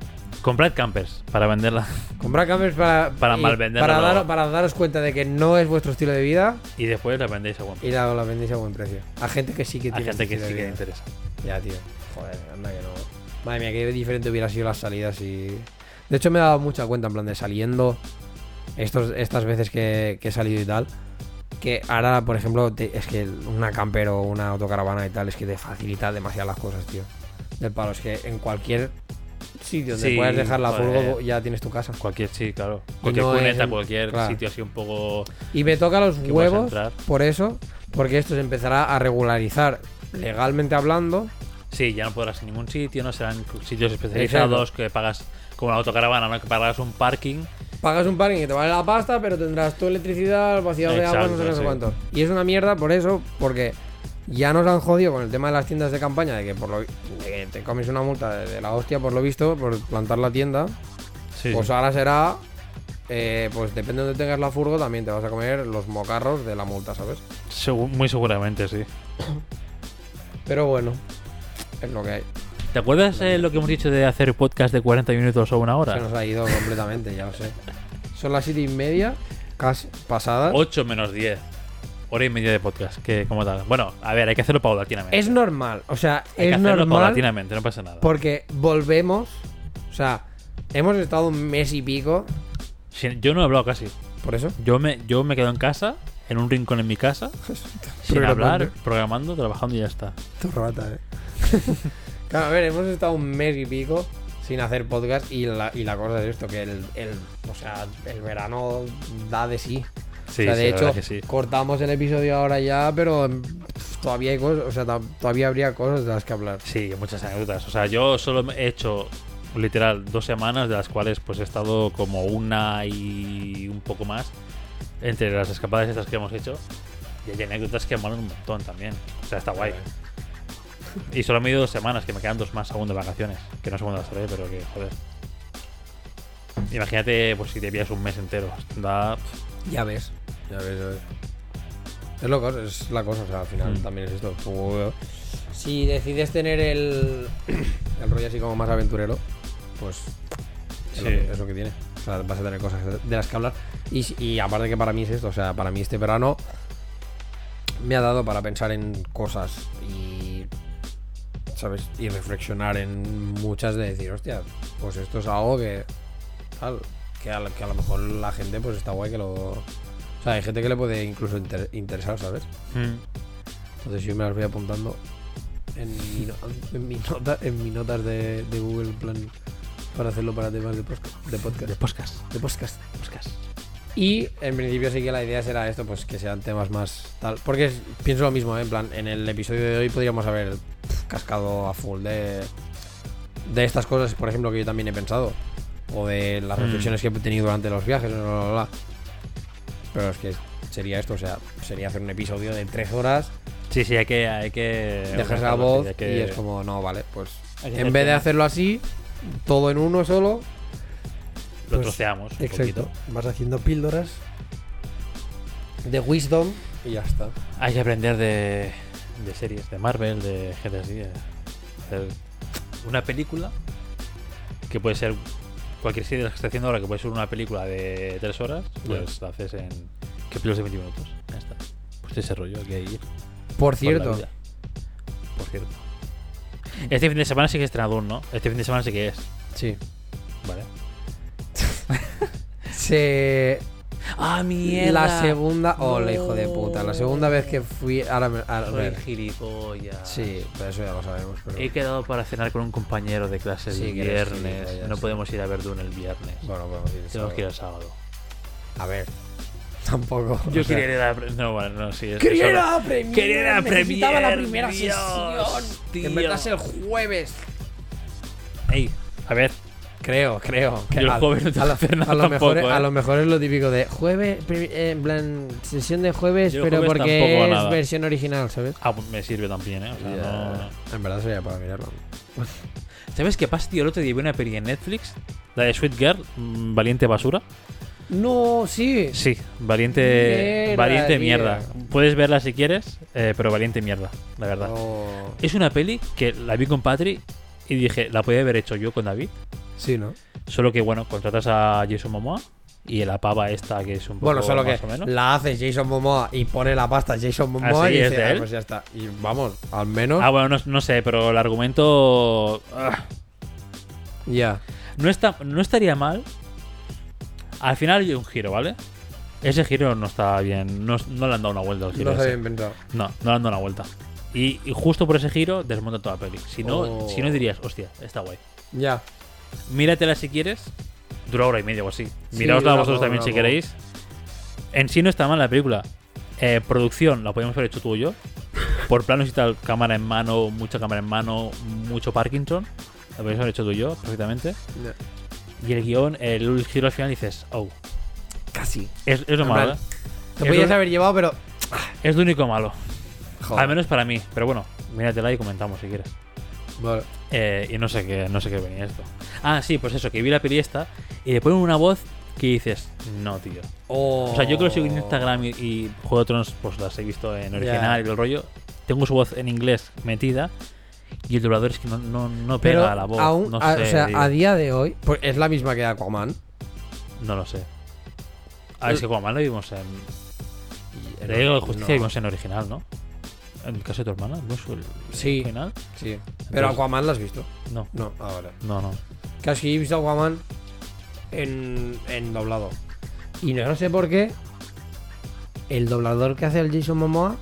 Comprad campers para venderla. Comprar campers para, Para y- para, dar- para daros cuenta de que no es vuestro estilo de vida Y después la vendéis a buen y precio. la, la vendéis a buen precio. A gente que sí que tiene gente que sí que le interesa. Ya, tío. Joder, anda que no. Madre mía, qué diferente hubiera sido las salidas y. De hecho, me he dado mucha cuenta, en plan de saliendo estos, estas veces que, que he salido y tal. Que ahora, por ejemplo, te- es que una camper o una autocaravana y tal, es que te facilita demasiado las cosas, tío. Del palo, es que en cualquier sitio donde Sí, puedas dejar la furgo ya tienes tu casa. Cualquier, sí, claro. Cualquier no cuneta, cualquier claro. sitio así un poco. Y me toca los huevos por eso, porque esto se empezará a regularizar legalmente hablando. Sí, ya no podrás en ningún sitio, no serán sitios especializados que pagas como una autocaravana, ¿no? Que pagas un parking. Pagas un parking que te vale la pasta, pero tendrás tu electricidad, vaciado de agua, no sé, Exacto, no sé sí. cuánto. Y es una mierda por eso, porque Ya nos han jodido con el tema de las tiendas de campaña, de que por lo de que te comes una multa de, de la hostia por lo visto, por plantar la tienda. Sí, Pues ahora será, eh, pues depende de donde tengas la furgo, también te vas a comer los mocarros de la multa, ¿sabes? Segu- muy seguramente, sí. Pero bueno, es lo que hay. ¿Te acuerdas eh, lo que hemos dicho de hacer podcast de 40 minutos o una Se hora? nos ha ido completamente, ya lo sé. Son las siete y media, casi pasadas. 8 menos 10. Hora y media de podcast, que como tal. Bueno, a ver, hay que hacerlo paulatinamente. Es normal, o sea, hay que es hacerlo normal paulatinamente, no pasa nada. porque volvemos, o sea, hemos estado un mes y pico, yo no he hablado casi. por eso. Yo me, yo me quedo en casa, en un rincón en mi casa, sin hablar, programando, trabajando y ya está. Tu rata, eh. claro, a ver, hemos estado un mes y pico sin hacer podcast y la, y la cosa es esto, que el, el, o sea, el verano da de sí. Sí, o sea, sí, de la hecho, sí. cortamos el episodio ahora ya, pero mm, todavía hay cosas, o sea, todavía habría cosas de las que hablar. Sí, muchas anécdotas. O sea, yo solo he hecho literal dos semanas, de las cuales pues he estado como una y un poco más entre las escapadas estas que hemos hecho. Y hay anécdotas que molan un montón también. O sea, está guay. Y solo me he ido dos semanas, que me quedan dos más aún de vacaciones. Que no sé cuándo las haré, pero que joder. Imagínate, pues si te pillas un mes entero. Da. Ya ves, ya ves, ya ves. Es lo es la cosa, o sea, al final Mm. también es esto. Tú, si decides tener el, el rollo así como más aventurero, pues es, lo Sí. que, es lo que tiene. O sea, vas a tener cosas de las que hablar. Y, y aparte que para mí es esto, o sea, para mí este verano me ha dado para pensar en cosas y, ¿sabes? Y reflexionar en muchas de decir, hostia, pues esto es algo que, tal, que a, que a lo mejor la gente pues está guay que lo... O sea, hay gente que le puede incluso inter- interesar, ¿sabes? Mm. Entonces yo me las voy apuntando en mi, en mi nota, en mis notas de, de Google plan para hacerlo para temas de, posca- de podcast. De podcast. De podcast. Podcast. Y en principio sí que la idea será esto, pues que sean temas más tal. Porque es- pienso lo mismo, ¿eh? en plan, en el episodio de hoy podríamos haber cascado a full de, de estas cosas, por ejemplo, que yo también he pensado. O de las Mm. reflexiones que he tenido durante los viajes, bla, bla, bla. Pero es que sería esto, o sea, sería hacer un episodio de tres horas, Sí, sí, hay que. Hay que dejas la voz sí, hay que- y es como, no, vale, pues en vez de hacerlo así, todo en uno solo, Lo pues, troceamos. un Exacto. poquito. Vas haciendo píldoras de wisdom y ya está. Hay que aprender de, de series, de Marvel, de hacer una película que puede ser cualquier serie de las que estoy haciendo ahora, que puede ser una película de tres horas, pues la haces en capítulos de 20 minutos. Ya está. Pues ese rollo hay que ir. Por cierto. Por cierto. Este fin de semana sí que es estrenador, ¿no? Este fin de semana sí que es. sí. Vale. Se. ¡Ah, La segunda. Hola, hijo de puta. La segunda vez que fui. Ahora me. a Soy ver. gilipollas. Sí, pero eso ya lo sabemos. Pero... He quedado para cenar con un compañero de clase el Sí, eres viernes. gilipollas, No podemos ir a Verdún el viernes. Bueno, podemos ir el Tenemos que ir el sábado. A ver. Tampoco. Yo o sea, quería ir a la No, bueno, no, sí. es- Quería ir no- a la Premier. Quería ir a la necesitaba la primera Dios, sesión. Que en tío. verdad es el jueves. Ey, a ver. Creo, creo. que Yo el a- jueves no te a, voy a lo, hacer nada a lo mejor, tampoco, a ¿eh? lo mejor es lo típico de jueves, eh, en plan, sesión de jueves, Yo pero jueves porque es nada. versión original, ¿sabes? Ah, pues me sirve también, ¿eh? O sea, no- En verdad sería para mirarlo. ¿Sabes qué pasa, tío? El otro día vi una peli en Netflix. La de Sweet Girl, mm, Valiente Basura. No, sí. Sí, Valiente Mierda, valiente mierda. Puedes verla si quieres, eh, pero Valiente mierda, la verdad. No. Es una peli que la vi con Patri y dije, la podía haber hecho yo con David. Sí, ¿no? Solo que, bueno, contratas a Jason Momoa y la pava esta que es un poco Bueno, solo que más o menos. la hace Jason Momoa y pone la pasta Jason Momoa Ah, y es dice, de "Ah, él". pues ya está. Y vamos, al menos. Ah, bueno, no, no sé, pero el argumento ah, Ya. no, está, no estaría mal. Al final hay un giro, ¿vale? Ese giro no está bien, no, no le han dado una vuelta al giro. No se había inventado. No, no le han dado una vuelta. Y, y justo por ese giro desmonta toda la peli. Si no, Oh. si no dirías, hostia, está guay. Ya. Míratela si quieres. Dura hora y media o así. Sí, Miraosla vosotros también si queréis. En sí no está mal la película. Eh, producción la podemos haber hecho tú y yo. Por planos y tal, cámara en mano, mucha cámara en mano, mucho Parkinson. La podemos haber hecho tú y yo perfectamente. Y el guion, el giro al final dices, oh. Casi. Es, es lo malo, ¿eh? Te podías haber llevado, pero. Es lo único malo. Joder. Al menos para mí. Pero bueno, míratela y comentamos si quieres. Vale. Eh, y no sé qué, no sé qué venía esto. Ah, sí, pues eso, que vi la peli esta y le ponen una voz que dices, no, tío. Oh. O sea, yo creo que sigo en Instagram y, y Juego de Tronos, pues las he visto en original Ya. y el rollo. Tengo su voz en inglés metida y el doblador es que no, no, no Pero pega a la voz. aún, no a- sé, o sea, digo. a día de hoy, pues es la misma que Aquaman. No lo sé. A ver, es que como lo vimos en. De Liga de Justicia no. vimos en original, ¿no? En el caso de tu hermana, ¿no es el Sí. original? Sí. Pero Aquaman la has visto. No, No, ahora. no, no. Casi he visto Aquaman en, en doblado. Y no sé por qué. El doblador que hace el Jason Momoa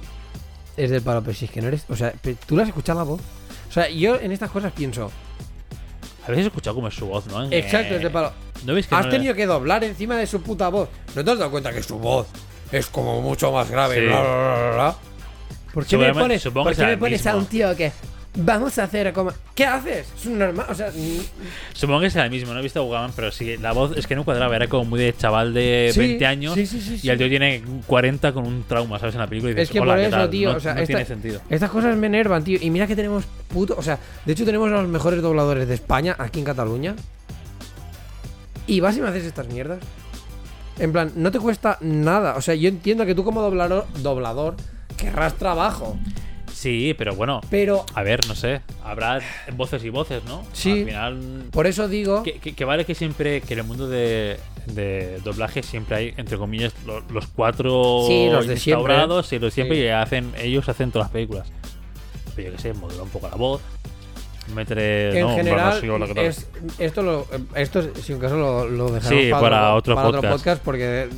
es del palo, pero si es que no eres. O sea, tú le has escuchado la voz. O sea, yo en estas cosas pienso. Habéis escuchado cómo es su voz, ¿no? Exacto, eh, es de palo. ¿No veis que Has no tenido que doblar encima de su puta voz. ¿No te has dado cuenta que su voz es como mucho más grave? Sí. Bla, bla, bla, bla, bla? ¿Por qué me pones, por qué me pones a un tío que vamos a hacer como. ¿Qué haces? Es un normal. O sea, Supongo que será el mismo, no he visto a Woman, pero sí, la voz es que no cuadraba, era como muy de chaval de Sí, 20 años sí, sí, y el tío tiene 40 con un trauma, ¿sabes? En la película y dices, Es que "Hola, por ¿qué eso, tal?". tío, No, o sea, no esta- tiene sentido. Estas cosas me enervan, tío. Y mira que tenemos puto. O sea, de hecho, tenemos a los mejores dobladores de España aquí en Cataluña. Y vas y me haces estas mierdas. En plan, no te cuesta nada. O sea, yo entiendo que tú como doblador, doblador querrás trabajo. Sí, pero bueno, Pero a ver, no sé, habrá voces y voces, ¿no? Sí. Al final, por eso digo. que, que- que vale que siempre, que en el mundo de, de doblaje siempre hay, entre comillas, lo- los, cuatro Sí, los de siempre. y los siempre Sí. y hacen, ellos hacen todas las películas. Pero yo qué sé, modular un poco la voz, meter, en ¿no? General, es, esto, lo, esto, si un caso, lo, lo Sí, para, para otro podcast. podcast. Porque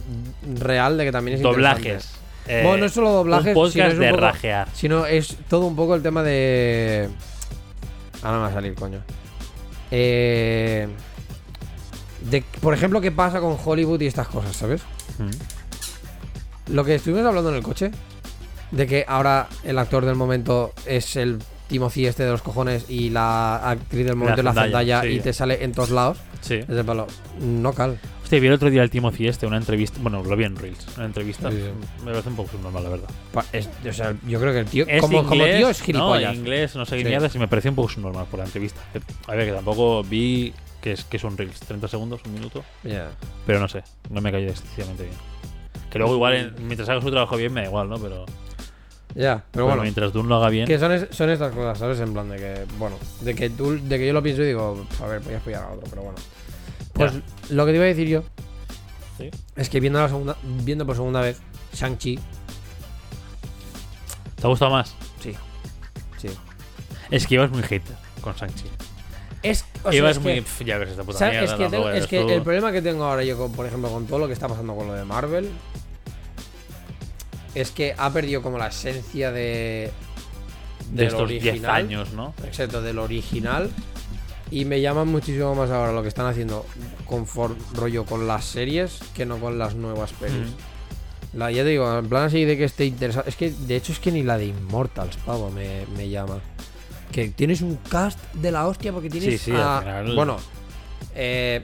real de que también es Doblajes. Eh, Bueno, no es solo Un podcast sino es un de poco- rajear. Sino es todo un poco el tema de. Ahora me va a salir, coño. Eh, de, por ejemplo, qué pasa con Hollywood y estas cosas, ¿sabes? Mm. Lo que estuvimos hablando en el coche, de que ahora el actor del momento es el Timothy este de los cojones y la actriz del momento es la Zendaya, sí. y te sale en todos lados. Sí. Es de palo. No cal. Hostia, vi el otro día el Timothy este, una entrevista. Bueno, lo vi en Reels. Una entrevista. Sí, sí. Me parece un poco subnormal, la verdad. Pa- es- o sea, yo creo que el tío, Es como, como inglés, tío, es No, gilipollas. inglés, no sé qué Sí. y me pareció un poco subnormal por la entrevista. A ver, que tampoco vi que es, que son Reels, 30 segundos, un minuto. Ya. Pero no sé, no me cayó excesivamente bien. Que luego igual, en- mientras haga su trabajo bien, me da igual, ¿no? Pero, Ya, pero pero bueno. mientras Dune lo haga bien... Que son, es- son estas cosas, ¿sabes? En plan de que, bueno, de que tú, de que yo lo pienso y digo, a ver, voy a apoyar a otro, pero bueno. Pues lo que te iba a decir yo Sí. es que viendo la segunda, viendo por segunda vez Shang-Chi, ¿Te ha gustado más? sí, sí. Es que ibas muy hater con Shang-Chi. Es, o sea, ibas es muy... que, ya ves esta puta mierda, Es que, tengo- es el problema que tengo ahora yo, con, por ejemplo, con todo lo que está pasando con lo de Marvel, es que ha perdido como la esencia de, De del estos 10 original. años, ¿no? Exacto, del original. Y me llama muchísimo más ahora lo que están haciendo con for- rollo con las series que no con las nuevas pelis. Mm. La, ya te digo, en plan así de que esté interesado. Es que de hecho es que ni la de Immortals, pavo, me, me llama. Que tienes un cast de la hostia porque tienes. Sí, sí, a- Bueno, eh,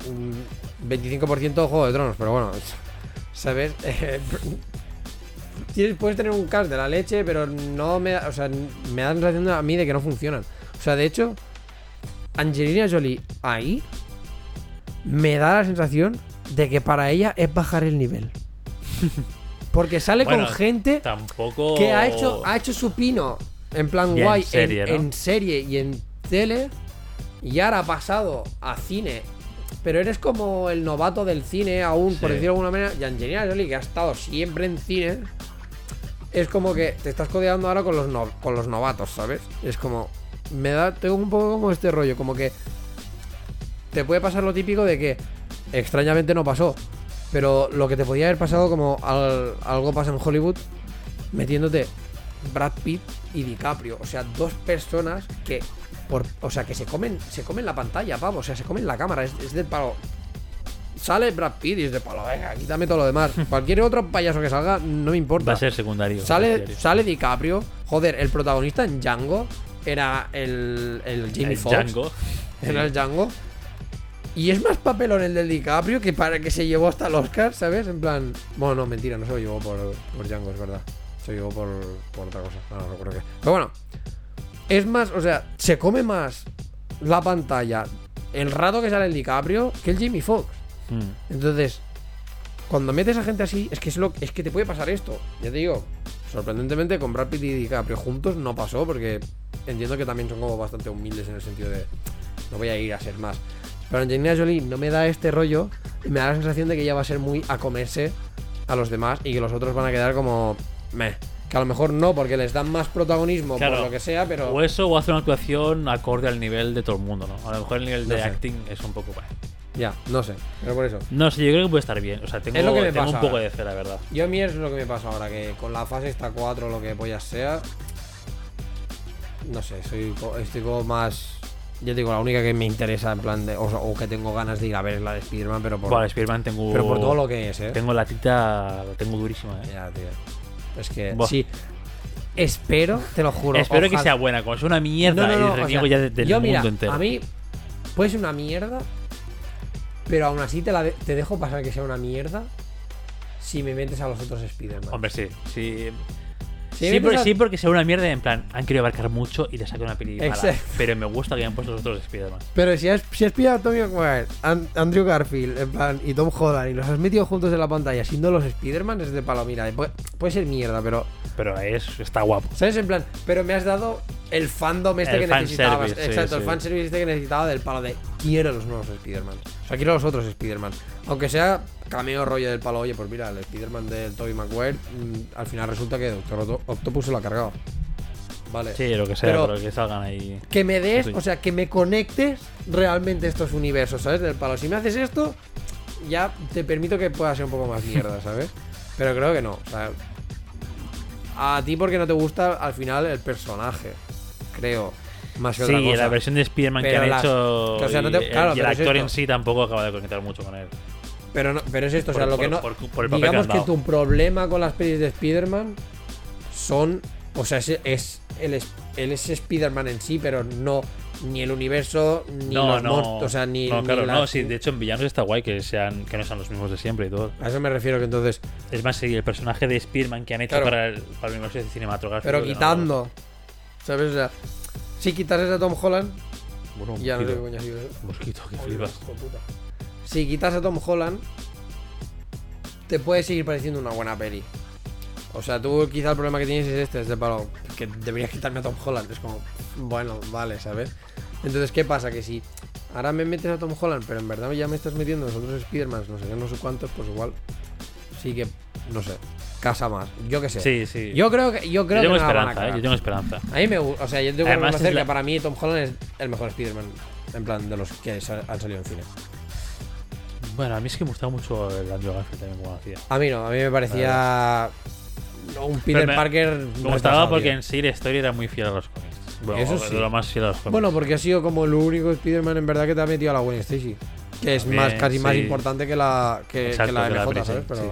mm, 25% Juego de Tronos, pero bueno, ¿sabes? Eh, tienes, puedes tener un cast de la leche, pero no me da. O sea, me da la sensación a mí de que no funcionan. O sea, de hecho, Angelina Jolie ahí me da la sensación de que para ella es bajar el nivel. Porque sale Bueno, con gente Tampoco... que ha hecho, ha hecho su pino en plan Y en guay en serie y en tele y ahora ha pasado a cine. Pero eres como el novato del cine aún, por decirlo de alguna manera. Y Angelina Jolie, que ha estado siempre en cine, es como que te estás codeando ahora con los, no- con los novatos, ¿sabes? Es como... Me da... Tengo un poco como este rollo, como que... Te puede pasar lo típico de que extrañamente no pasó. Pero lo que te podía haber pasado como al- algo pasa en Hollywood, metiéndote Brad Pitt y DiCaprio. O sea, dos personas que. Por, o sea, que se comen, se comen la pantalla, pavo. O sea, se comen la cámara. Es, es del palo. Sale Brad Pitt y es de palo. Venga, quítame todo lo demás. Cualquier otro payaso que salga, no me importa. Va a ser secundario. Sale, terciario. sale DiCaprio. Joder, el protagonista en Django era el, el Jamie El Foxx. Django. Era el Django. Y es más papelón el del DiCaprio que para que se llevó hasta el Oscar, ¿sabes? En plan. Bueno, no, mentira, no se lo llevó por, por Django, es verdad. Se digo por, por otra cosa. No, no recuerdo qué. Pero bueno, es más, o sea, se come más la pantalla el rato que sale el DiCaprio que el Jimmy Fox. Mm. Entonces, cuando metes a gente así, es que es lo es que te puede pasar esto. Ya te digo, sorprendentemente con Brad Pitt y DiCaprio juntos no pasó porque entiendo que también son como bastante humildes en el sentido de no voy a ir a ser más. Pero Angelina Jolie no me da este rollo y me da la sensación de que ella va a ser muy a comerse a los demás y que los otros van a quedar como meh. Que a lo mejor no, porque les dan más protagonismo Claro. por lo que sea, pero. O eso, o hacer una actuación acorde al nivel de todo el mundo, ¿no? A lo mejor el nivel No de sé. acting es un poco. bah. Ya, no sé. Pero por eso. No sé, yo creo que puede estar bien. O sea, tengo, Es lo que me tengo pasa un poco ahora. de fe, la verdad. Yo a mí es lo que me pasa ahora, que con la fase esta 4, lo que pollas sea. No sé, soy, estoy como más. Yo digo, la única que me interesa, en plan de. O, que tengo ganas de ir a ver es la de Spider-Man, pero por. Bueno, Spider-Man tengo. pero por todo lo que es, ¿eh? Tengo la tita. Tengo durísima, ¿eh? Ya, tío. Es que. Buah. Sí. Espero, te lo juro. Espero que sea buena. Como es una mierda No, no, no, y o reniego sea, ya de- del yo, mundo mira, entero. A mí puede ser una mierda, pero aún así te, la de- te dejo pasar que sea una mierda si me metes a los otros Spider-Man. Hombre, sí. Sí, sí, me por- metes a- sí, porque sea una mierda en plan. Han querido abarcar mucho y le sacan una película. Exacto. Pero me gusta que hayan puesto los otros Spider-Man. Pero si has, si has pillado a Tommy Maguire, An- Andrew Garfield en plan, y Tom Holland y los has metido juntos en la pantalla siendo los Spider-Man es de palo. Mira, puede, puede ser mierda, pero. Pero es, está guapo. ¿Sabes? En plan, pero me has dado el fandom este El que sí, Exacto, el fanservice este que necesitaba del palo de quiero los nuevos Spider-Man. O sea, quiero los otros Spider-Man. Aunque sea cameo rollo del palo, oye, pues mira, el Spider-Man del Tobey Maguire, mm, al final resulta que Doctor Octo- Octopus se lo ha cargado. Vale. Sí, lo que sea, Pero- pero, que salgan ahí. que me des, Sí. o sea, que me conectes realmente estos universos, ¿sabes? Del palo. Si me haces esto, ya te permito que pueda ser un poco más mierda, ¿sabes? Pero creo que no. O sea, a ti porque no te gusta al final el personaje, creo. Más que otra Sí, cosa. la versión de Spider-Man que han las- hecho. o sea, no y te- el- claro, y el pero es actor en sí tampoco acaba de conectar mucho con él. Pero, no, pero es esto, o sea, Por- lo que no. por- que digamos que, dado. tu problema con las pelis de Spider-Man son. O sea, es, es el, él es Spider-Man en sí, pero no. Ni el universo, ni no, los no. monstruos, o sea, ni. No, ni claro, no. Sí, de hecho, en villanos está guay que, sean, que no sean los mismos de siempre y todo. A eso me refiero que entonces. Es más, sí, el personaje de Spider-Man que han hecho Claro. para, el, para el universo cinematográfico. Pero que no- quitando. ¿Sabes? O sea, si quitases a Tom Holland. Bueno, un Ya no mosquito. coño así, ¿eh? Mosquito, que flipas. hijo de puta. Si quitas a Tom Holland, te puede seguir pareciendo una buena peli. O sea, tú quizá el problema que tienes es este, es de palo, que deberías quitarme a Tom Holland. Es como, bueno, vale, ¿sabes? Entonces, ¿qué pasa? Que si ahora me metes a Tom Holland, pero en verdad ya me estás metiendo los otros Spider-Man, no sé qué, no sé cuántos, pues igual sí que, no sé, casa más. Yo qué sé. Sí, sí. Yo creo que, yo creo Yo tengo que esperanza, ¿eh? Yo tengo esperanza. A mí me gusta, o sea, yo tengo que Además, reconocer es la- que para mí Tom Holland es el mejor Spider-Man, en plan, de los que han salido en cine. Bueno, a mí es que me gustaba mucho el Andrew Garfield también como hacía. A mí no, a mí me parecía un Peter me- Parker. Me gustaba porque tío. en sí la historia era muy fiel a los cómics. Bueno, Eso sí. lo más fiel a los cómics. Bueno, porque ha sido como el único Spider-Man en verdad que te ha metido a la Gwen Stacy. Que es También, más, casi más importante que la, que, Exacto, que la que la MJ, ¿sabes? Pero, sí.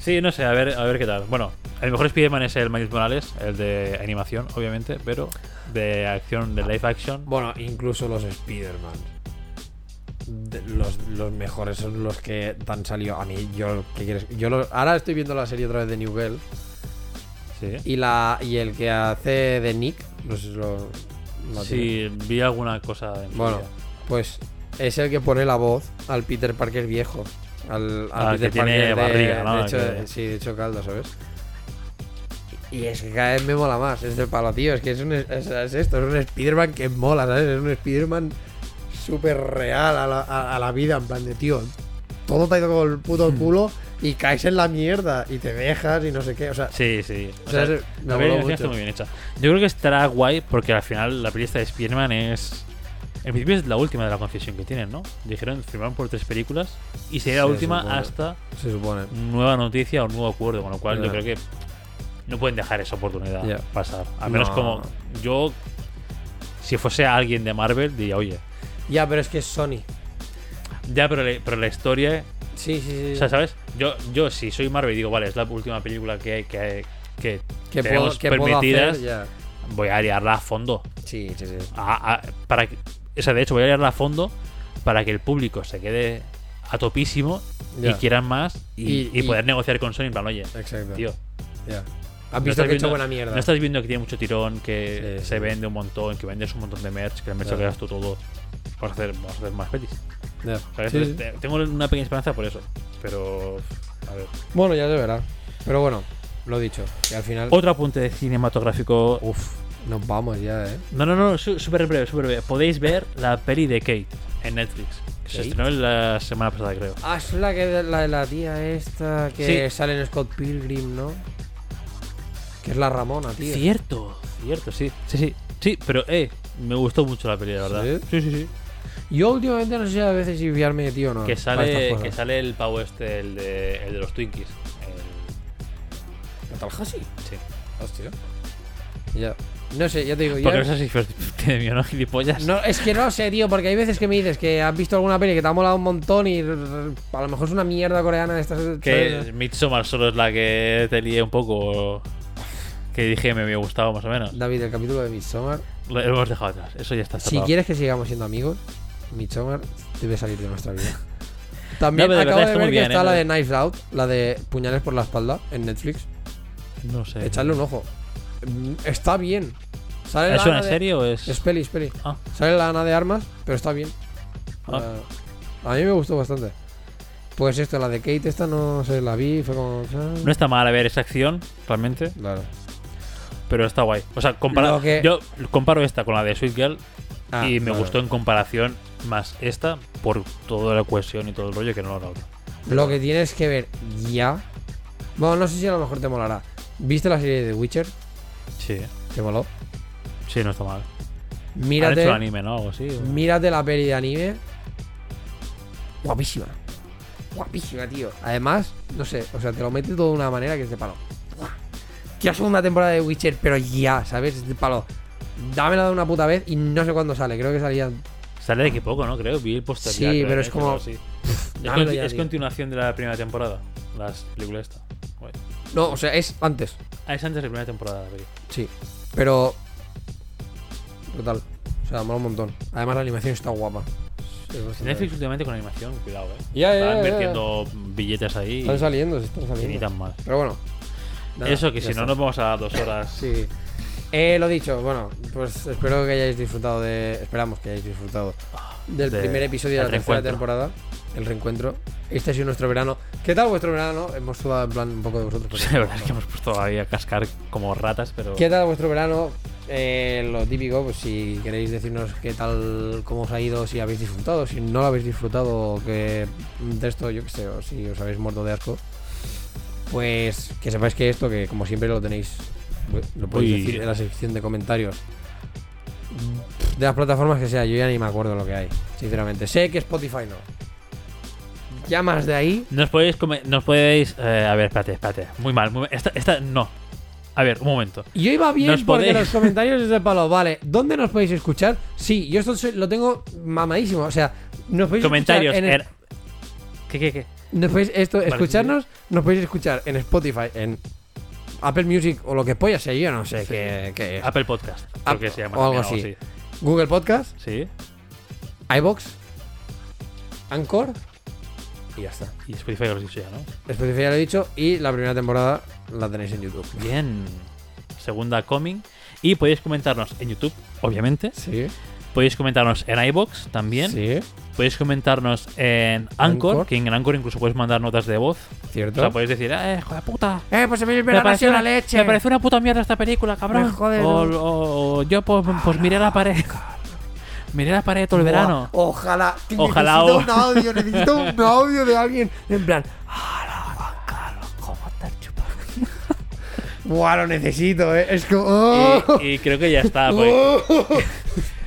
Sí, no sé, a ver, a ver qué tal. Bueno, el mejor Spider-Man es el Miles Morales, el de animación, obviamente, pero de acción, de live action. Bueno, incluso los Spider-Man. de- Los, los mejores son los que han salido. A mí, yo, ¿qué quieres? Yo lo- ahora estoy viendo la serie otra vez de New Girl. Sí. Y, la, y el que hace de Nick, no sé si lo. lo tiene. Sí, vi alguna cosa en Bueno, pues es el que pone la voz al Peter Parker viejo. Al, al Ah, Peter que tiene Parker de, barriga, ¿no? de hecho, Que- Sí, de hecho caldo, ¿sabes? Y es que cada vez me mola más. Es del palo, tío. Es que es, un, es, es esto. Es un Spider-Man que mola, ¿sabes? Es un Spider-Man súper real a la, a- a la vida. En plan de, tío, todo te ha ido con el puto Hmm. culo y caes en la mierda y te dejas y no sé qué. O sea, Sí, sí. O O sea, sea, es- me la está muy bien hecha. Yo creo que estará guay porque al final la peli de Spider-Man es. En principio es la última de la concesión que tienen, ¿no? Dijeron firmaron por tres películas y sería la última hasta se supone. nueva noticia o nuevo acuerdo, con lo cual yo creo que no pueden dejar esa oportunidad pasar. Al menos No. como yo, si fuese alguien de Marvel, diría, oye, Ya, pero es que es Sony. ya, pero, le- pero la historia, Sí, sí, sí. o sea, ¿sabes? Yo, yo si soy Marvel y digo, vale, es la última película que hay, que, hay- que que puedo, tenemos que puedo permitidas, hacer, voy a liarla a fondo. Sí, sí, sí. A- a- para que, o sea, de hecho, voy a liarla a fondo para que el público se quede a topísimo y quieran más y, Y- y y- poder negociar con Sony en plan, oye, Exacto. tío, Ya. Has No visto estás que he hecho viendo- buena mierda. No estás viendo que tiene mucho tirón, que Sí, se sí. vende un montón, que vendes un montón de merch, que el merch lo quedas tú todo. Vamos a hacer, vamos a hacer más pelis. Te- Tengo una pequeña esperanza por eso. Pero. A ver. Bueno, ya se verá. Pero bueno, lo dicho. Que al final. Otro apunte cinematográfico. Uf, nos vamos ya, eh. No, no, no, súper breve, súper breve. Podéis ver la peli de Kate en Netflix. Que se estrenó la semana pasada, creo. Ah, es la, que, la de la tía esta que Sí. sale en Scott Pilgrim, ¿no? Que es la Ramona, tío. Cierto, cierto, sí. Sí, sí. Sí, pero eh, me gustó mucho la peli, la verdad. ¿Sí? sí, sí. Yo últimamente no sé a veces si fiarme de tío o no. Que sale, que sale el pavo este, el de, el de los Twinkies. El- ¿Tallahassee? sí. Hostia. Ya. No sé, ya te digo, Porque si tiene mío, ¿no? Gilipollas. No, es que no sé, tío, porque hay veces que me dices que has visto alguna peli que te ha molado un montón y a lo mejor es una mierda coreana de estas. Que. Midsommar solo es la que te lié un poco. Que dije me había gustado más o menos. David, el capítulo de Midsommar. Lo hemos dejado atrás. Eso ya está Si tapado. quieres que sigamos siendo amigos, Midsommar debe salir de nuestra vida. También No, acabo de ver que bien, está ¿eh? la de Knives Out, la de Puñales por la espalda en Netflix. No sé. Echadle un ojo. Mm, Está bien. Sale ¿Es una Ana de- serie o es.? Es peli, es peli. Ah. Sale la Ana de armas, pero está bien. Ah. Ah, a mí me gustó bastante. Pues esto, la de Kate, esta no sé, la vi, fue como. No está mal a ver esa acción, realmente. Claro. Pero está guay. O sea, compara- Lo que- yo comparo esta con la de Sweet Girl Ah, y me claro. gustó en comparación más esta por toda la cohesión y todo el rollo que no la otra. Lo que tienes que ver ya. Bueno, no sé si a lo mejor te molará. ¿Viste la serie de The Witcher? Sí, ¿Te moló? sí, no está mal. Han Mírate, hecho anime, ¿no? Algo así. o- mírate la peli de anime. Guapísima. Guapísima, tío. Además, no sé, o sea, te lo mete todo de una manera que es de palo. Quiero segunda temporada de Witcher, pero ya, ¿sabes? Es de palo. Dámela de una puta vez y no sé cuándo sale. Creo que salía. Sale de que poco, ¿no? Creo. Vi el póster. Sí, pero ¿eh? es como- sí. Es, ya, es continuación de la primera temporada. Las películas esta. No, o sea, es antes. Ah, es antes de la primera temporada. la peli. Sí. Pero. Brutal. O sea, mola un montón. Además, la animación está guapa. Es Netflix últimamente con animación, cuidado, eh. Ya, ya, Están ya, ya. invirtiendo billetes ahí. Están saliendo, se están y ni saliendo. tan mal. Pero bueno. nada, Eso que ya si está. no nos vamos a dar dos horas. Sí. Eh, lo dicho, bueno, pues espero que hayáis disfrutado de. Esperamos que hayáis disfrutado del De- primer episodio de la tercera reencuentro. temporada. El reencuentro. Este ha sido nuestro verano. ¿Qué tal vuestro verano? Hemos sudado en plan un poco de vosotros. Pues la verdad es que hemos puesto ahí a cascar como ratas, pero. ¿Qué tal vuestro verano? Eh, lo típico, pues si queréis decirnos qué tal, cómo os ha ido, si habéis disfrutado, si no lo habéis disfrutado, que de esto, yo qué sé, o si os habéis muerto de asco, pues que sepáis que esto, que como siempre lo tenéis, lo podéis Uy. decir en la sección de comentarios de las plataformas que sea, yo ya ni me acuerdo lo que hay, sinceramente. Sé que Spotify no. Ya más de ahí, Nos podéis. come- Nos podéis eh, a ver, espérate, espérate. Muy mal. muy mal. Esta, esta no. A ver, un momento. Yo iba bien Nos porque podéis- los comentarios es de palo. Vale, ¿dónde nos podéis escuchar? Sí, yo esto lo tengo mamadísimo. O sea, nos podéis Comentarios. escuchar en en- ¿Qué, qué, qué? nos podéis esto, Vale, escucharnos, nos podéis escuchar en Spotify, en Apple Music o lo que polla sea, yo no sé qué, qué es. Apple Podcast. Creo App- que se llama. o algo así. Google Podcast, Sí. iBox, Anchor y ya está. Y Spotify lo has dicho ya, ¿no? Spotify ya lo he dicho y la primera temporada la tenéis en YouTube. Bien. Segunda coming. Y podéis comentarnos en YouTube, obviamente. Sí, Podéis comentarnos en iBox también. sí, Podéis comentarnos en Anchor, Anchor. que en Anchor incluso podéis mandar notas de voz. O cierto. sea, podéis decir, eh, hijo de puta. Eh, pues el Me verano ha pareció, una, leche. me pareció una puta mierda esta película, cabrón. Me jode, o, o- o yo pues, pues miré la pared. Miré la pared todo el verano. Ojalá. Ojalá Necesito un audio, necesito un audio de alguien. En plan. "Hola, Juan Carlos, ¿cómo estás chupando? Buah, lo necesito, eh. Es como. oh, Y, y creo que ya está. pues. oh.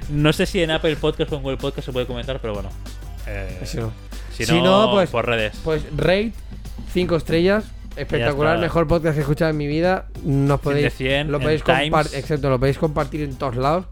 No sé si en Apple Podcast o en Google Podcast se puede comentar, pero bueno. Eh, Si no, si, pues- por redes. Pues rate, 5 estrellas. Espectacular, mejor podcast que he escuchado en mi vida. Nos podéis, de 100 lo podéis compartir, exacto, lo podéis compartir en todos lados.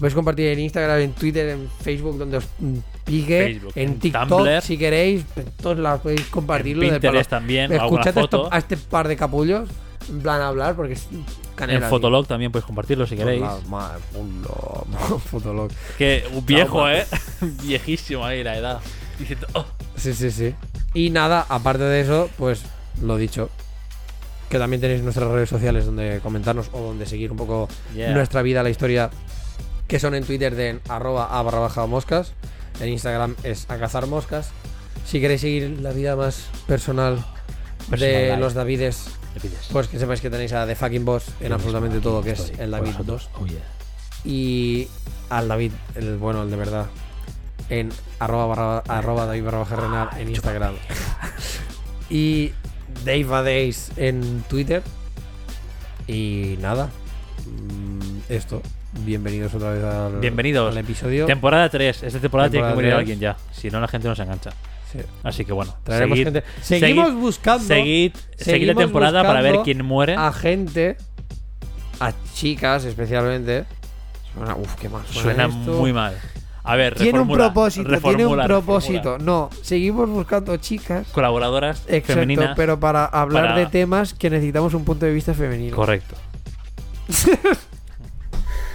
Podéis compartir en Instagram, en Twitter, en Facebook, donde os mm, pique, Facebook, en en TikTok, Tumblr. si queréis, en todos lados podéis compartirlo. en de palo. Pinterest también, o alguna Escuchad a, foto. esto- a este par de capullos, en plan a hablar, porque es canela. En tío. Fotolog también podéis compartirlo si queréis. Fotolog, madre, Fotolog, Fotolog. Que un viejo. ¿eh? Viejísimo ahí la edad. Diciendo, oh, Sí, sí, sí. Y nada, aparte de eso, pues lo dicho. que también tenéis nuestras redes sociales donde comentarnos o donde seguir un poco Yeah. nuestra vida, la historia, que son en Twitter de arroba a barra baja moscas, en Instagram es a cazar moscas. Si queréis seguir la vida más personal, Personal de life. los Davides, pues que sepáis que tenéis a The Fucking Boss en absolutamente todo, que es el David 2. Oh, yeah. Y al David, el bueno, el de verdad, en arroba, barra- arroba David barra baja renal en Instagram. y Dave a Days en Twitter. Y nada, mm, esto. Bienvenidos otra vez al, Bienvenidos. al episodio. Temporada 3. Esta temporada tiene que Temporada morir alguien ya. Si no, la gente no se engancha. Sí. Así que bueno. Traeremos seguid- gente. Seguimos seguid- buscando Seguid, seguid la temporada para ver quién muere. a gente, a chicas especialmente. Suena, uf, qué mal. Suena muy mal. A ver, Tiene un reformula, propósito, tiene un propósito. reformula. No, seguimos buscando chicas. Colaboradoras Exacto, femeninas. pero para hablar para- de temas que necesitamos un punto de vista femenino. Correcto.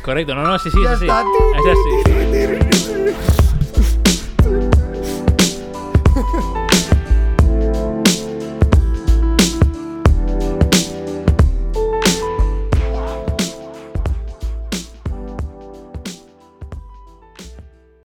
Correcto, no, no, sí, sí, sí. sí. Es así.